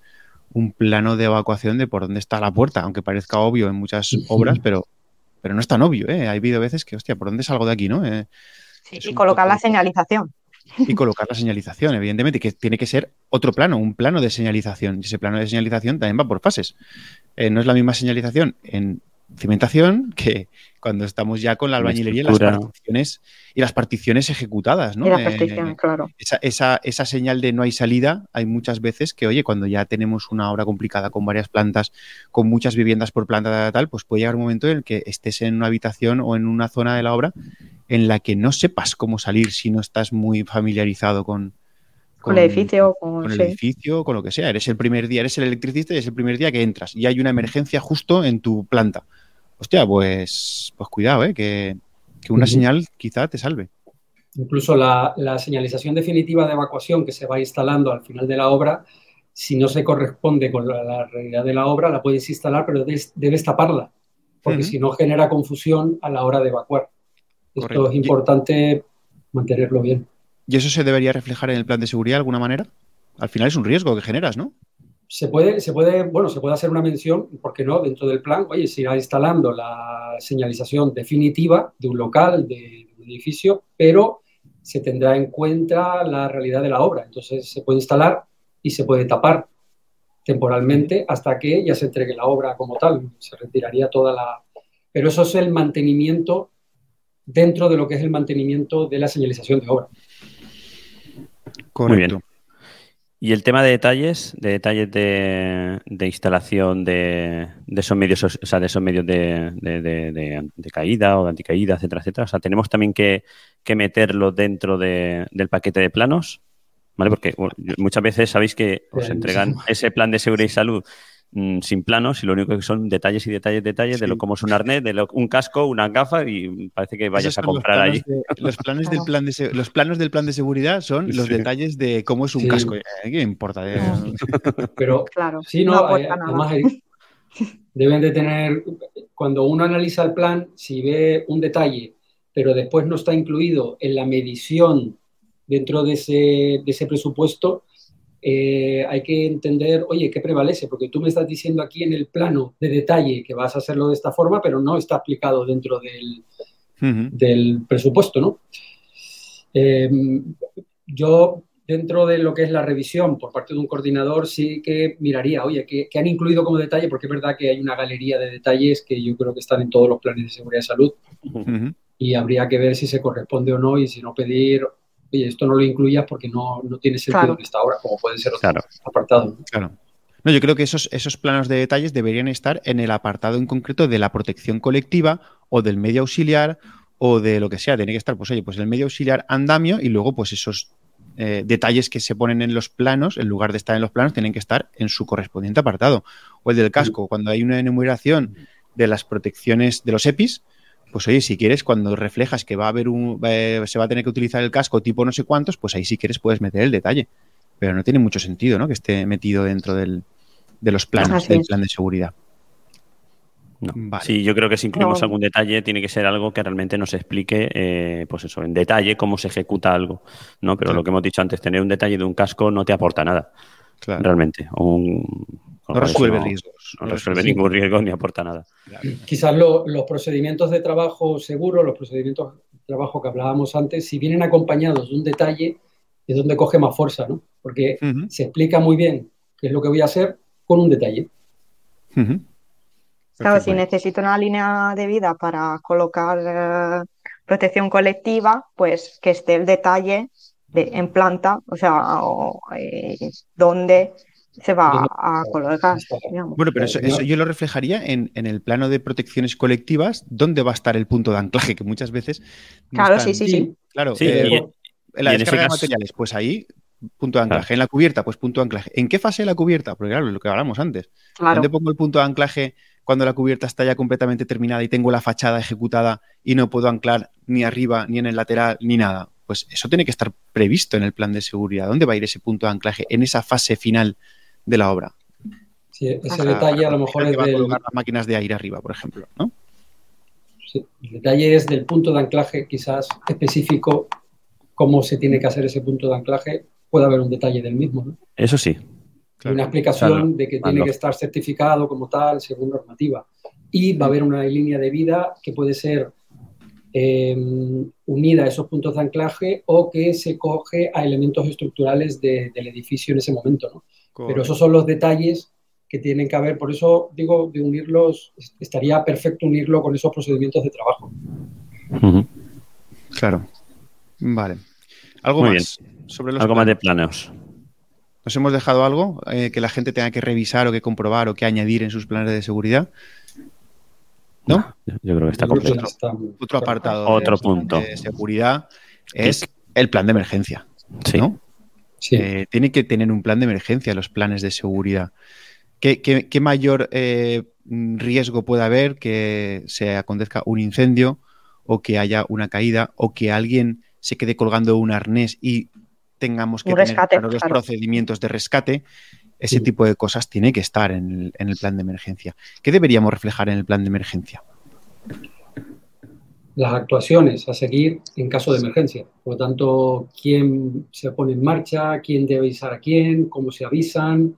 un plano de evacuación de por dónde está la puerta, aunque parezca obvio en muchas obras, pero, pero no es tan obvio. ¿eh? Ha habido veces que, hostia, ¿por dónde salgo de aquí? ¿no? Eh, y colocar la señalización. Y colocar la señalización, evidentemente, que tiene que ser otro plano, un plano de señalización. Y ese plano de señalización también va por fases. Eh, no es la misma señalización en cimentación que cuando estamos ya con la albañilería y las particiones y las particiones ejecutadas, ¿no? Eh, claro. Esa, esa, señal de no hay salida, hay muchas veces que, oye, cuando ya tenemos una obra complicada con varias plantas, con muchas viviendas por planta tal, pues puede llegar un momento en el que estés en una habitación o en una zona de la obra en la que no sepas cómo salir si no estás muy familiarizado con, con, el edificio, con, el edificio, con lo que sea. Eres el primer día, eres el electricista y es el primer día que entras y hay una emergencia justo en tu planta. Hostia, pues, pues cuidado, ¿eh? que, una señal quizá te salve. Incluso la, señalización definitiva de evacuación que se va instalando al final de la obra, si no se corresponde con la, realidad de la obra, la puedes instalar, pero debes, taparla, porque si no genera confusión a la hora de evacuar. Esto es importante mantenerlo bien. ¿Y eso se debería reflejar en el plan de seguridad de alguna manera? Al final es un riesgo que generas, ¿no? Se puede, se puede, bueno, se puede hacer una mención, ¿por qué no? Dentro del plan, oye, se irá instalando la señalización definitiva de un local, de, un edificio, pero se tendrá en cuenta la realidad de la obra. Entonces se puede instalar y se puede tapar temporalmente hasta que ya se entregue la obra como tal. Se retiraría toda la... Pero eso es el mantenimiento dentro de lo que es el mantenimiento de la señalización de obra. Muy bien. Y el tema de detalles, de detalles de, instalación de, esos medios, o sea, de esos medios de, caída o de anticaída, etcétera, etcétera. O sea, tenemos también que, meterlo dentro del paquete de planos, ¿vale? Porque muchas veces sabéis que os entregan ese plan de seguridad y salud Mm, sin planos y lo único que son detalles y detalles, detalles de lo como es un arnés, de un casco, una gafa y parece que vayas a comprar allí. los, planes del plan de, los planos del plan de seguridad son los detalles de cómo es un casco. Eh, ¿Qué importa? Pero claro, sí, no, eh, además deben de tener, cuando uno analiza el plan, si ve un detalle, pero después no está incluido en la medición dentro de ese, de ese presupuesto, eh, hay que entender, oye, ¿qué prevalece? Porque tú me estás diciendo aquí en el plano de detalle que vas a hacerlo de esta forma, pero no está aplicado dentro del, del presupuesto, ¿no? Eh, yo, dentro de lo que es la revisión por parte de un coordinador, sí que miraría, oye, ¿qué, han incluido como detalle? Porque es verdad que hay una galería de detalles que yo creo que están en todos los planes de seguridad y salud. Y habría que ver si se corresponde o no y si no pedir oye, esto no lo incluyas porque no, tiene sentido en esta obra, como puede ser otro apartado. Claro. No, yo creo que esos, esos planos de detalles deberían estar en el apartado en concreto de la protección colectiva o del medio auxiliar o de lo que sea. Tiene que estar, pues oye, pues el medio auxiliar andamio y luego pues esos eh, detalles que se ponen en los planos, en lugar de estar en los planos, tienen que estar en su correspondiente apartado. O el del casco, cuando hay una enumeración de las protecciones de los EPIs, pues oye, si quieres, cuando reflejas que va a haber un, se va a tener que utilizar el casco tipo no sé cuántos, pues ahí si quieres puedes meter el detalle. Pero no tiene mucho sentido, ¿no? Que esté metido dentro del, de los planos, del plan de seguridad. Sí, yo creo que si incluimos algún detalle tiene que ser algo que realmente nos explique, eh, pues eso, en detalle cómo se ejecuta algo, ¿no? Pero lo que hemos dicho antes, tener un detalle de un casco no te aporta nada, realmente. Un, no resuelve riesgos. No resuelve ningún riesgo ni aporta nada. Quizás los procedimientos de trabajo seguro, los procedimientos de trabajo que hablábamos antes, si vienen acompañados de un detalle, es donde coge más fuerza, ¿no? Porque se explica muy bien qué es lo que voy a hacer con un detalle. Claro, si necesito una línea de vida para colocar eh, protección colectiva, pues que esté el detalle en planta, o sea, o, eh, donde se va a colocar. Bueno, pero eso, yo lo reflejaría en, el plano de protecciones colectivas, ¿dónde va a estar el punto de anclaje? Que muchas veces. claro, sí, sí, sí. Claro, eh, en la descarga de materiales, pues ahí, punto de anclaje. En la cubierta, pues punto de anclaje. ¿En qué fase de la cubierta? Porque claro, lo que hablamos antes. ¿Dónde pongo el punto de anclaje cuando la cubierta está ya completamente terminada y tengo la fachada ejecutada y no puedo anclar ni arriba, ni en el lateral, ni nada? Pues eso tiene que estar previsto en el plan de seguridad. ¿Dónde va a ir ese punto de anclaje en esa fase final de la obra. Sí, ese detalle a lo mejor es va a colocar las máquinas de aire arriba, por ejemplo, ¿no? Sí, el detalle es del punto de anclaje quizás específico, cómo se tiene que hacer ese punto de anclaje, puede haber un detalle del mismo, ¿no? Eso sí. una explicación de que tiene que estar certificado como tal según normativa. Y va a haber una línea de vida que puede ser em, unida a esos puntos de anclaje o que se coge a elementos estructurales del edificio en ese momento. ¿no? Pero esos son los detalles que tienen que haber. Por eso digo, de unirlos, estaría perfecto unirlo con esos procedimientos de trabajo. Claro. Vale. ¿Algo más sobre los Algo más de planos. ¿Nos hemos dejado algo eh, que la gente tenga que revisar o que comprobar o que añadir en sus planes de seguridad? ¿No? Yo creo que está completo. Otro apartado Otro punto. de seguridad es el plan de emergencia. ¿no? Eh, tiene que tener un plan de emergencia los planes de seguridad. ¿Qué, mayor eh, riesgo puede haber que se acontezca un incendio o que haya una caída o que alguien se quede colgando un arnés y tengamos que tener los procedimientos de rescate? Ese tipo de cosas tiene que estar en el, plan de emergencia. ¿Qué deberíamos reflejar en el plan de emergencia? Las actuaciones a seguir en caso de emergencia. Por lo tanto, quién se pone en marcha, quién debe avisar a quién, cómo se avisan,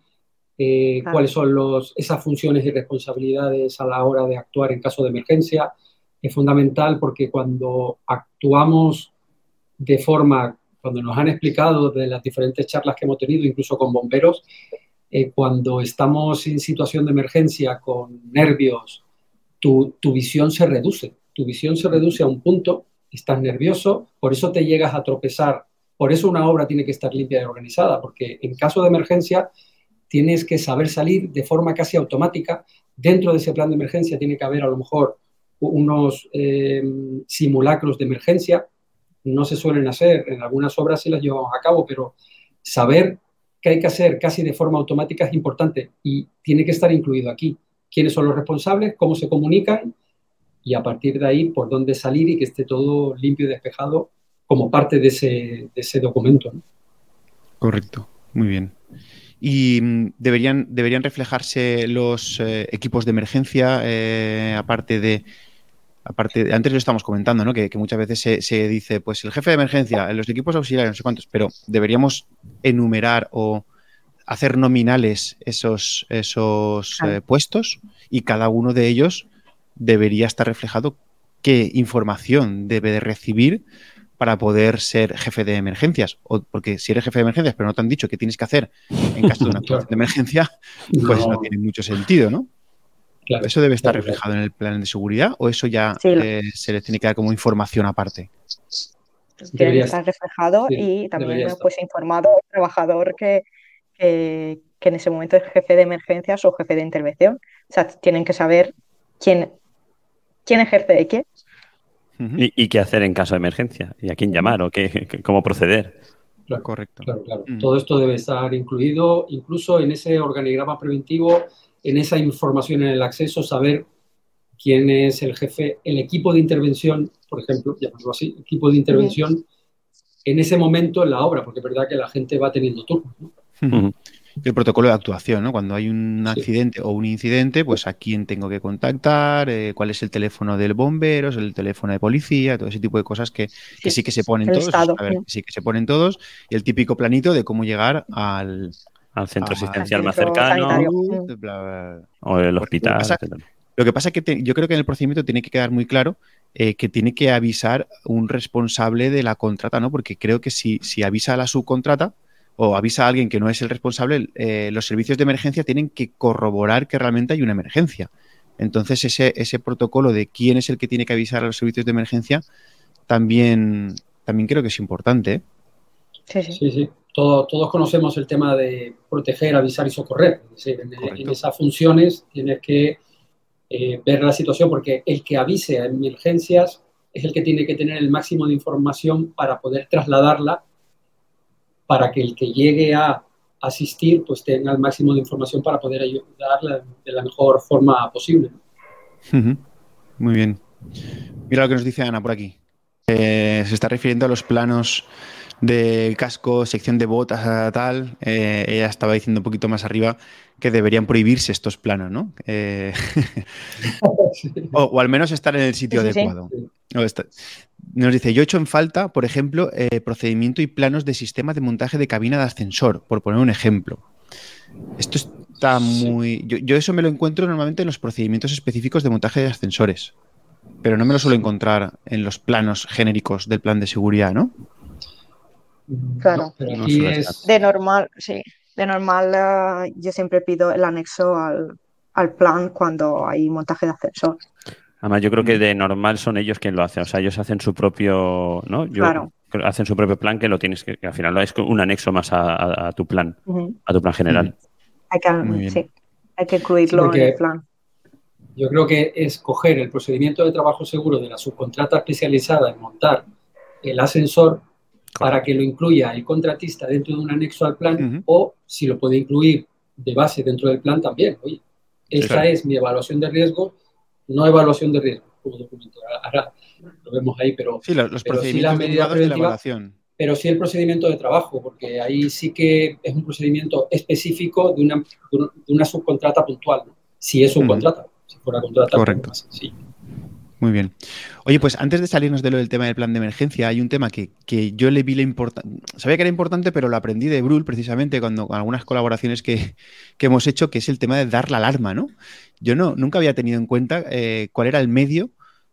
eh, cuáles son los, esas funciones y responsabilidades a la hora de actuar en caso de emergencia. Es fundamental porque cuando actuamos de forma, cuando nos han explicado de las diferentes charlas que hemos tenido, incluso con bomberos, eh, cuando estamos en situación de emergencia con nervios, tu, tu visión se reduce. Tu visión se reduce a un punto, estás nervioso, por eso te llegas a tropezar. Por eso una obra tiene que estar limpia y organizada, porque en caso de emergencia tienes que saber salir de forma casi automática. Dentro de ese plan de emergencia tiene que haber a lo mejor unos eh, simulacros de emergencia. No se suelen hacer, en algunas obras sí las llevamos a cabo, pero saber qué hay que hacer casi de forma automática es importante y tiene que estar incluido aquí. ¿Quiénes son los responsables? ¿Cómo se comunican? Y a partir de ahí, por dónde salir y que esté todo limpio y despejado como parte de ese, documento. Correcto, muy bien y mm, deberían, deberían reflejarse los eh, equipos de emergencia, eh, aparte de... Aparte, antes lo estamos comentando, ¿no? que, muchas veces se, dice, pues el jefe de emergencia, los equipos auxiliares, no sé cuántos, pero deberíamos enumerar o hacer nominales esos, esos eh, puestos y cada uno de ellos debería estar reflejado qué información debe de recibir para poder ser jefe de emergencias. O porque si eres jefe de emergencias, pero no te han dicho qué tienes que hacer en caso de una de emergencia, pues no. tiene mucho sentido, ¿no? ¿Eso debe estar reflejado en el plan de seguridad o eso ya eh, se le tiene que dar como información aparte? Debe estar reflejado y también pues informado al trabajador que, que, en ese momento es jefe de emergencias o jefe de intervención. O sea, tienen que saber quién, quién ejerce de qué y, qué hacer en caso de emergencia, y a quién llamar o qué, cómo proceder. Correcto. Todo esto debe estar incluido incluso en ese organigrama preventivo, en esa información en el acceso, saber quién es el jefe, el equipo de intervención, por ejemplo, llamarlo así, equipo de intervención en ese momento en la obra, porque es verdad que la gente va teniendo turnos. ¿no? El protocolo de actuación, ¿no? Cuando hay un accidente o un incidente, pues a quién tengo que contactar, eh, cuál es el teléfono del bombero, el teléfono de policía, todo ese tipo de cosas que, sí, que se ponen todos. sí que se ponen todos. Y el típico planito de cómo llegar al, centro asistencial más cercano o el hospital. Lo que pasa, es que yo creo que en el procedimiento tiene que quedar muy claro eh, que tiene que avisar un responsable de la contrata, ¿no? Porque creo que si, si avisa a la subcontrata, o avisa a alguien que no es el responsable, eh, los servicios de emergencia tienen que corroborar que realmente hay una emergencia. Entonces, ese, ese protocolo de quién es el que tiene que avisar a los servicios de emergencia también, también creo que es importante. ¿eh? Sí, sí. sí, todos conocemos el tema de proteger, avisar y socorrer. en, esas funciones tienes que eh, ver la situación porque el que avise a emergencias es el que tiene que tener el máximo de información para poder trasladarla para que el que llegue a asistir pues tenga el máximo de información para poder ayudarle de la mejor forma posible. Muy bien. Mira lo que nos dice Ana por aquí. Eh, se está refiriendo a los planos de casco, sección de botas, tal. Eh, ella estaba diciendo un poquito más arriba que deberían prohibirse estos planos, ¿no? Eh, o, al menos estar en el sitio adecuado. Nos dice, yo he hecho en falta, por ejemplo, eh, procedimiento y planos de sistema de montaje de cabina de ascensor, por poner un ejemplo. Esto está muy... Yo, eso me lo encuentro normalmente en los procedimientos específicos de montaje de ascensores, pero no me lo suelo encontrar en los planos genéricos del plan de seguridad, ¿no? Claro. De normal, sí. De normal eh, yo siempre pido el anexo al, al plan cuando hay montaje de ascensor. Además, yo creo que de normal son ellos quienes lo hacen. O sea, ellos hacen su propio, ¿no? claro. Hacen su propio plan que lo tienes que, al final es un anexo más a, tu plan, a tu plan general. Hay que, sí, hay que incluirlo en el plan. Yo creo que escoger el procedimiento de trabajo seguro de la subcontrata especializada en montar el ascensor para que lo incluya el contratista dentro de un anexo al plan o si lo puede incluir de base dentro del plan también. Oye, esa es mi evaluación de riesgo no evaluación de riesgo como documento. Ahora lo vemos ahí, pero, sí, los, procedimientos de la evaluación. Pero sí el procedimiento de trabajo, porque ahí sí que es un procedimiento específico de una, de una subcontrata puntual, si es subcontrata. Si fuera contrata, Correcto. Pues, sí. Muy bien. Oye, pues antes de salirnos de lo del tema del plan de emergencia, hay un tema que, yo le vi la importancia. Sabía que era importante, pero lo aprendí de Brul precisamente cuando con algunas colaboraciones que, hemos hecho, que es el tema de dar la alarma, ¿no? Yo no, nunca había tenido en cuenta eh, cuál era el medio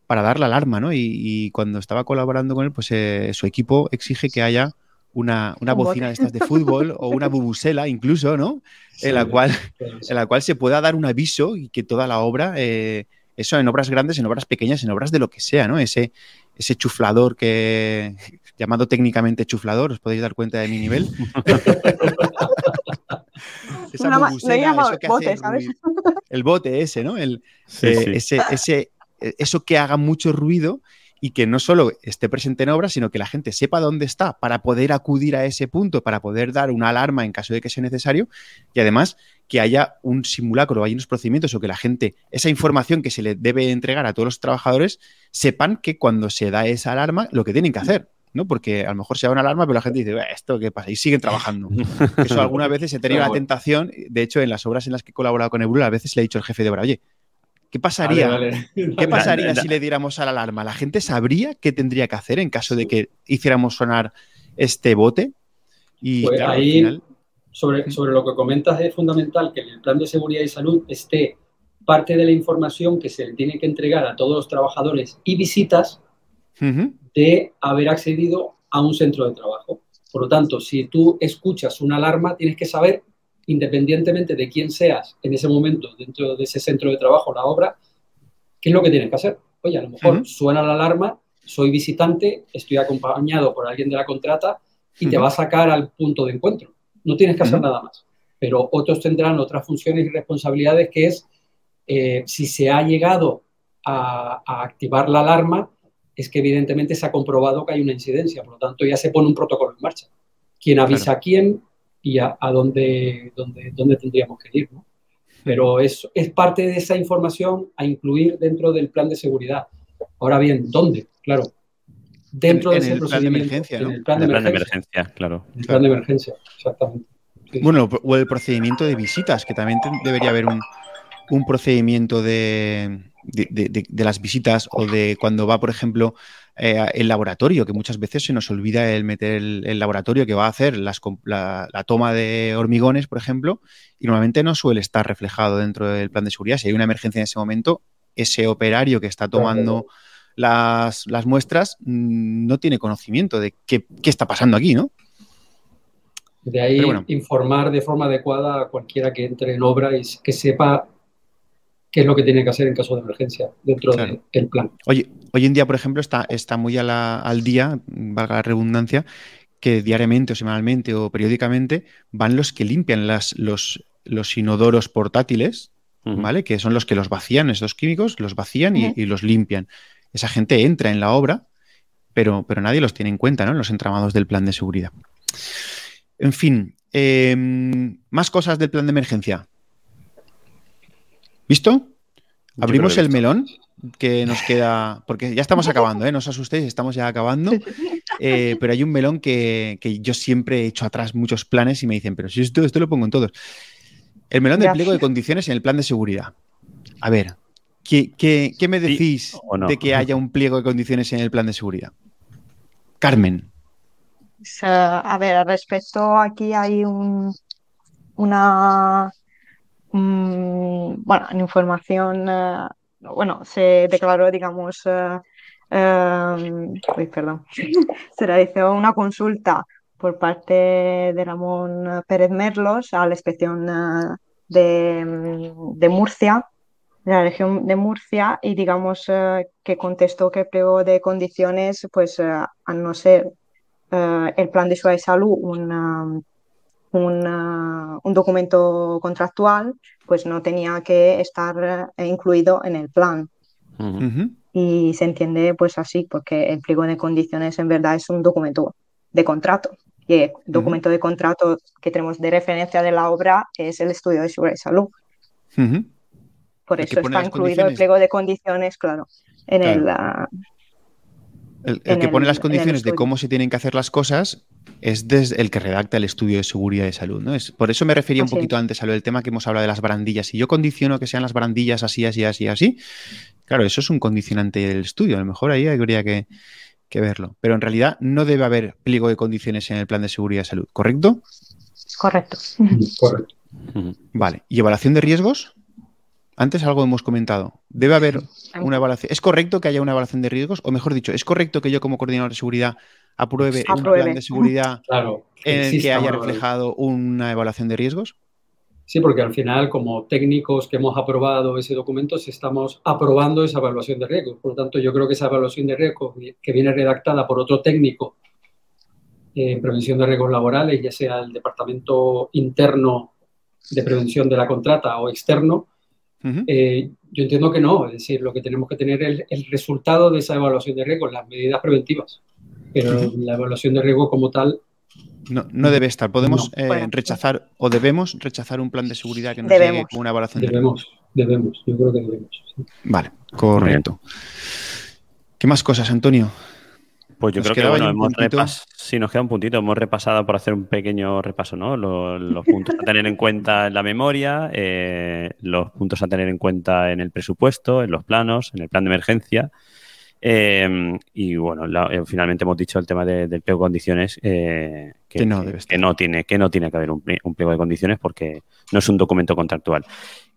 para dar la alarma, ¿no? Y, cuando estaba colaborando con él, pues eh, su equipo exige que haya una, bocina de estas de fútbol o una bubusela incluso, ¿no? en, la cual, en la cual se pueda dar un aviso y que toda la obra eh, eso en obras grandes, en obras pequeñas, en obras de lo que sea, ¿no? Ese, ese chuflador que, llamado técnicamente chuflador, os podéis dar cuenta de mi nivel. Esa bote, ¿sabes? El, bote ese, ¿no? El, eh, Ese, ese, eso que haga mucho ruido y que no solo esté presente en obra, sino que la gente sepa dónde está para poder acudir a ese punto, para poder dar una alarma en caso de que sea necesario y además que haya un simulacro, hay unos procedimientos o que la gente, esa información que se le debe entregar a todos los trabajadores, sepan que cuando se da esa alarma, lo que tienen que hacer. ¿no? Porque a lo mejor se da una alarma, pero la gente dice, ¿esto qué pasa? Y siguen trabajando. Eso algunas veces he tenido la tentación, de hecho, en las obras en las que he colaborado con Ebrul, a veces le he dicho al jefe de obra, oye, ¿Qué pasaría, ¿qué pasaría si le diéramos a la alarma? ¿La gente sabría qué tendría que hacer en caso de que hiciéramos sonar este bote? Y pues ahí, sobre, sobre lo que comentas, es fundamental que en el plan de seguridad y salud esté parte de la información que se le tiene que entregar a todos los trabajadores y visitas de haber accedido a un centro de trabajo. Por lo tanto, si tú escuchas una alarma, tienes que saber independientemente de quién seas en ese momento dentro de ese centro de trabajo, la obra, ¿qué es lo que tienes que hacer? Oye, a lo mejor suena la alarma, soy visitante, estoy acompañado por alguien de la contrata y te va a sacar al punto de encuentro. No tienes que hacer nada más. Pero otros tendrán otras funciones y responsabilidades que es, eh, si se ha llegado a, activar la alarma, es que evidentemente se ha comprobado que hay una incidencia. Por lo tanto, ya se pone un protocolo en marcha. ¿Quién avisa a quién? Y a, dónde, dónde, dónde, tendríamos que ir. ¿no? Pero es, es parte de esa información a incluir dentro del plan de seguridad. Ahora bien, ¿dónde? Claro, dentro de ese plan de emergencia, ¿no? En el plan, de, emergencia, claro. El plan de emergencia, exactamente. Bueno, o el procedimiento de visitas, que también debería haber un, un procedimiento de, de, de, las visitas o de cuando va, por ejemplo, eh, el laboratorio, que muchas veces se nos olvida el meter el, laboratorio que va a hacer la, toma de hormigones, por ejemplo, y normalmente no suele estar reflejado dentro del plan de seguridad. Si hay una emergencia en ese momento, ese operario que está tomando las, muestras mm, no tiene conocimiento de qué, está pasando aquí, ¿no? De ahí informar de forma adecuada a cualquiera que entre en obra y que sepa qué es lo que tiene que hacer en caso de emergencia dentro del plan. Oye, hoy en día, por ejemplo, está, está muy al día, valga la redundancia, que diariamente o semanalmente o periódicamente van los que limpian las, los, los inodoros portátiles, ¿vale? Que son los que los vacían, estos químicos, los vacían y, los limpian. Esa gente entra en la obra, pero, pero nadie los tiene en cuenta, ¿no? En los entramados del plan de seguridad. En fin, em, más cosas del plan de emergencia. ¿Visto? Abrimos el melón que nos queda, porque ya estamos acabando, ¿eh? no os asustéis, estamos ya acabando, eh, pero hay un melón que, yo siempre he hecho atrás muchos planes y me dicen, pero si esto, esto lo pongo en todos. El melón del pliego de condiciones en el plan de seguridad. A ver, ¿qué, me decís de que haya un pliego de condiciones en el plan de seguridad? Carmen. a ver, respecto, aquí hay un, una mm, bueno, información, eh, bueno, se declaró, digamos, eh, perdón, se realizó una consulta por parte de Ramón Pérez Merlos a la inspección de, de Murcia de la región de Murcia y digamos eh, que contestó que pliego de condiciones, pues eh, a no ser eh, el plan de seguridad y salud un, un documento contractual, pues no tenía que estar incluido en el plan. Y se entiende pues así, porque el pliego de condiciones en verdad es un documento de contrato. Y el documento de contrato que tenemos de referencia de la obra es el estudio de seguridad y salud. Por eso está incluido el pliego de condiciones, claro, en el... el, que pone las condiciones de cómo se tienen que hacer las cosas es desde el que redacta el estudio de seguridad de salud. ¿no? Es, por eso me refería un poquito antes a lo del tema que hemos hablado de las barandillas. Si yo condiciono que sean las barandillas así, así, así, así, claro, eso es un condicionante del estudio. A lo mejor ahí habría que, que verlo. Pero en realidad no debe haber pliego de condiciones en el plan de seguridad de salud, ¿correcto? Correcto. Correcto. Vale. ¿Y evaluación de riesgos? Antes algo hemos comentado. Debe haber una evaluación. ¿Es correcto que haya una evaluación de riesgos? O mejor dicho, ¿es correcto que yo como coordinador de seguridad apruebe, un plan de seguridad en el que haya reflejado una evaluación de riesgos? Sí, porque al final, como técnicos que hemos aprobado ese documento, estamos aprobando esa evaluación de riesgos. Por lo tanto, yo creo que esa evaluación de riesgos que viene redactada por otro técnico en prevención de riesgos laborales, ya sea el departamento interno de prevención de la contrata o externo, eh, yo entiendo que no, es decir, lo que tenemos que tener es el, resultado de esa evaluación de riesgo, las medidas preventivas, pero la evaluación de riesgo como tal... No, no debe estar. Podemos eh, rechazar o debemos rechazar un plan de seguridad que no llegue con una evaluación de riesgo. Debemos, yo creo que debemos. Vale, correcto. ¿Qué más cosas, Antonio? Pues yo creo que bueno, hemos repasado, sí, nos queda un puntito, hemos repasado por hacer un pequeño repaso, ¿no? Los, puntos a tener en cuenta en la memoria, eh, los puntos a tener en cuenta en el presupuesto, en los planos, en el plan de emergencia. Eh, y bueno, eh, finalmente hemos dicho el tema del pliego de condiciones que, no tiene, que no tiene que haber un, pliego de condiciones porque no es un documento contractual.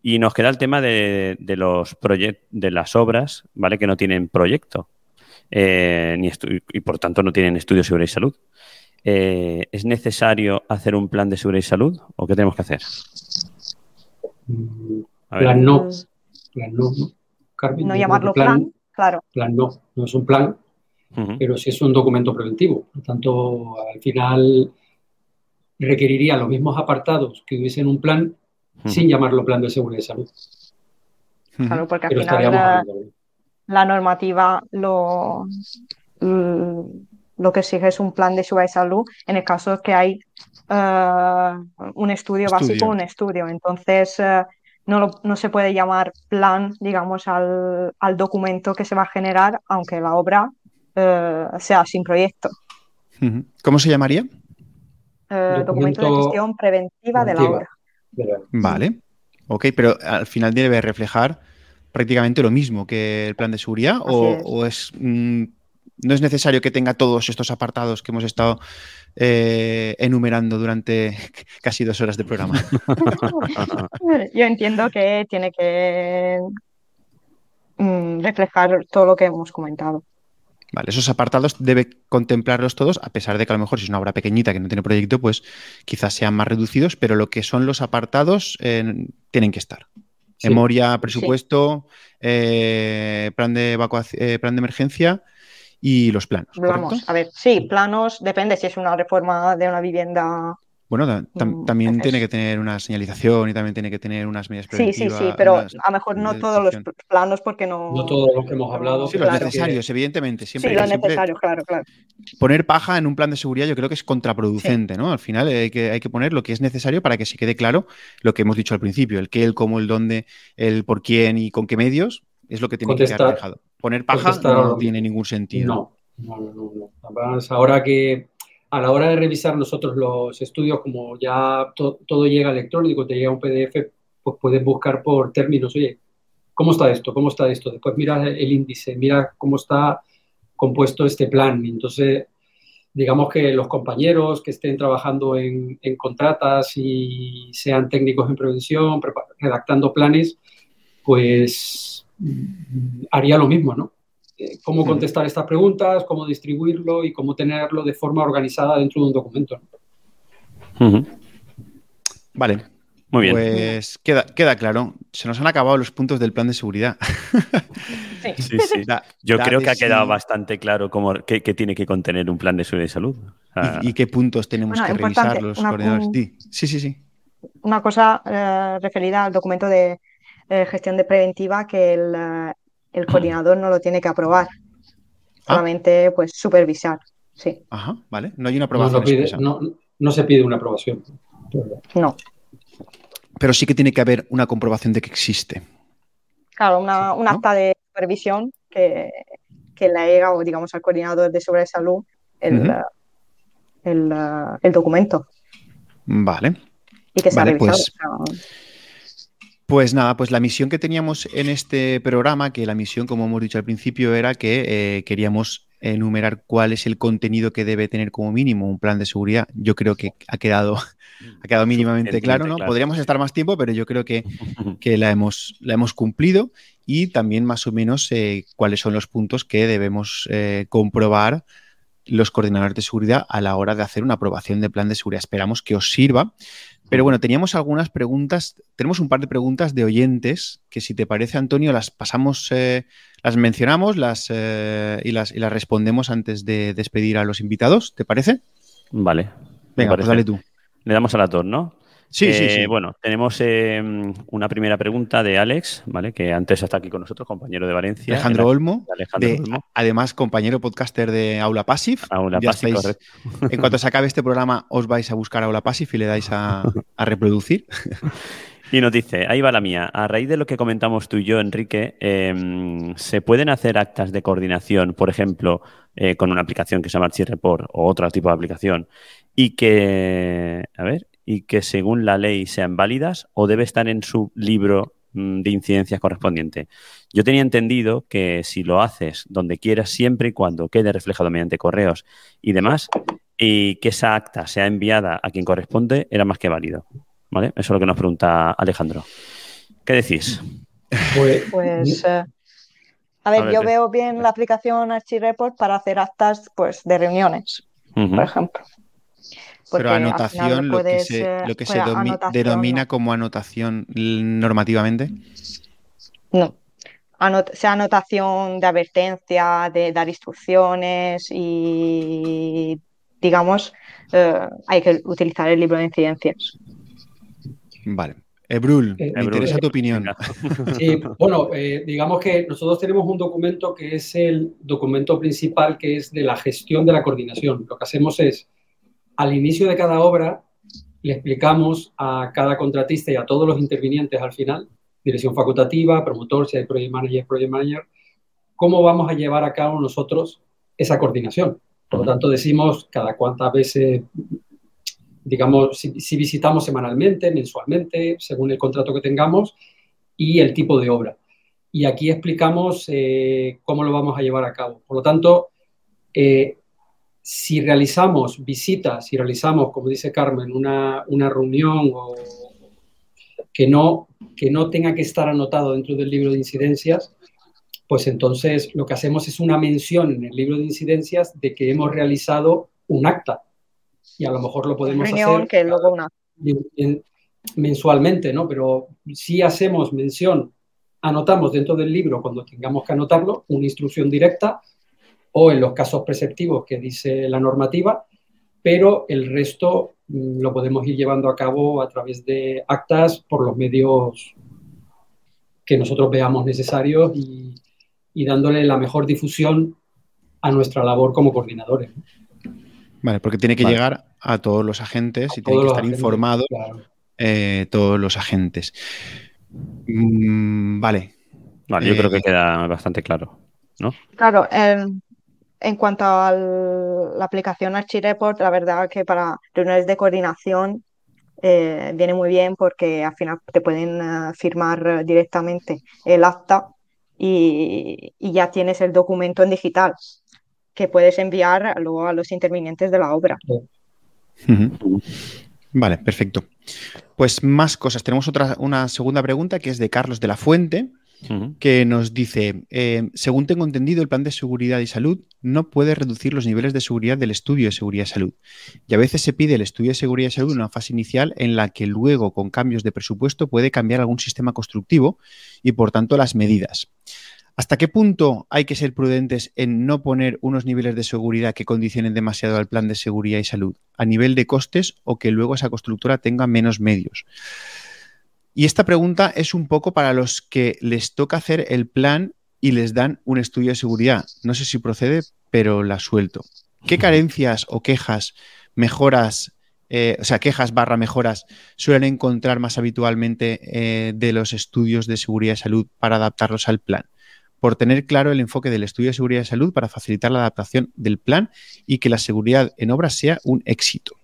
Y nos queda el tema de, de los proyectos, de las obras, ¿vale? Que no tienen proyecto. Eh, y por tanto no tienen de seguridad y salud. Eh, ¿Es necesario hacer un plan de seguridad y salud o qué tenemos que hacer? Plan no. Plan no. no llamarlo plan, claro. Plan no, no es un plan, pero sí es un documento preventivo. Por lo tanto, al final requeriría los mismos apartados que hubiesen un plan sin llamarlo plan de seguridad y salud. Claro, porque al final la normativa lo, lo que exige es un plan de seguridad y salud en el caso de que hay eh, un estudio, básico, un estudio. Entonces, eh, no, no, se puede llamar plan, digamos, al, documento que se va a generar, aunque la obra eh, sea sin proyecto. ¿Cómo se llamaría? documento, de gestión preventiva, de la obra. Vale. Ok, pero al final debe reflejar prácticamente lo mismo que el plan de seguridad o, es, mm, no es necesario que tenga todos estos apartados que hemos estado eh, enumerando durante casi dos horas de programa? Yo entiendo que tiene que mm, reflejar todo lo que hemos comentado. Vale, esos apartados debe contemplarlos todos, a pesar de que a lo mejor si es una obra pequeñita que no tiene proyecto, pues quizás sean más reducidos, pero lo que son los apartados eh, tienen que estar. Memoria, presupuesto, eh, plan, de eh, plan de emergencia y los planos. Vamos, a ver, sí, planos, depende si es una reforma de una vivienda bueno, mm, también tiene que tener una señalización y también tiene que tener unas medidas preventivas. Sí, sí, sí, pero a lo mejor no todos los planos porque no... No todos los que hemos hablado. Sí, los necesarios, evidentemente. Siempre, sí, los necesarios, claro, claro. Poner paja en un plan de seguridad yo creo que es contraproducente, ¿no? Al final hay que, hay que poner lo que es necesario para que se quede claro lo que hemos dicho al principio, el qué, el cómo, el dónde, el por quién y con qué medios, es lo que tiene que quedar reflejado. Poner paja no tiene ningún sentido. No, no, no. no. ahora que a la hora de revisar nosotros los estudios, como ya todo llega electrónico, te llega un PDF, pues puedes buscar por términos, oye, ¿cómo está esto? ¿Cómo está esto? Después mira el índice, mira cómo está compuesto este plan. Entonces, digamos que los compañeros que estén trabajando en, contratas y sean técnicos en prevención, redactando planes, pues haría lo mismo, ¿no? Eh, cómo contestar estas preguntas, cómo distribuirlo y cómo tenerlo de forma organizada dentro de un documento. Vale. Muy bien. Pues queda, queda claro. Se nos han acabado los puntos del plan de seguridad. Sí, sí. Yo creo que ha quedado bastante claro cómo, qué, tiene que contener un plan de seguridad y salud. ¿Y, qué puntos tenemos que revisar los coordinadores? Sí, sí, sí. Una cosa eh, referida al documento de eh, gestión de preventiva que el, eh, coordinador no lo tiene que aprobar. Ah. Solamente pues supervisar. Sí. Ajá, vale. No hay una aprobación. no se pide una aprobación. No. Pero sí que tiene que haber una comprobación de que existe. Claro, una, un acta de supervisión que, que le llega, o digamos, al coordinador de seguridad de salud el, el, documento. Vale. Y que se vale, Pues... Pues nada, pues la misión que teníamos en este programa, que la misión, como hemos dicho al principio, era que eh, queríamos enumerar cuál es el contenido que debe tener como mínimo un plan de seguridad. Yo creo que ha quedado ha quedado mínimamente claro, ¿no? Podríamos estar más tiempo, pero yo creo que, la, hemos, la hemos cumplido y también más o menos eh, cuáles son los puntos que debemos eh, comprobar los coordinadores de seguridad a la hora de hacer una aprobación de plan de seguridad. Esperamos que os sirva. Pero bueno, teníamos algunas preguntas, tenemos un par de preguntas de oyentes que si te parece, Antonio, las pasamos, eh, las mencionamos las, y, las, y las respondemos antes de despedir a los invitados, ¿te parece? Vale. Venga, pues dale tú. Le damos a la tor, ¿no? Sí, sí, sí. Eh, bueno, tenemos em, una primera pregunta de Alex, ¿vale? Que antes está aquí con nosotros, compañero de Valencia. Alejandro Olmo. Además, compañero podcaster de Aula Passive. Aula Passive, En cuanto se acabe este programa, os vais a buscar Aula Passive y le dais a, reproducir. Y nos dice, ahí va la mía. A raíz de lo que comentamos tú y yo, Enrique, em, ¿se pueden hacer actas de coordinación, por ejemplo, eh, con una aplicación que se llama Report o otro tipo de aplicación, y que, a ver, y que según la ley sean válidas o debe estar en su libro mm, de incidencias correspondiente. Yo tenía entendido que si lo haces donde quieras, siempre y cuando quede reflejado mediante correos y demás, y que esa acta sea enviada a quien corresponde, era más que válido. ¿Vale? Eso es lo que nos pregunta Alejandro. ¿Qué decís? Pues, pues eh, a, ver, yo veo bien la aplicación ArchiReport para hacer actas pues, de reuniones, por ejemplo. Pero anotación, lo que se, lo que se denomina como anotación normativamente. No. sea anotación de advertencia, de dar instrucciones y, digamos, eh, hay que utilizar el libro de incidencias. Vale. Ebrul, eh, me interesa tu opinión. Sí, bueno, eh, digamos que nosotros tenemos un documento que es el documento principal, que es de la gestión de la coordinación. Lo que hacemos es al inicio de cada obra le explicamos a cada contratista y a todos los intervinientes al final, dirección facultativa, promotor, si hay project manager, project manager, cómo vamos a llevar a cabo nosotros esa coordinación. Por lo tanto, decimos cada cuántas veces, digamos, si, visitamos semanalmente, mensualmente, según el contrato que tengamos, y el tipo de obra. Y aquí explicamos eh, cómo lo vamos a llevar a cabo. Por lo tanto, eh, si realizamos visitas, si realizamos, como dice Carmen, una, reunión que, no, que no tenga que estar anotado dentro del libro de incidencias, pues entonces lo que hacemos es una mención en el libro de incidencias de que hemos realizado un acta. Y a lo mejor lo podemos hacer que luego una... mensualmente, ¿no? Pero si hacemos mención, anotamos dentro del libro cuando tengamos que anotarlo, una instrucción directa o en los casos preceptivos que dice la normativa, pero el resto mm, lo podemos ir llevando a cabo a través de actas por los medios que nosotros veamos necesarios y, dándole la mejor difusión a nuestra labor como coordinadores. Vale, porque tiene que llegar a todos los agentes y tiene que estar informado eh, todos los agentes. Mm, vale. Vale, yo creo que eh, queda bastante claro, ¿no? Claro, el, en cuanto a la aplicación ArchiReport, la verdad que para reuniones de coordinación eh, viene muy bien porque al final te pueden eh, firmar directamente el acta y, ya tienes el documento en digital, que puedes enviar luego a los intervinientes de la obra. Vale, perfecto. Pues más cosas. Tenemos otra, una segunda pregunta que es de Carlos de la Fuente, que nos dice, eh, según tengo entendido, el plan de seguridad y salud no puede reducir los niveles de seguridad del estudio de seguridad y salud. Y a veces se pide el estudio de seguridad y salud en una fase inicial en la que luego, con cambios de presupuesto, puede cambiar algún sistema constructivo y, por tanto, las medidas. ¿Hasta qué punto hay que ser prudentes en no poner unos niveles de seguridad que condicionen demasiado al plan de seguridad y salud a nivel de costes o que luego esa constructora tenga menos medios? Y esta pregunta es un poco para los que les toca hacer el plan y les dan un estudio de seguridad. No sé si procede, pero la suelto. ¿Qué carencias o quejas, mejoras, eh, o sea, quejas barra mejoras suelen encontrar más habitualmente eh, de los estudios de seguridad y salud para adaptarlos al plan? por tener claro el enfoque del estudio de seguridad y salud para facilitar la adaptación del plan y que la seguridad en obras sea un éxito.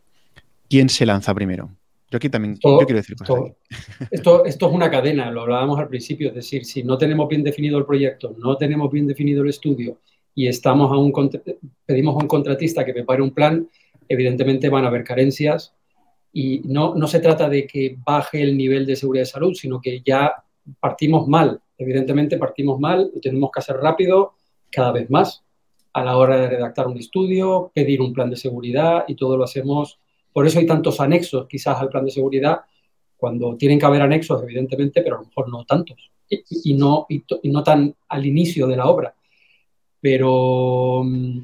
¿Quién se lanza primero? Yo aquí también yo quiero decir cosas. Esto, esto, es una cadena, lo hablábamos al principio, es decir, si no tenemos bien definido el proyecto, no tenemos bien definido el estudio y estamos a un pedimos a un contratista que prepare un plan, evidentemente van a haber carencias y no, no se trata de que baje el nivel de seguridad y salud, sino que ya partimos mal Evidentemente partimos mal y tenemos que hacer rápido cada vez más a la hora de redactar un estudio, pedir un plan de seguridad y todo lo hacemos. Por eso hay tantos anexos quizás al plan de seguridad, cuando tienen que haber anexos, evidentemente, pero a lo mejor no tantos y, no, y, no tan al inicio de la obra. Pero mm,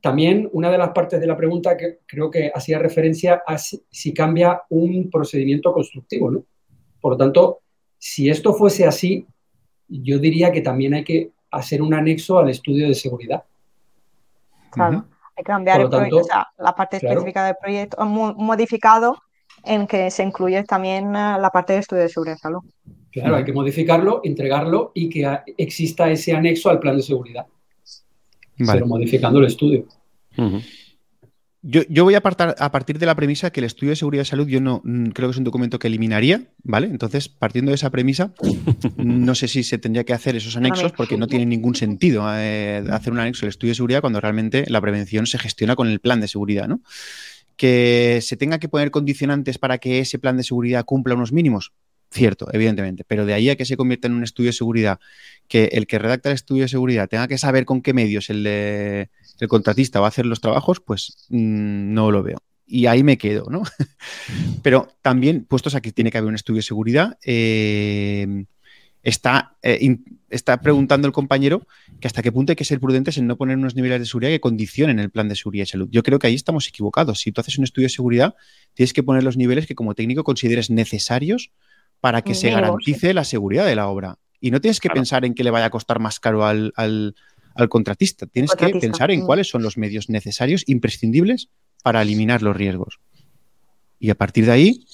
también una de las partes de la pregunta que creo que hacía referencia a si, si cambia un procedimiento constructivo. ¿no? Por lo tanto, si esto fuese así, yo diría que también hay que hacer un anexo al estudio de seguridad. Claro, cambiar el proyecto, la parte específica del proyecto, modificado en que se incluye también eh, la parte de estudio de seguridad y salud. Claro, hay que modificarlo, entregarlo y que exista ese anexo al plan de seguridad. Pero modificando el estudio. Yo, voy a, a partir de la premisa que el estudio de seguridad de salud yo no mm, creo que es un documento que eliminaría, ¿vale? Entonces, partiendo de esa premisa, no sé si se tendría que hacer esos anexos porque no tiene ningún sentido eh, hacer un anexo al estudio de seguridad cuando realmente la prevención se gestiona con el plan de seguridad, ¿no? Que se tenga que poner condicionantes para que ese plan de seguridad cumpla unos mínimos, cierto, evidentemente, pero de ahí a que se convierta en un estudio de seguridad, que el que redacta el estudio de seguridad tenga que saber con qué medios el el contratista va a hacer los trabajos, pues mm, no lo veo. Y ahí me quedo, ¿no? Pero también, puestos aquí, tiene que haber un estudio de seguridad, eh, está, eh, está preguntando el compañero que hasta qué punto hay que ser prudentes en no poner unos niveles de seguridad que condicionen el plan de seguridad y salud. Yo creo que ahí estamos equivocados. Si tú haces un estudio de seguridad, tienes que poner los niveles que como técnico consideres necesarios para que se garantice la seguridad de la obra. Y no tienes que pensar en que le vaya a costar más caro al, al contratista. Tienes que pensar en cuáles son los medios necesarios, imprescindibles, para eliminar los riesgos. Y a partir de ahí,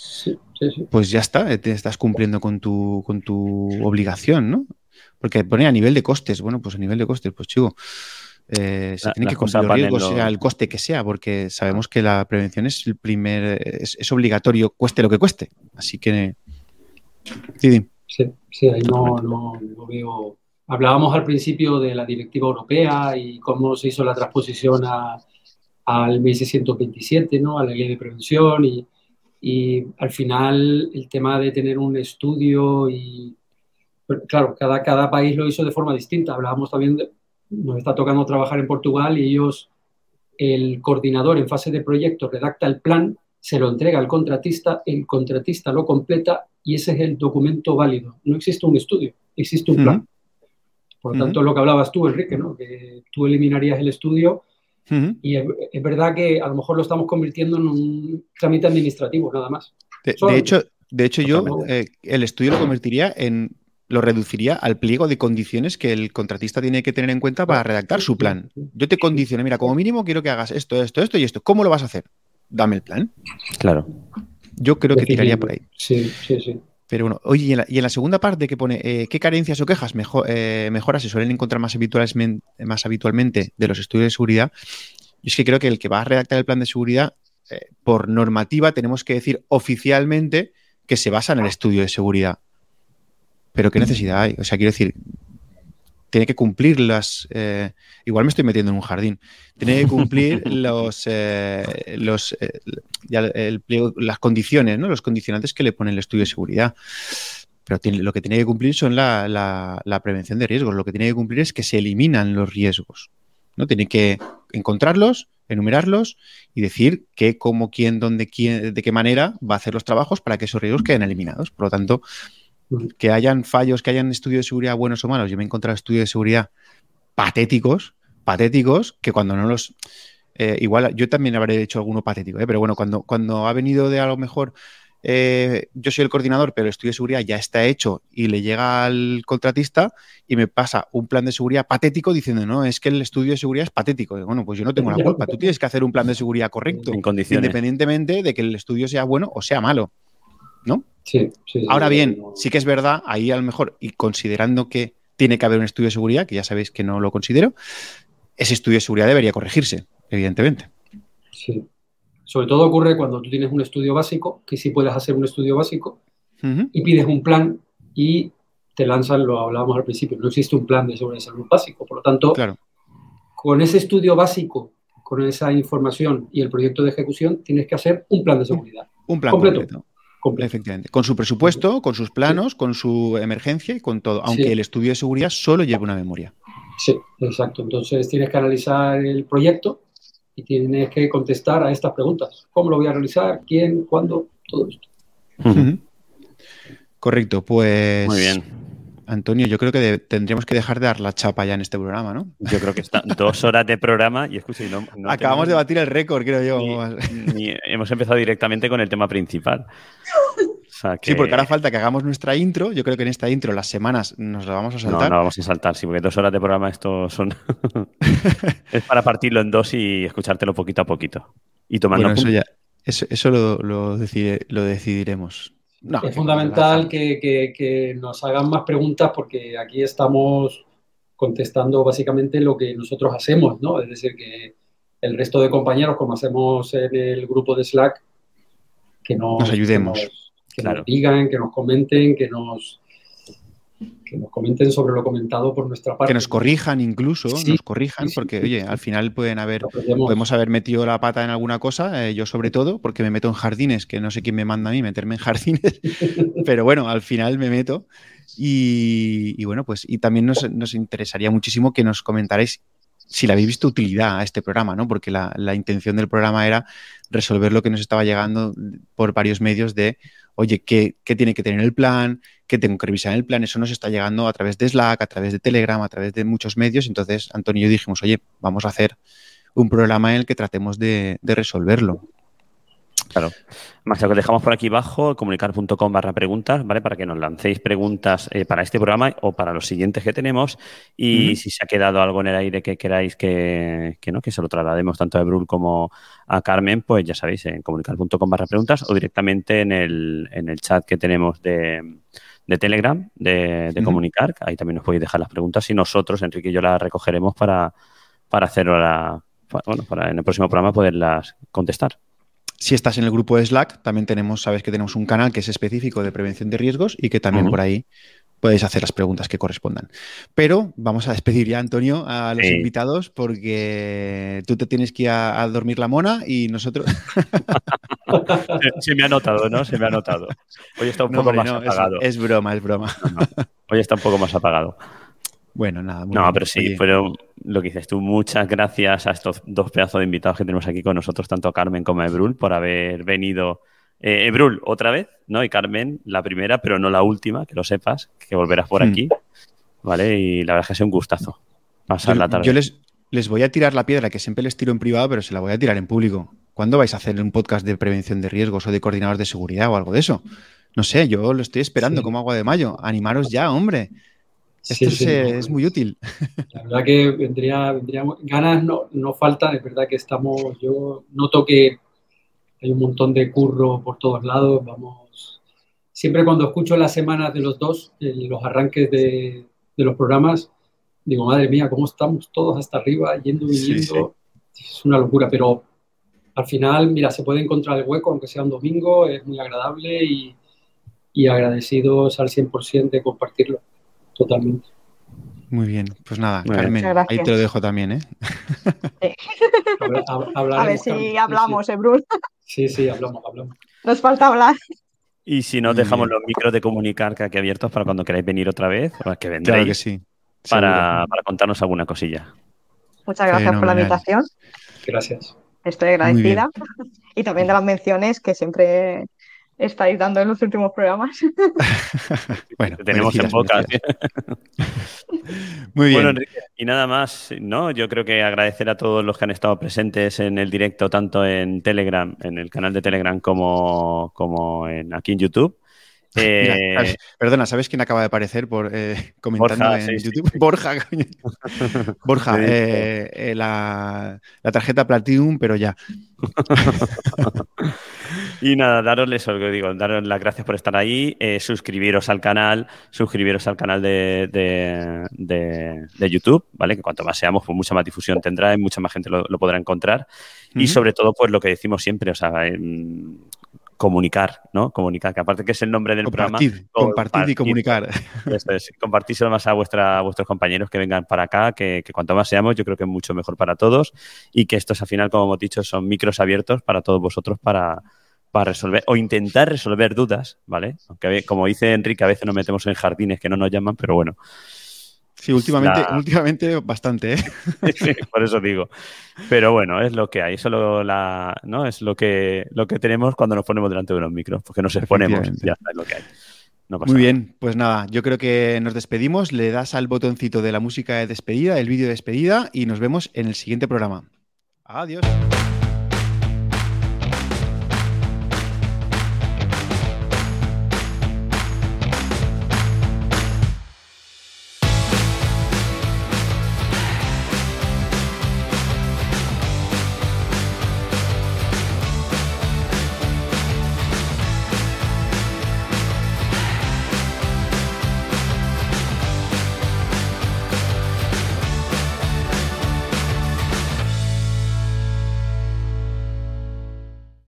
pues ya está, eh, te estás cumpliendo con tu, con tu obligación, ¿no? Porque pone a nivel de costes, bueno, pues a nivel de costes, pues chico, eh, se tiene que cumplir los riesgos, sea el coste que sea, porque sabemos que la prevención es el primer, es, obligatorio, cueste lo que cueste. Así que, sí, sí, ahí no, no, no veo Hablábamos al principio de la directiva europea y cómo se hizo la transposición al 1627, ¿no? a la ley de prevención y, y, al final el tema de tener un estudio y, claro, cada, cada país lo hizo de forma distinta. Hablábamos también, de, nos está tocando trabajar en Portugal y ellos, el coordinador en fase de proyecto redacta el plan, se lo entrega al contratista, el contratista lo completa y ese es el documento válido. No existe un estudio, existe un plan. Por lo tanto, lo que hablabas tú, Enrique, ¿no? que tú eliminarías el estudio y es, verdad que a lo mejor lo estamos convirtiendo en un trámite administrativo, nada más. De, hecho, de hecho yo eh, el estudio lo convertiría en lo reduciría al pliego de condiciones que el contratista tiene que tener en cuenta para redactar su plan. Yo te condiciono, mira, como mínimo quiero que hagas esto, esto, esto y esto. ¿Cómo lo vas a hacer? Dame el plan. Claro. Yo creo que tiraría por ahí. Sí, sí, sí. Pero bueno, oye, y en la, segunda parte que pone eh, qué carencias o quejas eh, mejoras se suelen encontrar más, más habitualmente de los estudios de seguridad, y es que creo que el que va a redactar el plan de seguridad, eh, por normativa, tenemos que decir oficialmente que se basa en el estudio de seguridad. Pero qué necesidad hay. O sea, quiero decir, tiene que cumplir las. Eh, igual me estoy metiendo en un jardín. Tiene que cumplir los, eh, los las condiciones, ¿no? Los condicionantes que le pone el estudio de seguridad. Pero lo que tiene que cumplir son la, la, prevención de riesgos. Lo que tiene que cumplir es que se eliminan los riesgos. ¿no? Tiene que encontrarlos, enumerarlos y decir qué, cómo, quién, dónde, quién, de qué manera va a hacer los trabajos para que esos riesgos queden eliminados. Por lo tanto, que hayan fallos, que hayan estudios de seguridad buenos o malos. Yo me he encontrado estudios de seguridad patéticos, patéticos, que cuando no los... Eh, igual yo también habré hecho alguno patético, ¿eh? pero bueno, cuando, cuando ha venido de a lo mejor eh, yo soy el coordinador, pero el estudio de seguridad ya está hecho y le llega al contratista y me pasa un plan de seguridad patético diciendo, no, es que el estudio de seguridad es patético. bueno, pues yo no tengo la culpa. Tú tienes que hacer un plan de seguridad correcto, independientemente de que el estudio sea bueno o sea malo. ¿No? Sí, Ahora bien, sí que es verdad, ahí a lo mejor, y considerando que tiene que haber un estudio de seguridad, que ya sabéis que no lo considero, ese estudio de seguridad debería corregirse, evidentemente. Sí. Sobre todo ocurre cuando tú tienes un estudio básico, que sí puedes hacer un estudio básico, y pides un plan y te lanzan, lo hablábamos al principio, no existe un plan de seguridad de salud básico. Por lo tanto, con ese estudio básico, con esa información y el proyecto de ejecución, tienes que hacer un plan de seguridad. Un plan completo. Efectivamente. Con su presupuesto, con sus planos, con su emergencia y con todo. Aunque el estudio de seguridad solo lleve una memoria. Sí, exacto. Entonces tienes que analizar el proyecto y tienes que contestar a estas preguntas. ¿Cómo lo voy a realizar? ¿Quién? ¿Cuándo? Todo esto. Correcto, pues. Muy bien. Antonio, yo creo que tendríamos que dejar de dar la chapa ya en este programa, ¿no? Yo creo que están dos horas de programa y escucha, no, Acabamos de batir el récord, creo yo. hemos empezado directamente con el tema principal. Sí, porque ahora falta que hagamos nuestra intro. Yo creo que en esta intro las semanas nos la vamos a saltar. No, no vamos a saltar, sí, porque dos horas de programa esto son... es para partirlo en dos y escuchártelo poquito a poquito. Y tomando eso ya, eso, lo, lo, decidiremos. Es fundamental que, nos hagan más preguntas porque aquí estamos contestando básicamente lo que nosotros hacemos, ¿no? Es decir, que el resto de compañeros, como hacemos en el grupo de Slack, que nos ayudemos que nos digan, que nos comenten, que nos, que nos comenten sobre lo comentado por nuestra parte. Que nos corrijan incluso, nos corrijan, porque oye, al final pueden haber, podemos haber metido la pata en alguna cosa, eh, yo sobre todo, porque me meto en jardines, que no sé quién me manda a mí meterme en jardines, pero bueno, al final me meto. Y, bueno, pues y también nos, nos, interesaría muchísimo que nos comentarais si le habéis visto utilidad a este programa, ¿no? Porque la, la intención del programa era resolver lo que nos estaba llegando por varios medios de, oye, ¿qué, tiene que tener el plan? ¿Qué tengo que revisar en el plan? Eso nos está llegando a través de Slack, a través de Telegram, a través de muchos medios. Entonces, Antonio y yo dijimos, oye, vamos a hacer un programa en el que tratemos de, de resolverlo. Claro. Más lo que dejamos por aquí abajo, comunicar.com barra preguntas, ¿vale? Para que nos lancéis preguntas eh, para este programa o para los siguientes que tenemos. Y si se ha quedado algo en el aire que queráis que, que, ¿no? que se lo traslademos tanto a Brul como a Carmen, pues ya sabéis, en comunicar.com barra preguntas o directamente en el, en el chat que tenemos de, de Telegram, de, comunicar. Ahí también nos podéis dejar las preguntas y nosotros, Enrique y yo, las recogeremos para, para hacerlo bueno, para en el próximo programa poderlas contestar. Si estás en el grupo de Slack, también tenemos, sabes que tenemos un canal que es específico de prevención de riesgos y que también por ahí podéis hacer las preguntas que correspondan. Pero vamos a despedir ya, Antonio, a los invitados porque tú te tienes que ir a, dormir la mona y nosotros... se, me ha notado, ¿no? Se me ha notado. Hoy está un poco más apagado. Es, broma, es broma. Hoy está un poco más apagado. Bueno, nada. no, pero sí, pero lo que dices tú, muchas gracias a estos dos pedazos de invitados que tenemos aquí con nosotros, tanto a Carmen como a Ebrul, por haber venido. Eh, Ebrul, otra vez, ¿no? Y Carmen, la primera, pero no la última, que lo sepas, que volverás por hmm. aquí, ¿vale? Y la verdad es que ha sido un gustazo pasar la tarde. Yo les, les voy a tirar la piedra, que siempre les tiro en privado, pero se la voy a tirar en público. ¿Cuándo vais a hacer un podcast de prevención de riesgos o de coordinadores de seguridad o algo de eso? No sé, yo lo estoy esperando como agua de mayo. Animaros ya, hombre. Esto es, muy útil. La verdad que vendría, ganas no, no faltan, es verdad que estamos, yo noto que hay un montón de curro por todos lados, vamos, siempre cuando escucho las semanas de los dos, los arranques de, de, los programas, digo, madre mía, cómo estamos todos hasta arriba, yendo, viniendo, es una locura, pero al final, mira, se puede encontrar el hueco, aunque sea un domingo, es muy agradable y, y agradecidos al 100% de compartirlo totalmente. Muy bien, pues nada, Carmen, ahí te lo dejo también, ¿eh? A ver si hablamos, ¿eh, Bruce? Sí, sí, hablamos, hablamos. Nos falta hablar. Y si no, dejamos los micros de comunicar que aquí abiertos para cuando queráis venir otra vez, para que vendréis. que sí. Para, contarnos alguna cosilla. Muchas gracias por la invitación. Gracias. Estoy agradecida. Y también de las menciones que siempre estáis dando en los últimos programas. bueno, tenemos en boca. Muy bien. Bueno, Enrique, y nada más, ¿no? Yo creo que agradecer a todos los que han estado presentes en el directo, tanto en Telegram, en el canal de Telegram, como, como en, aquí en YouTube. Eh, perdona, ¿sabes quién acaba de aparecer por eh, comentando en YouTube? Borja, Borja, eh, la, la, tarjeta Platinum, pero ya. Y nada, daros eso que digo, daros las gracias por estar ahí, suscribiros al canal, suscribiros al canal de, de, YouTube, ¿vale? Que cuanto más seamos, pues mucha más difusión tendrá y mucha más gente lo, podrá encontrar. Y sobre todo, pues lo que decimos siempre, o sea, comunicar, ¿no? Comunicar, que aparte que es el nombre del programa. Compartir, y comunicar. Eso es, compartírselo más a, vuestra, vuestros compañeros que vengan para acá, que, cuanto más seamos, yo creo que es mucho mejor para todos y que estos al final, como hemos dicho, son micros abiertos para todos vosotros para, para resolver o intentar resolver dudas, ¿vale? Aunque como dice Enrique, a veces nos metemos en jardines que no nos llaman, pero bueno, Sí, últimamente, últimamente bastante, ¿eh? sí, por eso digo. Pero bueno, es lo que hay, solo la, ¿no? Es lo que, lo que tenemos cuando nos ponemos delante de unos micros, porque nos exponemos, ya está, es lo que hay. Muy bien, pues nada, yo creo que nos despedimos, le das al botoncito de la música de despedida, el vídeo de despedida y nos vemos en el siguiente programa. Adiós.